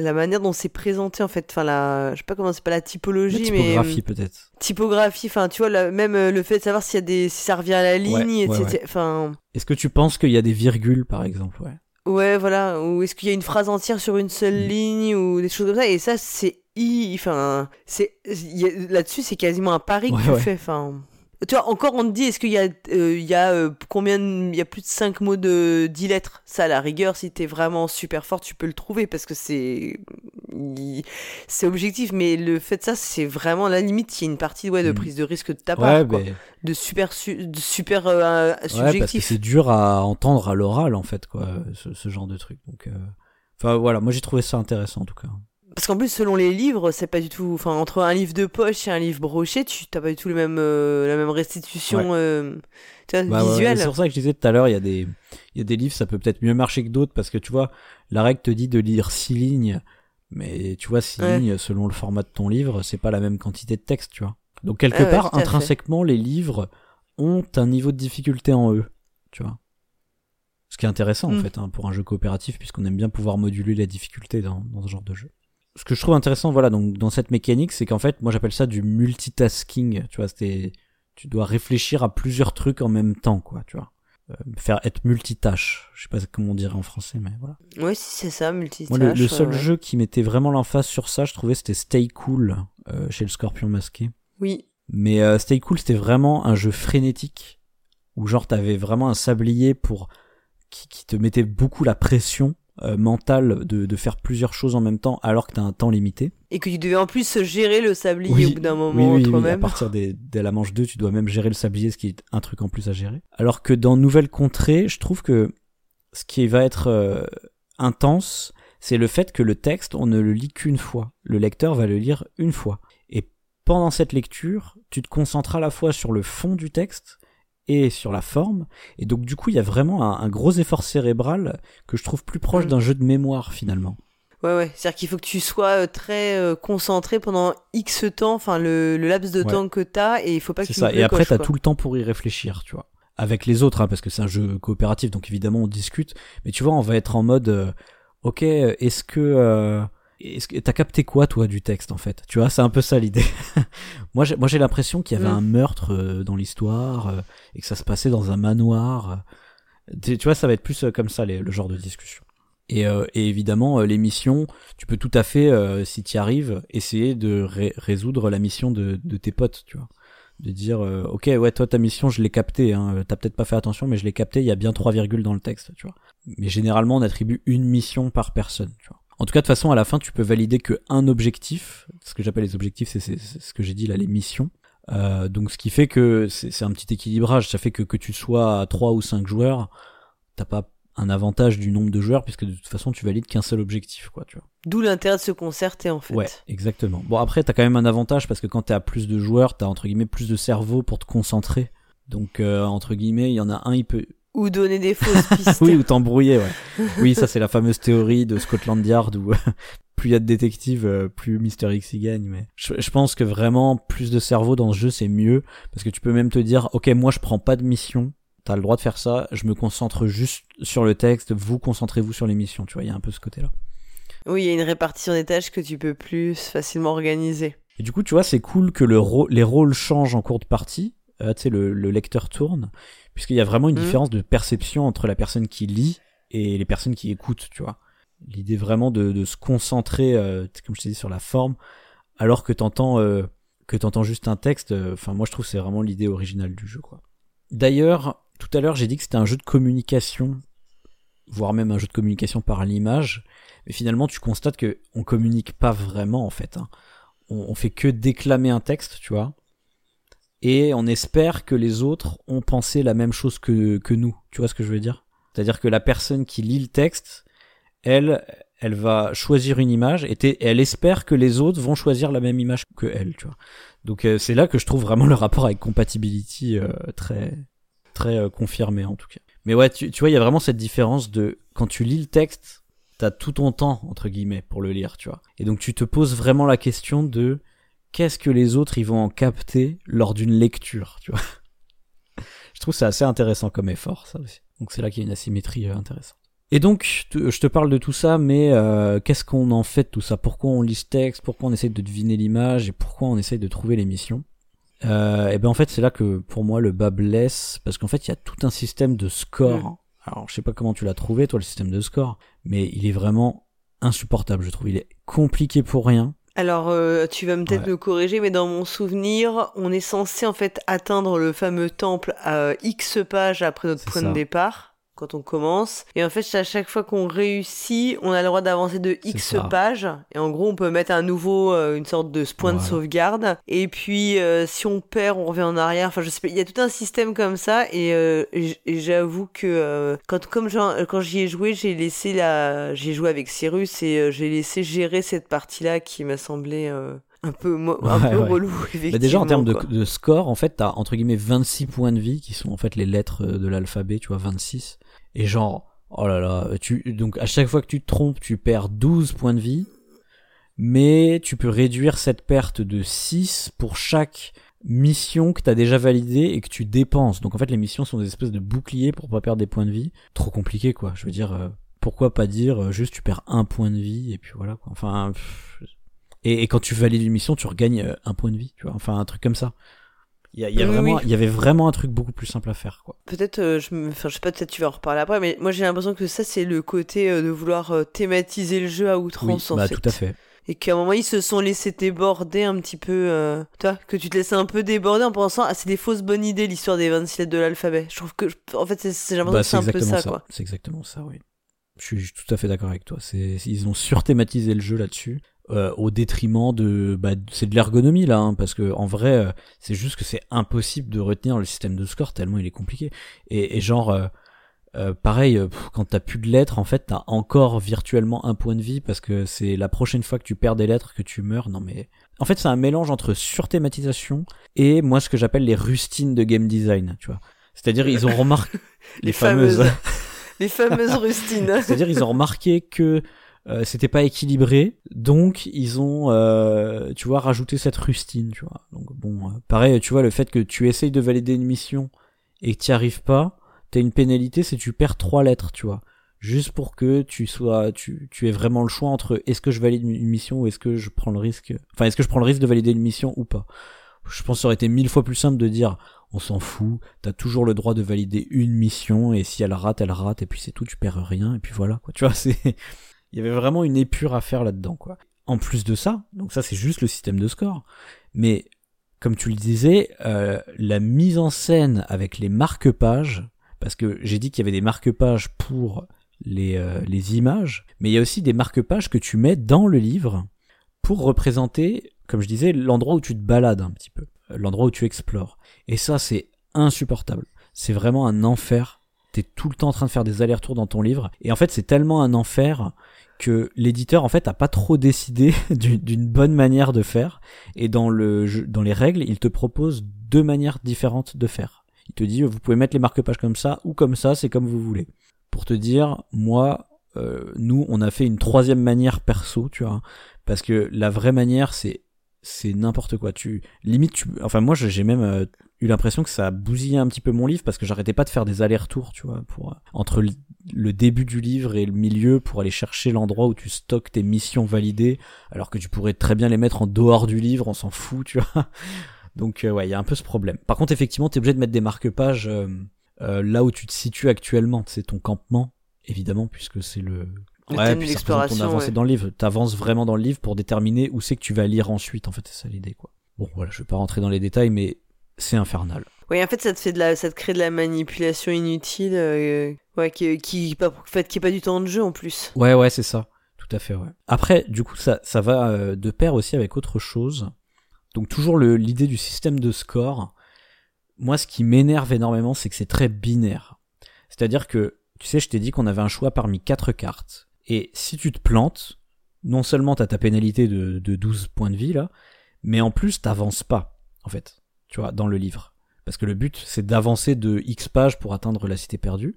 la, manière dont c'est présenté, en fait. Enfin, la, je sais pas comment c'est pas la typologie, mais. Typographie, peut-être. Typographie, enfin, tu vois, même euh, le fait de savoir s'il y a des, si ça revient à la ligne, etc. Enfin. Est-ce que tu penses qu'il y a des virgules, par exemple, ouais? Ouais, voilà. Ou est-ce qu'il y a une phrase entière sur une seule mm. ligne, ou des choses comme ça? Et ça, c'est, enfin, c'est, là-dessus, c'est quasiment un pari que tu fais, enfin. Tu vois, encore on te dit, est-ce qu'il y a, euh, il y a euh, combien, il y a plus de 5 mots de 10 lettres? Ça, à la rigueur, si t'es vraiment super fort, tu peux le trouver parce que c'est, c'est objectif. Mais le fait de ça, c'est vraiment la limite. Il y a une partie ouais, de mm. prise de risque de ta part, quoi. de super, de super euh, subjectif. Ouais, parce que c'est dur à entendre à l'oral en fait, quoi, ce, ce genre de truc. Donc, enfin voilà, moi j'ai trouvé ça intéressant en tout cas. Parce qu'en plus, selon les livres, c'est pas du tout. Enfin, entre un livre de poche et un livre broché, tu t'as pas du tout le même, euh, la même restitution euh, bah visuelle. c'est pour ça que je disais tout à l'heure, il y a des, il y a des livres, ça peut peut-être mieux marcher que d'autres parce que tu vois, la règle te dit de lire six lignes, mais tu vois, six lignes selon le format de ton livre, c'est pas la même quantité de texte, tu vois. Donc quelque part, intrinsèquement, les livres ont un niveau de difficulté en eux, tu vois. Ce qui est intéressant en mm. fait hein, pour un jeu coopératif puisqu'on aime bien pouvoir moduler la difficulté dans, dans ce genre de jeu ce que je trouve intéressant, voilà, donc dans cette mécanique, c'est qu'en fait, moi j'appelle ça du multitasking. Tu vois, c'était, tu dois réfléchir à plusieurs trucs en même temps, quoi, tu vois. Euh, faire être multitâche. Je sais pas comment on dirait en français, mais voilà. Ouais, si c'est ça, multitâche. Moi, le, seul jeu qui mettait vraiment l'emphase sur ça, je trouvais, c'était Stay Cool euh, chez le Scorpion masqué. Oui. Mais euh, Stay Cool, c'était vraiment un jeu frénétique où genre t'avais vraiment un sablier pour qui, qui te mettait beaucoup la pression euh, mentale de, de faire plusieurs choses en même temps alors que tu as un temps limité. Et que tu devais en plus gérer le sablier Oui, au bout d'un moment oui, oui, oui, toi-même. à partir des, de la manche 2, tu dois même gérer le sablier, ce qui est un truc en plus à gérer. Alors que dans Nouvelle Contrée, je trouve que ce qui va être euh, intense, c'est le fait que le texte, on ne le lit qu'une fois. Le lecteur va le lire une fois. Et pendant cette lecture, tu te concentres à la fois sur le fond du texte et sur la forme. Et donc du coup, il y a vraiment un, un gros effort cérébral que je trouve plus proche Mm. d'un jeu de mémoire finalement. Ouais, ouais. C'est-à-dire qu'il faut que tu sois euh, très euh, concentré pendant X temps, enfin le, le laps de Ouais. temps que t'as, et il faut pas que C'est tu ça. loupes Et après, t'as tout le temps pour y réfléchir, tu vois. Avec les autres, hein, parce que c'est un jeu coopératif, donc évidemment on discute. Mais tu vois, on va être en mode, euh, ok, est-ce que, euh, est-ce que t'as capté quoi toi du texte en fait? Tu vois, c'est un peu ça l'idée. moi, j'ai, moi j'ai l'impression qu'il y avait Mm. un meurtre euh, dans l'histoire euh, et que ça se passait dans un manoir. euh. tu vois, ça va être plus comme ça les- le genre de discussion. Et, euh, et évidemment, les missions, tu peux tout à fait, euh, si tu y arrives, essayer de ré- résoudre la mission de, de tes potes, tu vois de dire euh, ok ouais toi ta mission je l'ai capté hein, t'as peut-être pas fait attention mais je l'ai capté il y a bien trois virgules dans le texte tu vois mais généralement on attribue une mission par personne tu vois en tout cas de toute façon à la fin tu peux valider que un objectif ce que j'appelle les objectifs c'est ce que j'ai dit là les missions Euh, donc ce qui fait que c'est un petit équilibrage ça fait que que tu sois à trois ou cinq joueurs t'as pas un avantage du nombre de joueurs puisque de toute façon tu valides qu'un seul objectif quoi tu vois D'où l'intérêt de se concerter en fait. Ouais, exactement. Bon, après, t'as quand même un avantage parce que quand t'es à plus de joueurs, t'as entre guillemets plus de cerveau pour te concentrer. Donc, euh, entre guillemets, il y en a un, il peut. Ou donner des fausses pistes. oui, ou t'embrouiller, ouais. oui, ça, c'est la fameuse théorie de Scotland Yard où plus il y a de détectives, euh, plus Mister X y gagne. Mais je, je pense que vraiment, plus de cerveau dans ce jeu, c'est mieux parce que tu peux même te dire, ok, moi, je prends pas de mission. T'as le droit de faire ça. Je me concentre juste sur le texte. Vous concentrez-vous sur les missions. Tu vois, il y a un peu ce côté-là. Oui, il y a une répartition des tâches que tu peux plus facilement organiser. Et du coup, tu vois, c'est cool que le rô- les rôles changent en cours de partie. Euh, tu sais, le, le lecteur tourne, puisqu'il y a vraiment une Mhm. différence de perception entre la personne qui lit et les personnes qui écoutent, tu vois. L'idée vraiment de, de se concentrer, euh, comme je t'ai dit, sur la forme, alors que t'entends euh, que t'entends juste un texte. euh, Enfin, moi, je trouve que c'est vraiment l'idée originale du jeu, quoi. D'ailleurs, tout à l'heure, j'ai dit que c'était un jeu de communication, voire même un jeu de communication par l'image. Mais finalement, tu constates que on communique pas vraiment, en fait. hein on, on fait que déclamer un texte, tu vois. Et on espère que les autres ont pensé la même chose que, que nous. Tu vois ce que je veux dire? C'est-à-dire que la personne qui lit le texte, elle, elle va choisir une image et, elle espère que les autres vont choisir la même image que elle, tu vois. Donc euh, c'est là que je trouve vraiment le rapport avec Compatibility euh, très très euh, confirmé en tout cas. Mais ouais, tu, tu vois, il y a vraiment cette différence de quand tu lis le texte, t'as tout ton temps entre guillemets pour le lire, tu vois. Et donc tu te poses vraiment la question de qu'est-ce que les autres ils vont en capter lors d'une lecture, tu vois. Je trouve ça assez intéressant comme effort, ça aussi. Donc c'est là qu'il y a une asymétrie euh, intéressante. Et donc, je te parle de tout ça, mais euh, qu'est-ce qu'on en fait de tout ça? Pourquoi on lit ce texte? Pourquoi on essaye de deviner l'image? Et pourquoi on essaye de trouver l'émission? Euh, Et ben en fait, c'est là que pour moi le bas blesse, parce qu'en fait, il y a tout un système de score. Mm. Alors, je sais pas comment tu l'as trouvé, toi, le système de score, mais il est vraiment insupportable, je trouve. Il est compliqué pour rien. Alors, euh, tu vas peut-être Ouais. me corriger, mais dans mon souvenir, on est censé en fait atteindre le fameux temple à X pages après notre point ça. de départ quand on commence. Et en fait, à chaque fois qu'on réussit, on a le droit d'avancer de X pages. Et en gros, on peut mettre à nouveau euh, une sorte de point de sauvegarde. Et puis, euh, si on perd, on revient en arrière. Enfin, je sais pas. Il y a tout un système comme ça. Et, euh, et j'avoue que quand, comme quand j'y ai joué, j'ai laissé la, j'ai joué avec Cyrus et j'ai laissé gérer cette partie-là qui m'a semblé un peu, un Ouais, peu ouais. relou. Bah, déjà en termes de, de score, en fait, t'as entre guillemets 26 points de vie qui sont en fait les lettres de l'alphabet, tu vois, 26. Et genre, oh là là, donc à chaque fois que tu te trompes, tu perds 12 points de vie, mais tu peux réduire cette perte de 6 pour chaque mission que t'as déjà validée et que tu dépenses. Donc en fait, les missions sont des espèces de boucliers pour pas perdre des points de vie. Trop compliqué quoi. Je veux dire, euh, pourquoi pas dire euh, juste tu perds un point de vie et puis voilà quoi. Enfin. et, et quand tu valides une mission, tu regagnes euh, un point de vie, tu vois. Enfin, un truc comme ça. Il y, a, il y a Oui, vraiment, oui. il y avait vraiment un truc beaucoup plus simple à faire, quoi. Peut-être, euh, je, me... enfin, je sais pas, peut-être tu vas en reparler après, mais moi j'ai l'impression que ça c'est le côté euh, de vouloir euh, thématiser le jeu à Oui, outrance en bah fait. tout à fait. et qu'à un moment ils se sont laissés déborder un petit peu vois que tu te laissais un peu déborder en pensant ah c'est des fausses bonnes idées l'histoire des 26 lettres de l'alphabet je trouve que en fait c'est j'ai l'impression Bah, que c'est un peu ça, quoi C'est exactement ça, oui. Je suis tout à fait d'accord avec toi. C'est, ils ont surthématisé le jeu là-dessus. Euh, au détriment de bah, c'est de l'ergonomie là hein, parce que en vrai euh, c'est juste que c'est impossible de retenir le système de score tellement il est compliqué. Et, et genre euh, euh, pareil euh, pff, quand t'as plus de lettres en fait t'as encore virtuellement un point de vie parce que c'est la prochaine fois que tu perds des lettres que tu meurs. Non mais en fait c'est un mélange entre surthématisation et moi ce que j'appelle les rustines de game design tu vois. C'est-à-dire ils ont remarqué les, fameuses, les fameuses rustines. C'est-à-dire ils ont remarqué que euh, c'était pas équilibré, donc ils ont, euh, tu vois, rajouté cette rustine, tu vois. Donc bon, euh, pareil, tu vois, le fait que tu essayes de valider une mission et que tu arrives pas, t'as une pénalité, c'est tu perds trois lettres, tu vois. Juste pour que tu sois, tu, tu aies vraiment le choix entre est-ce que je valide une mission ou est-ce que je prends le risque, enfin est-ce que je prends le risque de valider une mission ou pas. Je pense que ça aurait été mille fois plus simple de dire on s'en fout, t'as toujours le droit de valider une mission et si elle rate, elle rate et puis c'est tout, tu perds rien et puis voilà quoi. Tu vois, c'est il y avait vraiment une épure à faire là-dedans, quoi. En plus de ça, donc ça c'est juste le système de score, mais comme tu le disais, euh, la mise en scène avec les marque-pages, parce que j'ai dit qu'il y avait des marque-pages pour les, euh, les images, mais il y a aussi des marque-pages que tu mets dans le livre pour représenter, comme je disais, l'endroit où tu te balades un petit peu, l'endroit où tu explores. Et ça c'est insupportable. C'est vraiment un enfer. T'es tout le temps en train de faire des allers-retours dans ton livre. Et en fait, c'est tellement un enfer que l'éditeur en fait a pas trop décidé d'une bonne manière de faire. Et dans le dans les règles il te propose deux manières différentes de faire. Il te dit vous pouvez mettre les marque-pages comme ça ou comme ça c'est comme vous voulez. Pour te dire moi euh, nous on a fait une troisième manière perso tu vois. Parce que la vraie manière c'est c'est n'importe quoi. Tu limite tu enfin moi j'ai même euh, eu l'impression que ça a bousillé un petit peu mon livre parce que j'arrêtais pas de faire des allers-retours tu vois pour euh, entre le, début du livre et le milieu pour aller chercher l'endroit où tu stockes tes missions validées alors que tu pourrais très bien les mettre en dehors du livre on s'en fout tu vois donc euh, ouais il y a un peu ce problème par contre effectivement t'es obligé de mettre des marque-pages euh, euh, là où tu te situes actuellement c'est ton campement évidemment puisque c'est le Le Ouais, puis ça ton avancée ouais. dans le livre. T'avances vraiment dans le livre pour déterminer où c'est que tu vas lire ensuite. En fait, c'est ça l'idée, quoi. Bon, voilà, je vais pas rentrer dans les détails, mais c'est infernal. Oui, en fait, ça te fait de la, ça te crée de la manipulation inutile, euh, ouais, qui, qui, pas, en fait, qui est pas du temps de jeu en plus. Ouais, ouais, c'est ça. Tout à fait, ouais. Après, du coup, ça, ça va euh, de pair aussi avec autre chose. Donc, toujours le- l'idée du système de score. Moi, ce qui m'énerve énormément, c'est que c'est très binaire. C'est-à-dire que, tu sais, je t'ai dit qu'on avait un choix parmi quatre cartes. Et si tu te plantes, non seulement t'as ta pénalité de, de 12 points de vie, là, mais en plus, t'avances pas, en fait. Tu vois, dans le livre. Parce que le but, c'est d'avancer de X pages pour atteindre la cité perdue.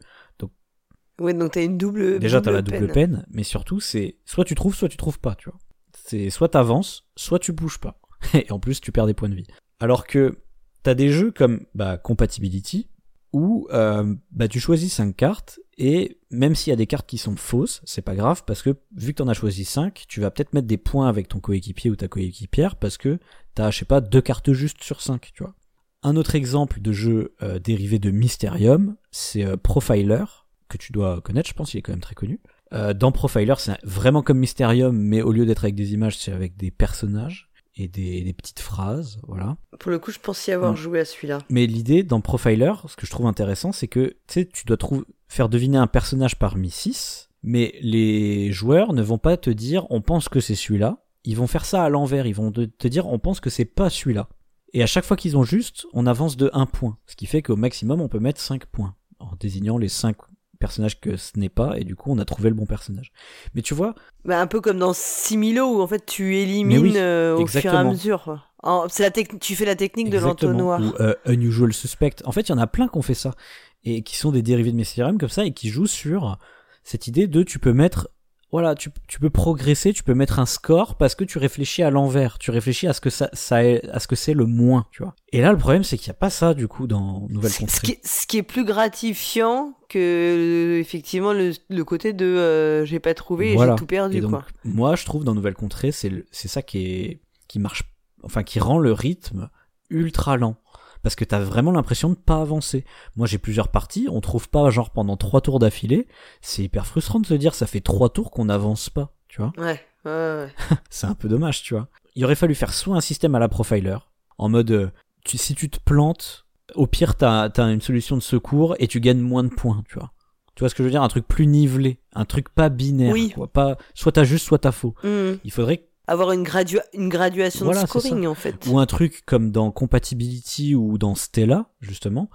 Ouais, donc t'as une double. Déjà, t'as la peine. double peine, mais surtout, c'est soit tu trouves, soit tu trouves pas, tu vois. C'est soit t'avances, soit tu bouges pas. Et en plus, tu perds des points de vie. Alors que t'as des jeux comme bah, Compatibility, où euh, bah, tu choisis 5 cartes, et même s'il y a des cartes qui sont fausses, c'est pas grave, parce que vu que t'en as choisi 5, tu vas peut-être mettre des points avec ton coéquipier ou ta coéquipière, parce que t'as, je sais pas, deux cartes justes sur 5, tu vois. Un autre exemple de jeu euh, dérivé de Mysterium, c'est euh, Profiler, que tu dois connaître, je pense, il est quand même très connu. Dans Profiler, c'est vraiment comme Mysterium, mais au lieu d'être avec des images, c'est avec des personnages et des, des petites phrases, voilà. Pour le coup, je pense y avoir joué à celui-là. Mais l'idée dans Profiler, ce que je trouve intéressant, c'est que tu dois trouver, faire deviner un personnage parmi 6, mais les joueurs ne vont pas te dire on pense que c'est celui-là. Ils vont faire ça à l'envers, ils vont te te dire on pense que c'est pas celui-là. Et à chaque fois qu'ils ont juste, on avance de 1 point. Ce qui fait qu'au maximum, on peut mettre 5 points. En désignant les 5 personnages que ce n'est pas, et du coup, on a trouvé le bon personnage. Mais tu vois, Bah, un peu comme dans Similo où en fait tu élimines oui, euh, au fur et à mesure. C'est la technique, tu fais la technique de l'entonnoir. Ou euh, Unusual Suspect. En fait, il y en a plein qui ont fait ça. Et qui sont des dérivés de Mysterium comme ça et qui jouent sur cette idée de tu peux mettre. Voilà, tu, tu peux progresser, tu peux mettre un score parce que tu réfléchis à l'envers. Tu réfléchis à ce que ça, ça est, à ce que c'est le moins, tu vois. Et là, le problème, c'est qu'il n'y a pas ça, du coup, dans Nouvelle ce Contrée. qui, est, ce qui est plus gratifiant que effectivement le, le côté de euh, j'ai pas trouvé et j'ai tout perdu Et donc, quoi. moi, je trouve dans Nouvelle Contrée, c'est c'est ça qui est qui marche, enfin qui rend le rythme ultra lent. Parce que t'as vraiment l'impression de pas avancer. Moi, j'ai plusieurs parties, on trouve pas genre pendant trois tours d'affilée. C'est hyper frustrant de se dire ça fait trois tours qu'on n'avance pas, tu vois. Ouais, Ouais, c'est un peu dommage, tu vois. Il aurait fallu faire soit un système à la profiler, en mode, euh, tu, si tu te plantes, au pire, t'as as une solution de secours et tu gagnes moins de points, tu vois. Tu vois ce que je veux dire? Un truc plus nivelé, un truc pas binaire, Oui. quoi. Pas, soit t'as juste, soit t'as faux. Mhm. Il faudrait Avoir une, gradua- une graduation Voilà, de scoring, en fait. ou un truc comme dans Compatibility ou dans Stella justement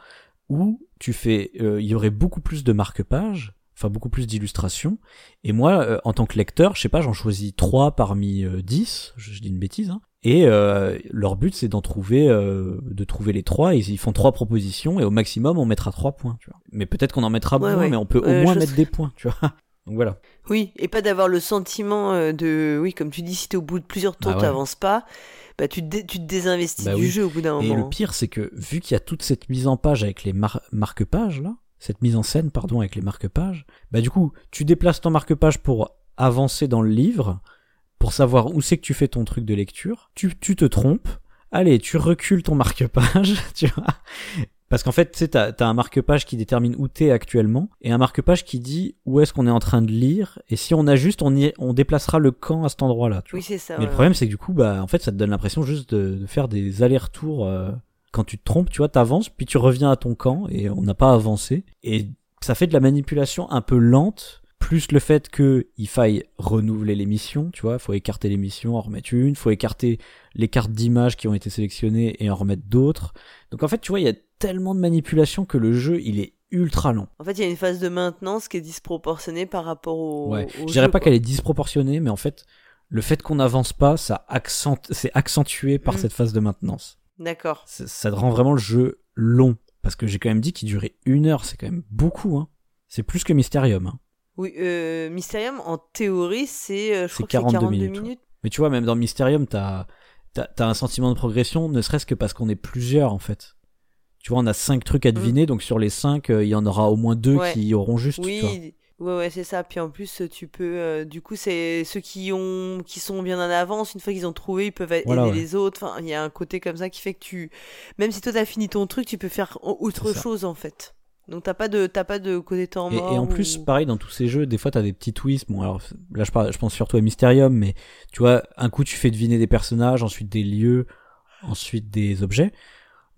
où tu fais euh, il y aurait beaucoup plus de marque-pages enfin beaucoup plus d'illustrations. Et moi euh, en tant que lecteur je sais pas j'en choisis 3 parmi euh, 10 je, je dis une bêtise hein, et euh, leur but c'est d'en trouver euh, de trouver les trois. Et ils font trois propositions et au maximum on mettra 3 points tu vois. Mais peut-être qu'on en mettra Ouais, moins ouais. mais on peut au moins mettre des points tu vois donc voilà Oui, et pas d'avoir le sentiment euh, de... Oui, comme tu dis, si t'es au bout de plusieurs tours, Bah ouais. t'avances pas, bah tu te, dé- tu te désinvestis Bah du oui. jeu au bout d'un Et moment. le pire, c'est que vu qu'il y a toute cette mise en page avec les mar- marque-pages là, cette mise en scène pardon avec les marque-pages, bah du coup, tu déplaces ton marque-page pour avancer dans le livre, pour savoir où c'est que tu fais ton truc de lecture. Tu, tu te trompes. Allez, tu recules ton marque-page, tu vois. Parce qu'en fait, tu sais, t'as, t'as un marque-page qui détermine où t'es actuellement, et un marque-page qui dit où est-ce qu'on est en train de lire, et si on ajuste, on, y, on déplacera le camp à cet endroit-là. Oui, c'est ça. Mais ouais, le problème, c'est que du coup, bah, en fait, ça te donne l'impression juste de, de faire des allers-retours. euh, quand tu te trompes, tu vois, t'avances, puis tu reviens à ton camp et on n'a pas avancé. Et ça fait de la manipulation un peu lente, plus le fait que il faille renouveler les missions, tu vois, faut écarter les missions, en remettre une, faut écarter les cartes d'image qui ont été sélectionnées et en remettre d'autres. Donc en fait, tu vois, il y a tellement de manipulation que le jeu, il est ultra lent. En fait, il y a une phase de maintenance qui est disproportionnée par rapport au. Ouais. au Je dirais pas qu'elle est disproportionnée, mais en fait, le fait qu'on n'avance pas, ça accent... c'est accentué par Mm. cette phase de maintenance. D'accord. Ça, ça rend vraiment le jeu long. Parce que j'ai quand même dit qu'il durait une heure, c'est quand même beaucoup, hein. C'est plus que Mysterium, hein. Oui, euh, Mysterium, en théorie, c'est. euh, je crois que c'est 42 42 minutes, minutes. Mais tu vois, même dans Mysterium, t'as, t'as, t'as un sentiment de progression, ne serait-ce que parce qu'on est plusieurs, en fait. Tu vois, on a cinq trucs à deviner, donc sur les cinq, euh, il y en aura au moins deux Mm. Ouais. qui auront juste, tu vois. Oui, ouais, ouais, c'est ça. Puis en plus, tu peux. euh, du coup, c'est ceux qui ont, qui sont bien en avance. Une fois qu'ils ont trouvé, ils peuvent aider Voilà, ouais. les autres. Enfin, il y a un côté comme ça qui fait que tu, même si toi t'as fini ton truc, tu peux faire autre chose en fait. Donc t'as pas de, t'as pas de côté temps Et, mort. et en plus, pareil, dans tous ces jeux, des fois, t'as des petits twists. Bon, alors là, je, parle, je pense surtout à Mysterium, mais tu vois, un coup, tu fais deviner des personnages, ensuite des lieux, ensuite des objets.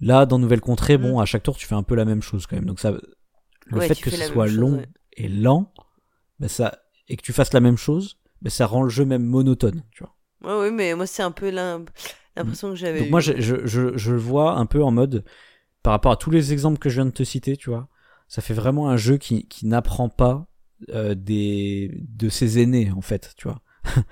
Là, dans Nouvelle Contrée, bon, Mm. à chaque tour, tu fais un peu la même chose quand même. Donc ça, le Ouais, fait que ce soit chose, long ouais. et lent, bah, ça, et que tu fasses la même chose, bah, ça rend le jeu même monotone, tu vois. Ouais, ouais, mais moi c'est un peu l'im- l'impression que j'avais. Donc eu. moi, je, je, je, je le vois un peu en mode, par rapport à tous les exemples que je viens de te citer, tu vois, ça fait vraiment un jeu qui, qui n'apprend pas euh, des de ses aînés en fait, tu vois.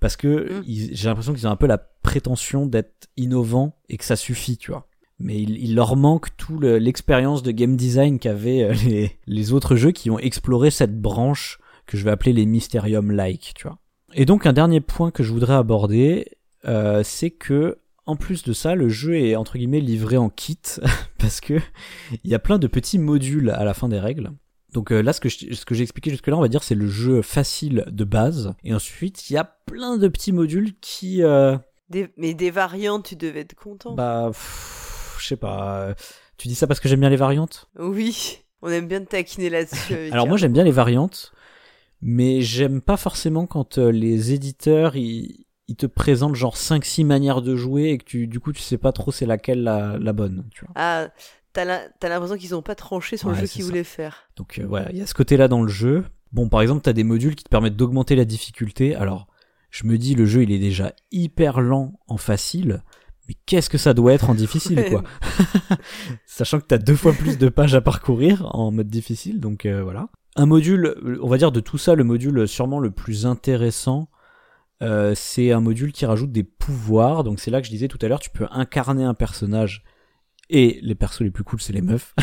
Parce que Mm. j'ai l'impression qu'ils ont un peu la prétention d'être innovants et que ça suffit, tu vois. Mais il, il leur manque tout le- l'expérience de game design qu'avaient euh, les, les autres jeux qui ont exploré cette branche que je vais appeler les Mysterium-like, tu vois. Et donc un dernier point que je voudrais aborder, euh, c'est que en plus de ça, le jeu est entre guillemets livré en kit parce que il y a plein de petits modules à la fin des règles. Donc euh, là, ce que je- ce que j'ai expliqué jusque-là, on va dire, c'est le jeu facile de base. Et ensuite, il y a plein de petits modules qui, euh, Des- Mais des variantes, tu devais être content. bah, je sais pas. Tu dis ça parce que j'aime bien les variantes? Oui, on aime bien te taquiner là-dessus. Alors moi, j'aime bien les variantes, mais j'aime pas forcément quand euh, les éditeurs ils, ils te présentent genre 5-6 manières de jouer et que tu, du coup, tu sais pas trop c'est laquelle la, la bonne. Tu vois. Ah, t'as l'impression qu'ils ont pas tranché sur le jeu qu'ils voulaient faire. Donc euh, voilà, il y a ce côté-là dans le jeu. Bon, par exemple, t'as des modules qui te permettent d'augmenter la difficulté. Alors, je me dis, le jeu, il est déjà hyper lent en facile. Mais qu'est-ce que ça doit être en difficile, quoi? Sachant que t'as deux fois plus de pages à parcourir en mode difficile, donc euh, voilà. Un module, on va dire de tout ça, le module sûrement le plus intéressant, euh, c'est un module qui rajoute des pouvoirs. Donc c'est là que je disais tout à l'heure, tu peux incarner un personnage. Et les persos les plus cool, c'est les meufs.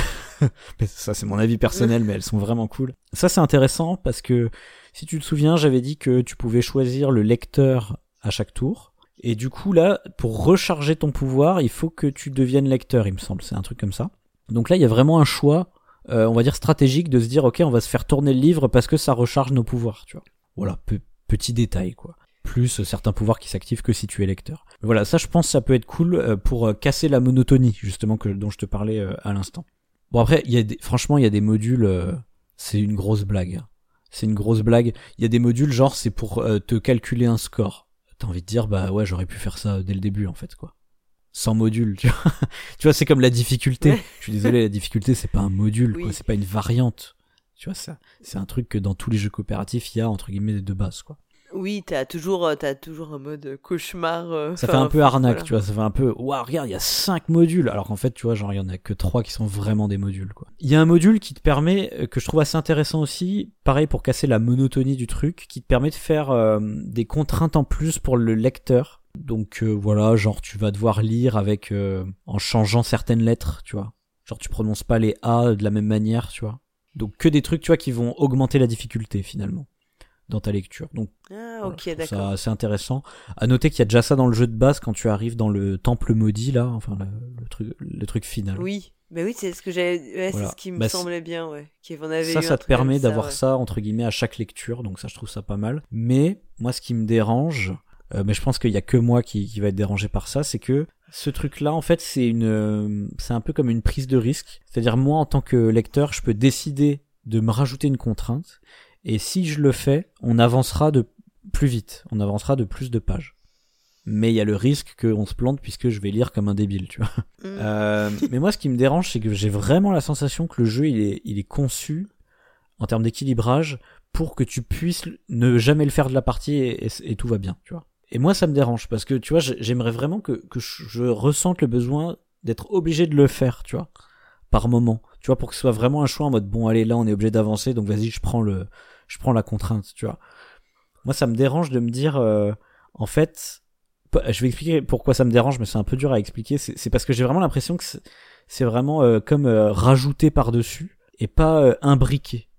Mais ça, c'est mon avis personnel, mais elles sont vraiment cool. Ça, c'est intéressant parce que si tu te souviens, j'avais dit que tu pouvais choisir le lecteur à chaque tour. Et du coup, là, pour recharger ton pouvoir, il faut que tu deviennes lecteur, il me semble. C'est un truc comme ça. Donc là, il y a vraiment un choix, euh, on va dire stratégique, de se dire, ok, on va se faire tourner le livre parce que ça recharge nos pouvoirs, tu vois. Voilà, pe- petit détail, quoi. Plus certains pouvoirs qui s'activent que si tu es lecteur. Voilà, ça, je pense, ça peut être cool euh, pour euh, casser la monotonie, justement, que, dont je te parlais euh, à l'instant. Bon, après, il y a des, franchement, il y a des modules, c'est une grosse blague. c'est une grosse blague. Il y a des modules genre c'est pour te calculer un score. T'as envie de dire bah ouais j'aurais pu faire ça dès le début en fait quoi. Sans module, tu vois. tu vois c'est comme la difficulté. Je suis désolé la difficulté c'est pas un module quoi, c'est pas une variante. Tu vois ça, c'est un truc que dans tous les jeux coopératifs il y a entre guillemets de base quoi. Oui, t'as toujours, euh, as toujours un mode cauchemar. Euh, ça fait un peu arnaque, tu vois. Ça fait un peu, waouh, regarde, il y a cinq modules. Alors qu'en fait, tu vois, genre, il y en a que trois qui sont vraiment des modules, quoi. Il y a un module qui te permet, euh, que je trouve assez intéressant aussi, pareil pour casser la monotonie du truc, qui te permet de faire des contraintes en plus pour le lecteur. Donc voilà, genre, tu vas devoir lire avec, en changeant certaines lettres, tu vois. Genre, tu prononces pas les A de la même manière, tu vois. Donc que des trucs, tu vois, qui vont augmenter la difficulté finalement dans ta lecture. Donc, ah, ok, d'accord. C'est intéressant. À noter qu'il y a déjà ça dans le jeu de base quand tu arrives dans le temple maudit là, enfin le, truc, le truc final. Oui, mais oui, c'est ce que j'avais, c'est ce qui me bah, semblait bien, ouais. avait ça, ça te permet d'avoir ça, entre guillemets à chaque lecture, donc ça, je trouve ça pas mal. Mais moi, ce qui me dérange, euh, mais je pense qu'il y a que moi qui, qui va être dérangé par ça, c'est que ce truc-là, en fait, c'est une, c'est un peu comme une prise de risque. C'est-à-dire moi, en tant que lecteur, je peux décider de me rajouter une contrainte et si je le fais, on avancera de plus vite, on avancera de plus de pages. Mais il y a le risque qu'on se plante puisque je vais lire comme un débile, tu vois. Mm. Euh, mais moi, ce qui me dérange, c'est que j'ai vraiment la sensation que le jeu, il est, il est conçu en termes d'équilibrage pour que tu puisses ne jamais le faire de la partie et, tout va bien, tu vois. Et moi, ça me dérange parce que, tu vois, j'aimerais vraiment que, que je ressente le besoin d'être obligé de le faire, tu vois, par moment. Tu vois, pour que ce soit vraiment un choix en mode, bon, allez, là, on est obligé d'avancer, donc vas-y, je prends le, je prends la contrainte, tu vois. Moi, ça me dérange de me dire, euh, en fait, je vais expliquer pourquoi ça me dérange, mais c'est un peu dur à expliquer. C'est parce que j'ai vraiment l'impression que c'est vraiment euh, comme euh, rajouter par-dessus et pas imbriquer.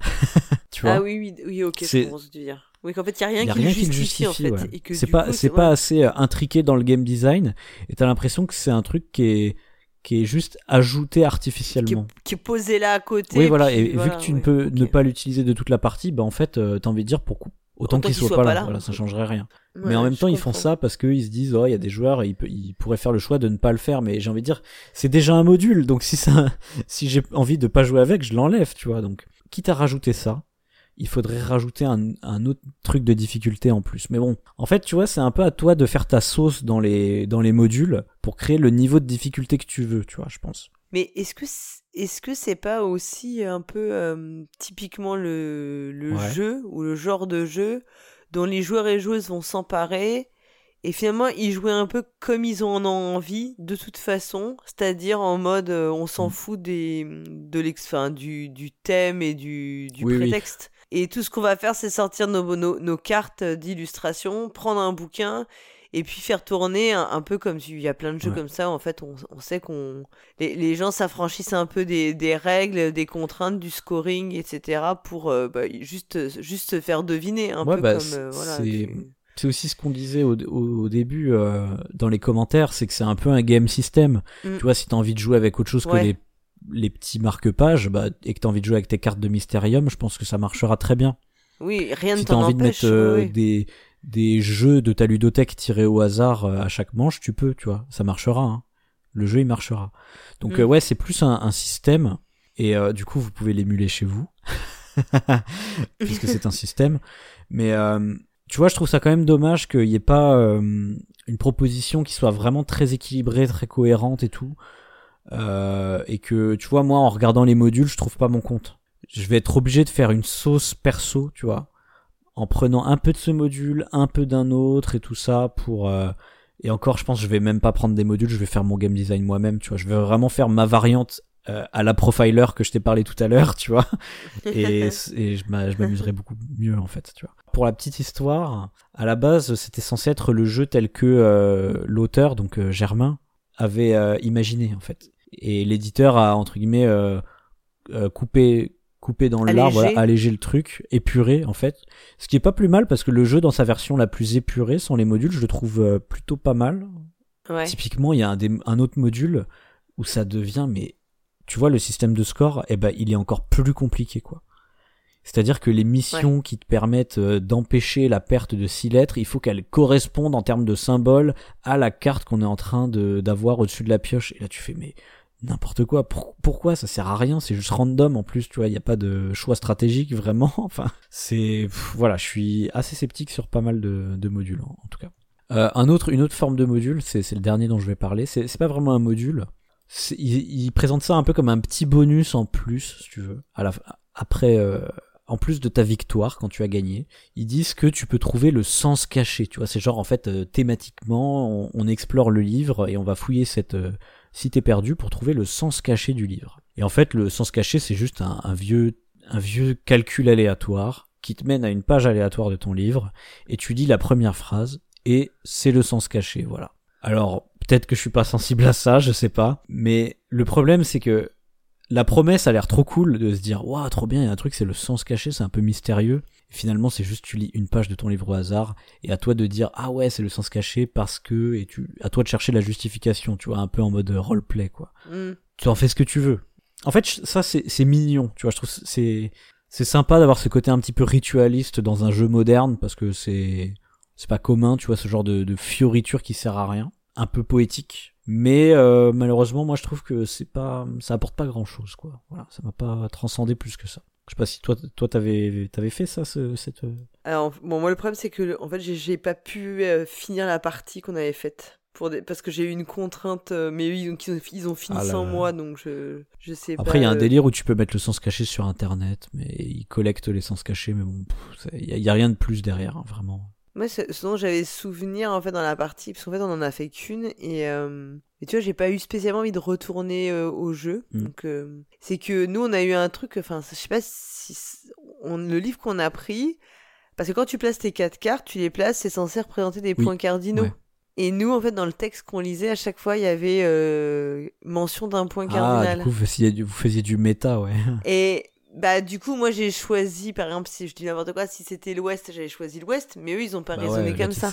tu vois Ah oui, oui, oui, ok, je comprends ce que tu veux dire. Oui, qu'en fait, il n'y a rien, qui, le justifie, en fait. C'est pas, c'est pas assez intriqué dans le game design, et t'as l'impression que c'est un truc qui est, qui est juste ajouté artificiellement. Qui, est posé là à côté. Oui, voilà, et vu que tu ne peux ne pas l'utiliser de toute la partie, bah en fait, euh, t'as envie de dire pourquoi autant, qu'il soit, pas, là, Voilà, ça changerait rien. mais en même temps, ils font ça parce qu'ils se disent, oh, il y a des joueurs, ils, ils pourraient faire le choix de ne pas le faire. Mais j'ai envie de dire, c'est déjà un module, donc si ça, si j'ai envie de pas jouer avec, je l'enlève, tu vois. Donc, quitte à rajouter ça, il faudrait rajouter un, un, autre truc de difficulté en plus. Mais bon, en fait, tu vois, c'est un peu à toi de faire ta sauce dans les, dans les modules pour créer le niveau de difficulté que tu veux, tu vois, je pense. Mais est-ce que est-ce que c'est pas aussi un peu euh, typiquement le, le jeu ou le genre de jeu dont les joueurs et joueuses vont s'emparer et finalement ils jouent un peu comme ils en ont envie de toute façon, c'est-à-dire en mode euh, on s'en mm. fout des de l'ex, du, du thème et du, du prétexte. Et tout ce qu'on va faire, c'est sortir nos, nos, cartes d'illustration, prendre un bouquin et puis faire tourner un, peu comme il y a plein de jeux comme ça. En fait, on, on sait qu'on les, les, gens s'affranchissent un peu des, des, règles, des contraintes, du scoring, etc. pour euh, bah, juste juste se faire deviner un peu bah, comme euh, voilà. C'est aussi ce qu'on disait au, au, début euh, dans les commentaires, c'est que c'est un peu un game system. Mm. Tu vois, si t'as envie de jouer avec autre chose que les les petits marque-pages bah, et que tu as envie de jouer avec tes cartes de Mystérium, je pense que ça marchera très bien. Oui, rien ne Si tu as envie de mettre euh, des, des jeux de ta ludothèque tirés au hasard euh, à chaque manche, tu peux, tu vois, ça marchera. Hein. Le jeu, il marchera. Donc mm. euh, ouais, c'est plus un, un, système et du coup, vous pouvez l'émuler chez vous puisque c'est un système. Mais tu vois, je trouve ça quand même dommage qu'il n'y ait pas une proposition qui soit vraiment très équilibrée, très cohérente et tout. Euh, et que tu vois moi en regardant les modules je trouve pas mon compte. Je vais être obligé de faire une sauce perso tu vois en prenant un peu de ce module un peu d'un autre et tout ça pour euh, et encore je pense je vais même pas prendre des modules je vais faire mon game design moi-même tu vois. Je vais vraiment faire ma variante euh, à la profiler que je t'ai parlé tout à l'heure tu vois. Et, et je m'amuserai beaucoup mieux en fait tu vois. Pour la petite histoire à la base c'était censé être le jeu tel que l'auteur donc Germain avait imaginé en fait et l'éditeur a entre guillemets euh, euh, coupé coupé dans l'arbre, voilà, allégé le truc, épuré en fait. Ce qui est pas plus mal parce que le jeu dans sa version la plus épurée sans les modules, je le trouve euh, plutôt pas mal. Ouais. Typiquement, il y a un, un, autre module où ça devient mais tu vois le système de score, eh ben il est encore plus compliqué quoi. C'est-à-dire que les missions qui te permettent d'empêcher la perte de six lettres, il faut qu'elles correspondent en termes de symboles à la carte qu'on est en train de d'avoir au-dessus de la pioche. Et là tu fais mais n'importe quoi. pourquoi ça sert à rien? C'est juste random en plus, tu vois. Il n'y a pas de choix stratégique vraiment. Enfin, c'est voilà, je suis assez sceptique sur pas mal de, modules en, tout cas. Euh, un autre, une autre forme de module, c'est le dernier dont je vais parler. C'est pas vraiment un module. Il, il, présente ça un peu comme un petit bonus en plus, si tu veux, à la, après, euh, en plus de ta victoire quand tu as gagné. Ils disent que tu peux trouver le sens caché. Tu vois, c'est genre en fait euh, thématiquement, on, explore le livre et on va fouiller cette si t'es perdu pour trouver le sens caché du livre. Et en fait, le sens caché, c'est juste un, vieux, un vieux calcul aléatoire qui te mène à une page aléatoire de ton livre et tu dis la première phrase et c'est le sens caché, voilà. Alors, peut-être que je suis pas sensible à ça, je sais pas, mais le problème c'est que la promesse a l'air trop cool de se dire waouh trop bien il y a un truc c'est le sens caché c'est un peu mystérieux finalement c'est juste tu lis une page de ton livre au hasard et à toi de dire ah ouais c'est le sens caché parce que et tu à toi de chercher la justification tu vois un peu en mode roleplay quoi. Mm. tu en fais ce que tu veux. En fait ça c'est c'est mignon tu vois je trouve c'est c'est sympa d'avoir ce côté un petit peu ritualiste dans un jeu moderne parce que c'est c'est pas commun tu vois ce genre de, de fioriture qui sert à rien. Un peu poétique mais euh, malheureusement moi je trouve que c'est pas ça apporte pas grand chose quoi. Voilà ça m'a pas transcendé plus que ça je sais pas si toi, toi, t'avais, t'avais fait ça, ce, cette. Euh, Alors, bon, moi, le problème, c'est que, en fait, j'ai, pas pu euh, finir la partie qu'on avait faite. Pour des... Parce que j'ai eu une contrainte, euh, mais eux, ils ont, ils ont fini ah sans moi, donc je, je sais pas. Après, il y a un délire où tu peux mettre le sens caché sur Internet, mais ils collectent les sens cachés, mais bon, il y, a rien de plus derrière, hein, vraiment. Moi, sinon, j'avais souvenir, en fait, dans la partie, parce qu'en fait, on en a fait qu'une, et et tu vois, j'ai pas eu spécialement envie de retourner euh, au jeu. Mm. Donc, euh, c'est que nous, on a eu un truc, enfin, je sais pas si. On, le livre qu'on a pris, parce que quand tu places tes quatre cartes, tu les places, c'est censé représenter des points cardinaux. Et nous, en fait, dans le texte qu'on lisait, à chaque fois, il y avait euh, mention d'un point cardinal. Ah, du coup, vous faisiez du, vous faisiez du méta, ouais. Et bah, du coup, moi, j'ai choisi, par exemple, si je dis n'importe quoi, si c'était l'Ouest, j'avais choisi l'Ouest, mais eux, ils ont pas bah raisonné comme ça.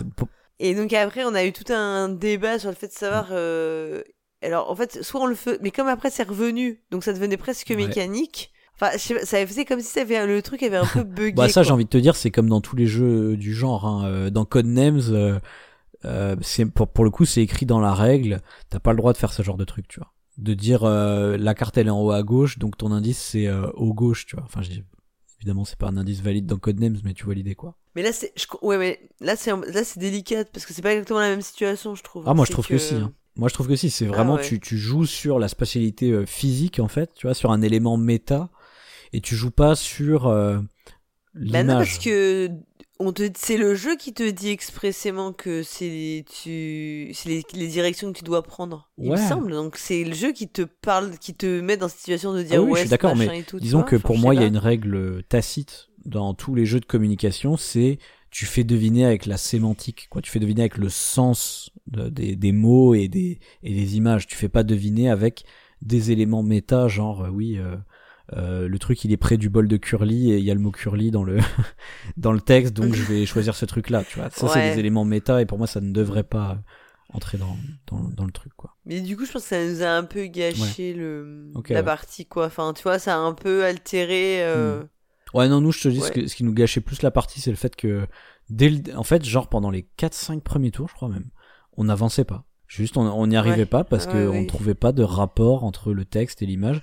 Et donc après, on a eu tout un débat sur le fait de savoir. Euh... Alors en fait, soit on le fait, mais comme après c'est revenu, donc ça devenait presque mécanique. Enfin, ça faisait comme si ça avait, le truc avait un peu bugué. bah ça, j'ai envie de te dire, c'est comme dans tous les jeux du genre. Hein. Euh, dans Codenames, euh, euh, c'est pour, pour le coup, c'est écrit dans la règle. T'as pas le droit de faire ce genre de truc, tu vois. De dire euh, la carte elle est en haut à gauche, donc ton indice c'est euh, haut gauche, tu vois. Enfin, je dis Évidemment, c'est pas un indice valide dans Codenames, mais tu vois l'idée, quoi. Mais là, c'est, ouais, mais là, c'est, là, c'est délicat parce que c'est pas exactement la même situation, je trouve. Ah, moi, je trouve que, si. Hein. Moi, je trouve que si. C'est vraiment, ah, tu, tu joues sur la spatialité euh, physique, en fait, tu vois, sur un élément méta, et tu joues pas sur euh, l'image. Bah non, parce que on te, c'est le jeu qui te dit expressément que c'est tu, c'est les, directions que tu dois prendre. Il me semble. Donc c'est le jeu qui te parle, qui te met dans cette situation de dire ah oui, ouais, je suis d'accord, mais disons que pour moi il y a une règle tacite dans tous les jeux de communication, c'est tu fais deviner avec la sémantique, quoi. Tu fais deviner avec le sens des, des mots et des et des images. Tu fais pas deviner avec des éléments méta, genre euh, oui. Euh, euh, le truc il est près du bol de curly et il y a le mot curly dans le dans le texte donc je vais choisir ce truc là tu vois. Ça c'est des éléments méta et pour moi ça ne devrait pas entrer dans, dans, dans, le truc quoi. Mais du coup je pense que ça nous a un peu gâché le la partie quoi. Enfin tu vois ça a un peu altéré euh... Hmm. ouais non nous je te dis ce, ce, qui nous gâchait plus la partie c'est le fait que dès le... en fait genre pendant les 4-5 premiers tours je crois même on n'avançait pas. Juste on n'y arrivait pas parce que on trouvait pas de rapport entre le texte et l'image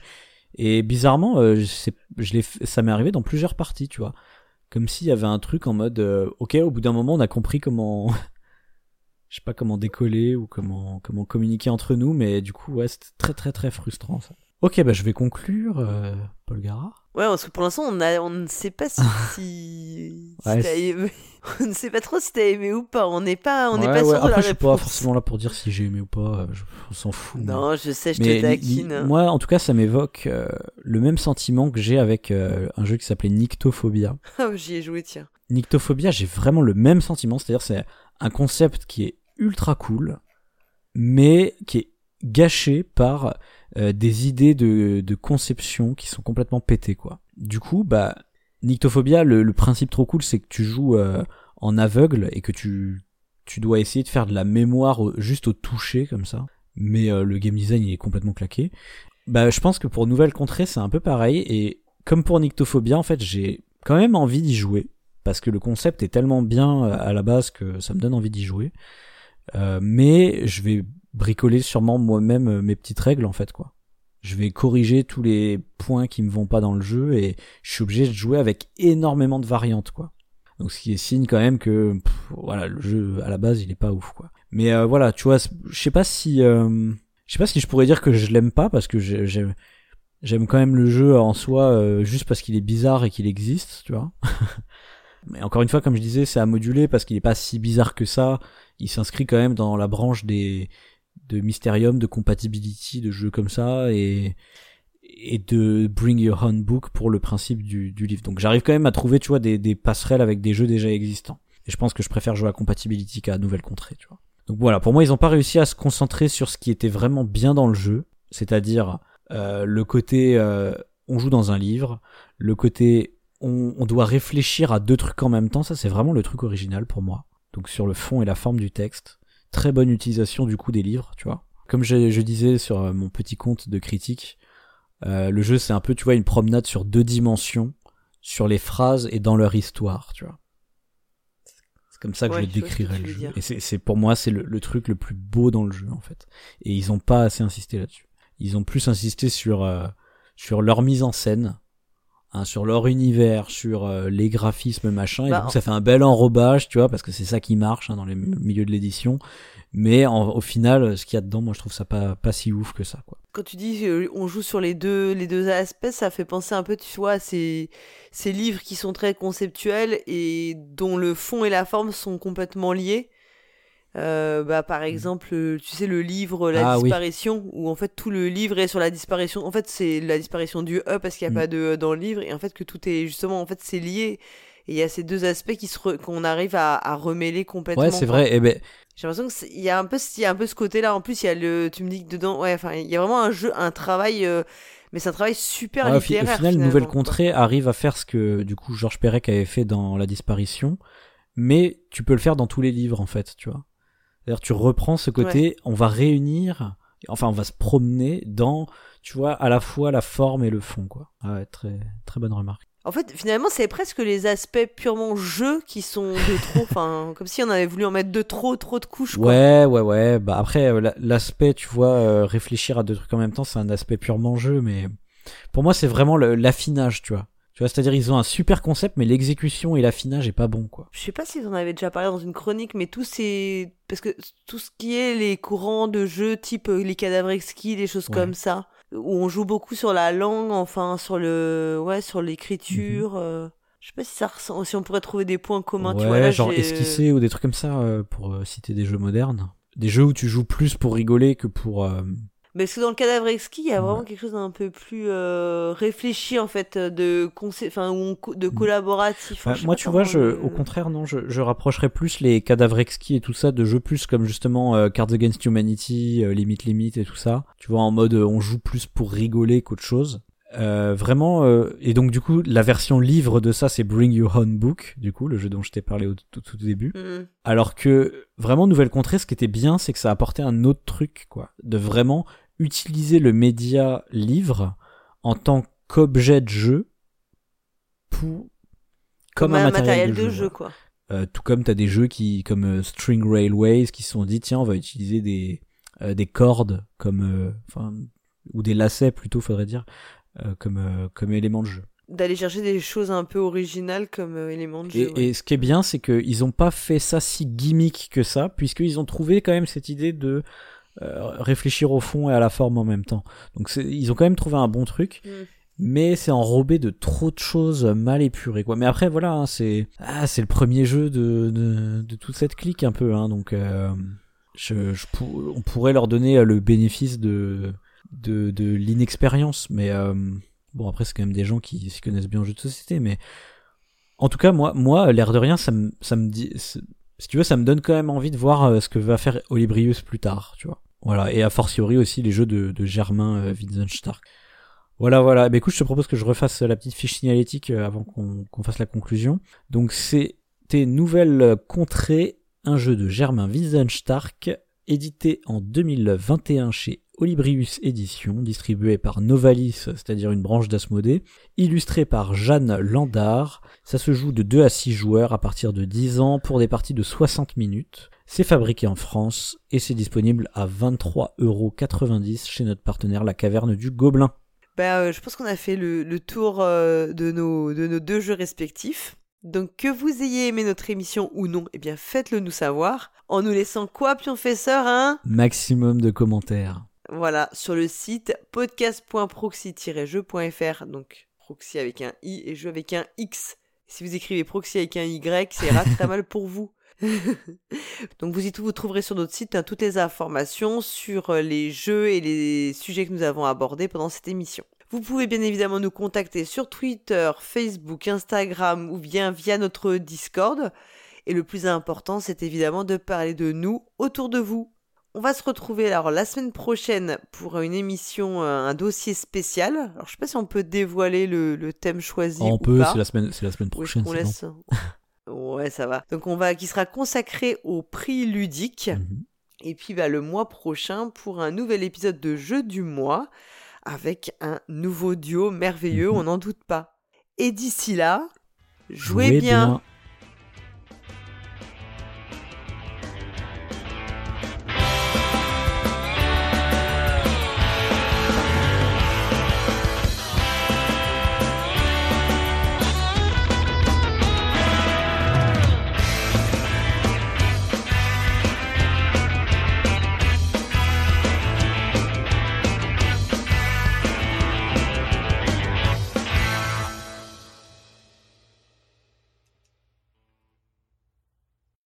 et bizarrement, euh, je l'ai, ça m'est arrivé dans plusieurs parties, tu vois. Comme s'il y avait un truc en mode, euh, ok, au bout d'un moment, on a compris comment, je sais pas comment décoller ou comment comment communiquer entre nous, mais du coup, ouais, c'était très très très frustrant ça. Ok, bah je vais conclure, euh, Paul Gara. Ouais, parce que pour l'instant, on, a, on ne sait pas si, si, aimé. On ne sait pas trop si t'as aimé ou pas. On n'est pas, on n'est pas sûr de Après, je suis pas forcément là pour dire si j'ai aimé ou pas. Je, on s'en fout. Non, je sais, je te taquine. Moi, en tout cas, ça m'évoque euh, le même sentiment que j'ai avec euh, un jeu qui s'appelait Nyctophobia. Ah, j'y ai joué, tiens. Nyctophobia, j'ai vraiment le même sentiment. C'est-à-dire, c'est un concept qui est ultra cool, mais qui est gâché par euh, des idées de, de conception qui sont complètement pétées quoi. Du coup, bah Nyctophobia, le, le principe trop cool, c'est que tu joues euh, en aveugle et que tu tu dois essayer de faire de la mémoire juste au toucher comme ça. Mais euh, le game design il est complètement claqué. Bah je pense que pour Nouvelle Contrée c'est un peu pareil et comme pour Nyctophobia en fait j'ai quand même envie d'y jouer parce que le concept est tellement bien à la base que ça me donne envie d'y jouer. mais je vais bricoler sûrement moi-même euh, mes petites règles en fait quoi. je vais corriger tous les points qui me vont pas dans le jeu et je suis obligé de jouer avec énormément de variantes quoi. Donc ce qui est signe quand même que voilà le jeu à la base il est pas ouf quoi. Mais euh, voilà tu vois je sais pas si euh, je sais pas si je pourrais dire que je l'aime pas parce que j'aime j'aime quand même le jeu en soi euh, juste parce qu'il est bizarre et qu'il existe tu vois. Mais encore une fois comme je disais c'est à moduler parce qu'il est pas si bizarre que ça. Il s'inscrit quand même dans la branche des de Mysterium, de compatibility, de jeux comme ça, et, et de Bring Your Own Book pour le principe du, du livre. Donc j'arrive quand même à trouver, tu vois, des, des passerelles avec des jeux déjà existants. Et je pense que je préfère jouer à compatibility qu'à nouvelle contrée, tu vois. Donc voilà, pour moi, ils n'ont pas réussi à se concentrer sur ce qui était vraiment bien dans le jeu, c'est-à-dire euh, le côté euh, on joue dans un livre, le côté on, on doit réfléchir à deux trucs en même temps, ça c'est vraiment le truc original pour moi. Donc sur le fond et la forme du texte très bonne utilisation du coup des livres, tu vois. Comme je, je disais sur euh, mon petit compte de critique, euh, le jeu c'est un peu, tu vois, une promenade sur deux dimensions, sur les phrases et dans leur histoire, tu vois. C'est comme ça que je décrirais le jeu. Et c'est pour moi c'est le, le, truc le plus beau dans le jeu en fait. Et ils ont pas assez insisté là-dessus. Ils ont plus insisté sur euh, sur leur mise en scène, Hein, sur leur univers, sur euh, les graphismes machin. et bah, ça fait un bel enrobage, tu vois, parce que c'est ça qui marche hein, dans les milieux de l'édition. Mais au final, ce qu'il y a dedans, moi je trouve ça pas pas si ouf que ça, quoi. Quand tu dis euh, on joue sur les deux les deux aspects, ça fait penser un peu, tu vois, à ces ces livres qui sont très conceptuels et dont le fond et la forme sont complètement liés. Euh, bah, par mmh. exemple, tu sais, le livre La ah disparition, où en fait tout le livre est sur la disparition. En fait, c'est la disparition du E parce qu'il n'y a mmh. pas de E dans le livre, et en fait que tout est justement, en fait, c'est lié. Et il y a ces deux aspects qui se qu'on arrive à, à remêler complètement. Ouais, c'est vrai. Et eh ben... J'ai l'impression qu'il y a un peu, il y a un peu ce côté-là. En plus, il y a le, tu me dis que dedans, ouais, enfin, il y a vraiment un jeu, un travail. Euh, mais c'est un travail super ouais, littéraire. Au final, Nouvelle Contrée arrive à faire ce que du coup Georges Perec avait fait dans La Disparition, mais tu peux le faire dans tous les livres en fait, tu vois. C'est-à-dire tu reprends ce côté, on va réunir, enfin on va se promener dans, tu vois, à la fois la forme et le fond, quoi. Ah ouais, très très bonne remarque. En fait, finalement, c'est presque les aspects purement jeu qui sont de trop, enfin, comme si on avait voulu en mettre de trop, trop de couches. Quoi. Ouais, ouais, ouais. Bah après, euh, l'aspect, tu vois, euh, réfléchir à deux trucs en même temps, c'est un aspect purement jeu, mais pour moi, c'est vraiment l'affinage, tu vois. Tu vois, c'est-à-dire ils ont un super concept, mais l'exécution et l'affinage est pas bon, quoi. Je sais pas si en avez déjà parlé dans une chronique, mais tout c'est parce que tout ce qui est les courants de jeux type euh, les cadavres exquis, des choses comme ça, où on joue beaucoup sur la langue, enfin sur le, ouais, sur l'écriture. Mhm. euh... Je sais pas si ça si on pourrait trouver des points communs. Ouais, tu vois, genre esquisser ou des trucs comme ça euh, pour euh, citer des jeux modernes. Des jeux où tu joues plus pour rigoler que pour mais parce que dans le cadavre exquis, il y a vraiment quelque chose d'un peu plus euh, réfléchi en fait, de enfin de mm. collaboratif. moi, tu vois, je, au contraire, non, je, je rapprocherais plus les cadavres exquis et tout ça de jeux plus comme justement euh, Cards Against Humanity, euh, Limit Limit et tout ça. Tu vois, en mode on joue plus pour rigoler qu'autre chose. Euh, vraiment et donc du coup la version livre de ça c'est Bring Your Own Book du coup le jeu dont je t'ai parlé au tout, tout début mm. alors que vraiment Nouvelle Contrée ce qui était bien c'est que ça apportait un autre truc quoi de vraiment utiliser le média livre en tant qu'objet de jeu pour comme, un, matériel, de, jeu, quoi. Euh, tout comme t'as des jeux qui comme euh, String Railways qui se sont dit tiens on va utiliser des euh, des cordes comme enfin ou des lacets plutôt faudrait dire comme comme élément de jeu d'aller chercher des choses un peu originales comme élément de jeu. Et, ce qui est bien, c'est qu'ils n'ont pas fait ça si gimmick que ça, puisqu'ils ont trouvé quand même cette idée de réfléchir au fond et à la forme en même temps. Donc ils ont quand même trouvé un bon truc. Mm. Mais c'est enrobé de trop de choses mal épurées quoi. Mais après voilà, hein, c'est ah, c'est le premier jeu de, de, de, toute cette clique un peu. Hein, donc euh, je, je on pourrait leur donner euh, le bénéfice de de, de l'inexpérience. Mais bon après c'est quand même des gens qui s'y connaissent bien en jeu de société. Mais en tout cas moi moi l'air de rien ça me ça me dit si tu veux, ça me donne quand même envie de voir euh, ce que va faire Olibrius plus tard, tu vois. Voilà, et a fortiori aussi les jeux de, Germain euh, Wittgenstein. Voilà, voilà. Bah écoute, je te propose que je refasse la petite fiche signalétique euh, avant qu'on fasse la conclusion. Donc c'était Nouvelle Contrée, un jeu de Germain Wiesenstart, édité en 2021 chez Olibrius Édition, distribué par Novalis, c'est-à-dire une branche d'Asmodée, illustré par Jeanne Landard. Ça se joue de 2 à 6 joueurs à partir de 10 ans pour des parties de 60 minutes. C'est fabriqué en France et c'est disponible à 23,90€ chez notre partenaire La Caverne du Gobelin. Ben, je pense qu'on a fait le, tour euh, de, nos, de nos deux jeux respectifs. Donc que vous ayez aimé notre émission ou non, eh bien faites-le nous savoir en nous laissant quoi, Pionfesseur, hein? Maximum de commentaires. Voilà, sur le site podcast.proxy-jeu.fr, donc proxy avec un i et jeu avec un x. Si vous écrivez proxy avec un y, c'est très mal pour vous. donc vous y trouverez sur notre site hein, toutes les informations sur euh, les jeux et les sujets que nous avons abordés pendant cette émission. Vous pouvez bien évidemment nous contacter sur Twitter, Facebook, Instagram ou bien via notre Discord. Et le plus important, c'est évidemment de parler de nous autour de vous. On va se retrouver alors la semaine prochaine pour une émission, euh, un dossier spécial. Alors je sais pas si on peut dévoiler le, thème choisi. on peut, c'est la semaine, c'est la semaine prochaine. on laisse. ouais, ça va. Donc on va, qui sera consacré au prix ludique. Mhm. Et puis bah, le mois prochain pour un nouvel épisode de Jeu du mois avec un nouveau duo merveilleux, mhm. on n'en doute pas. Et d'ici là, jouez, bien.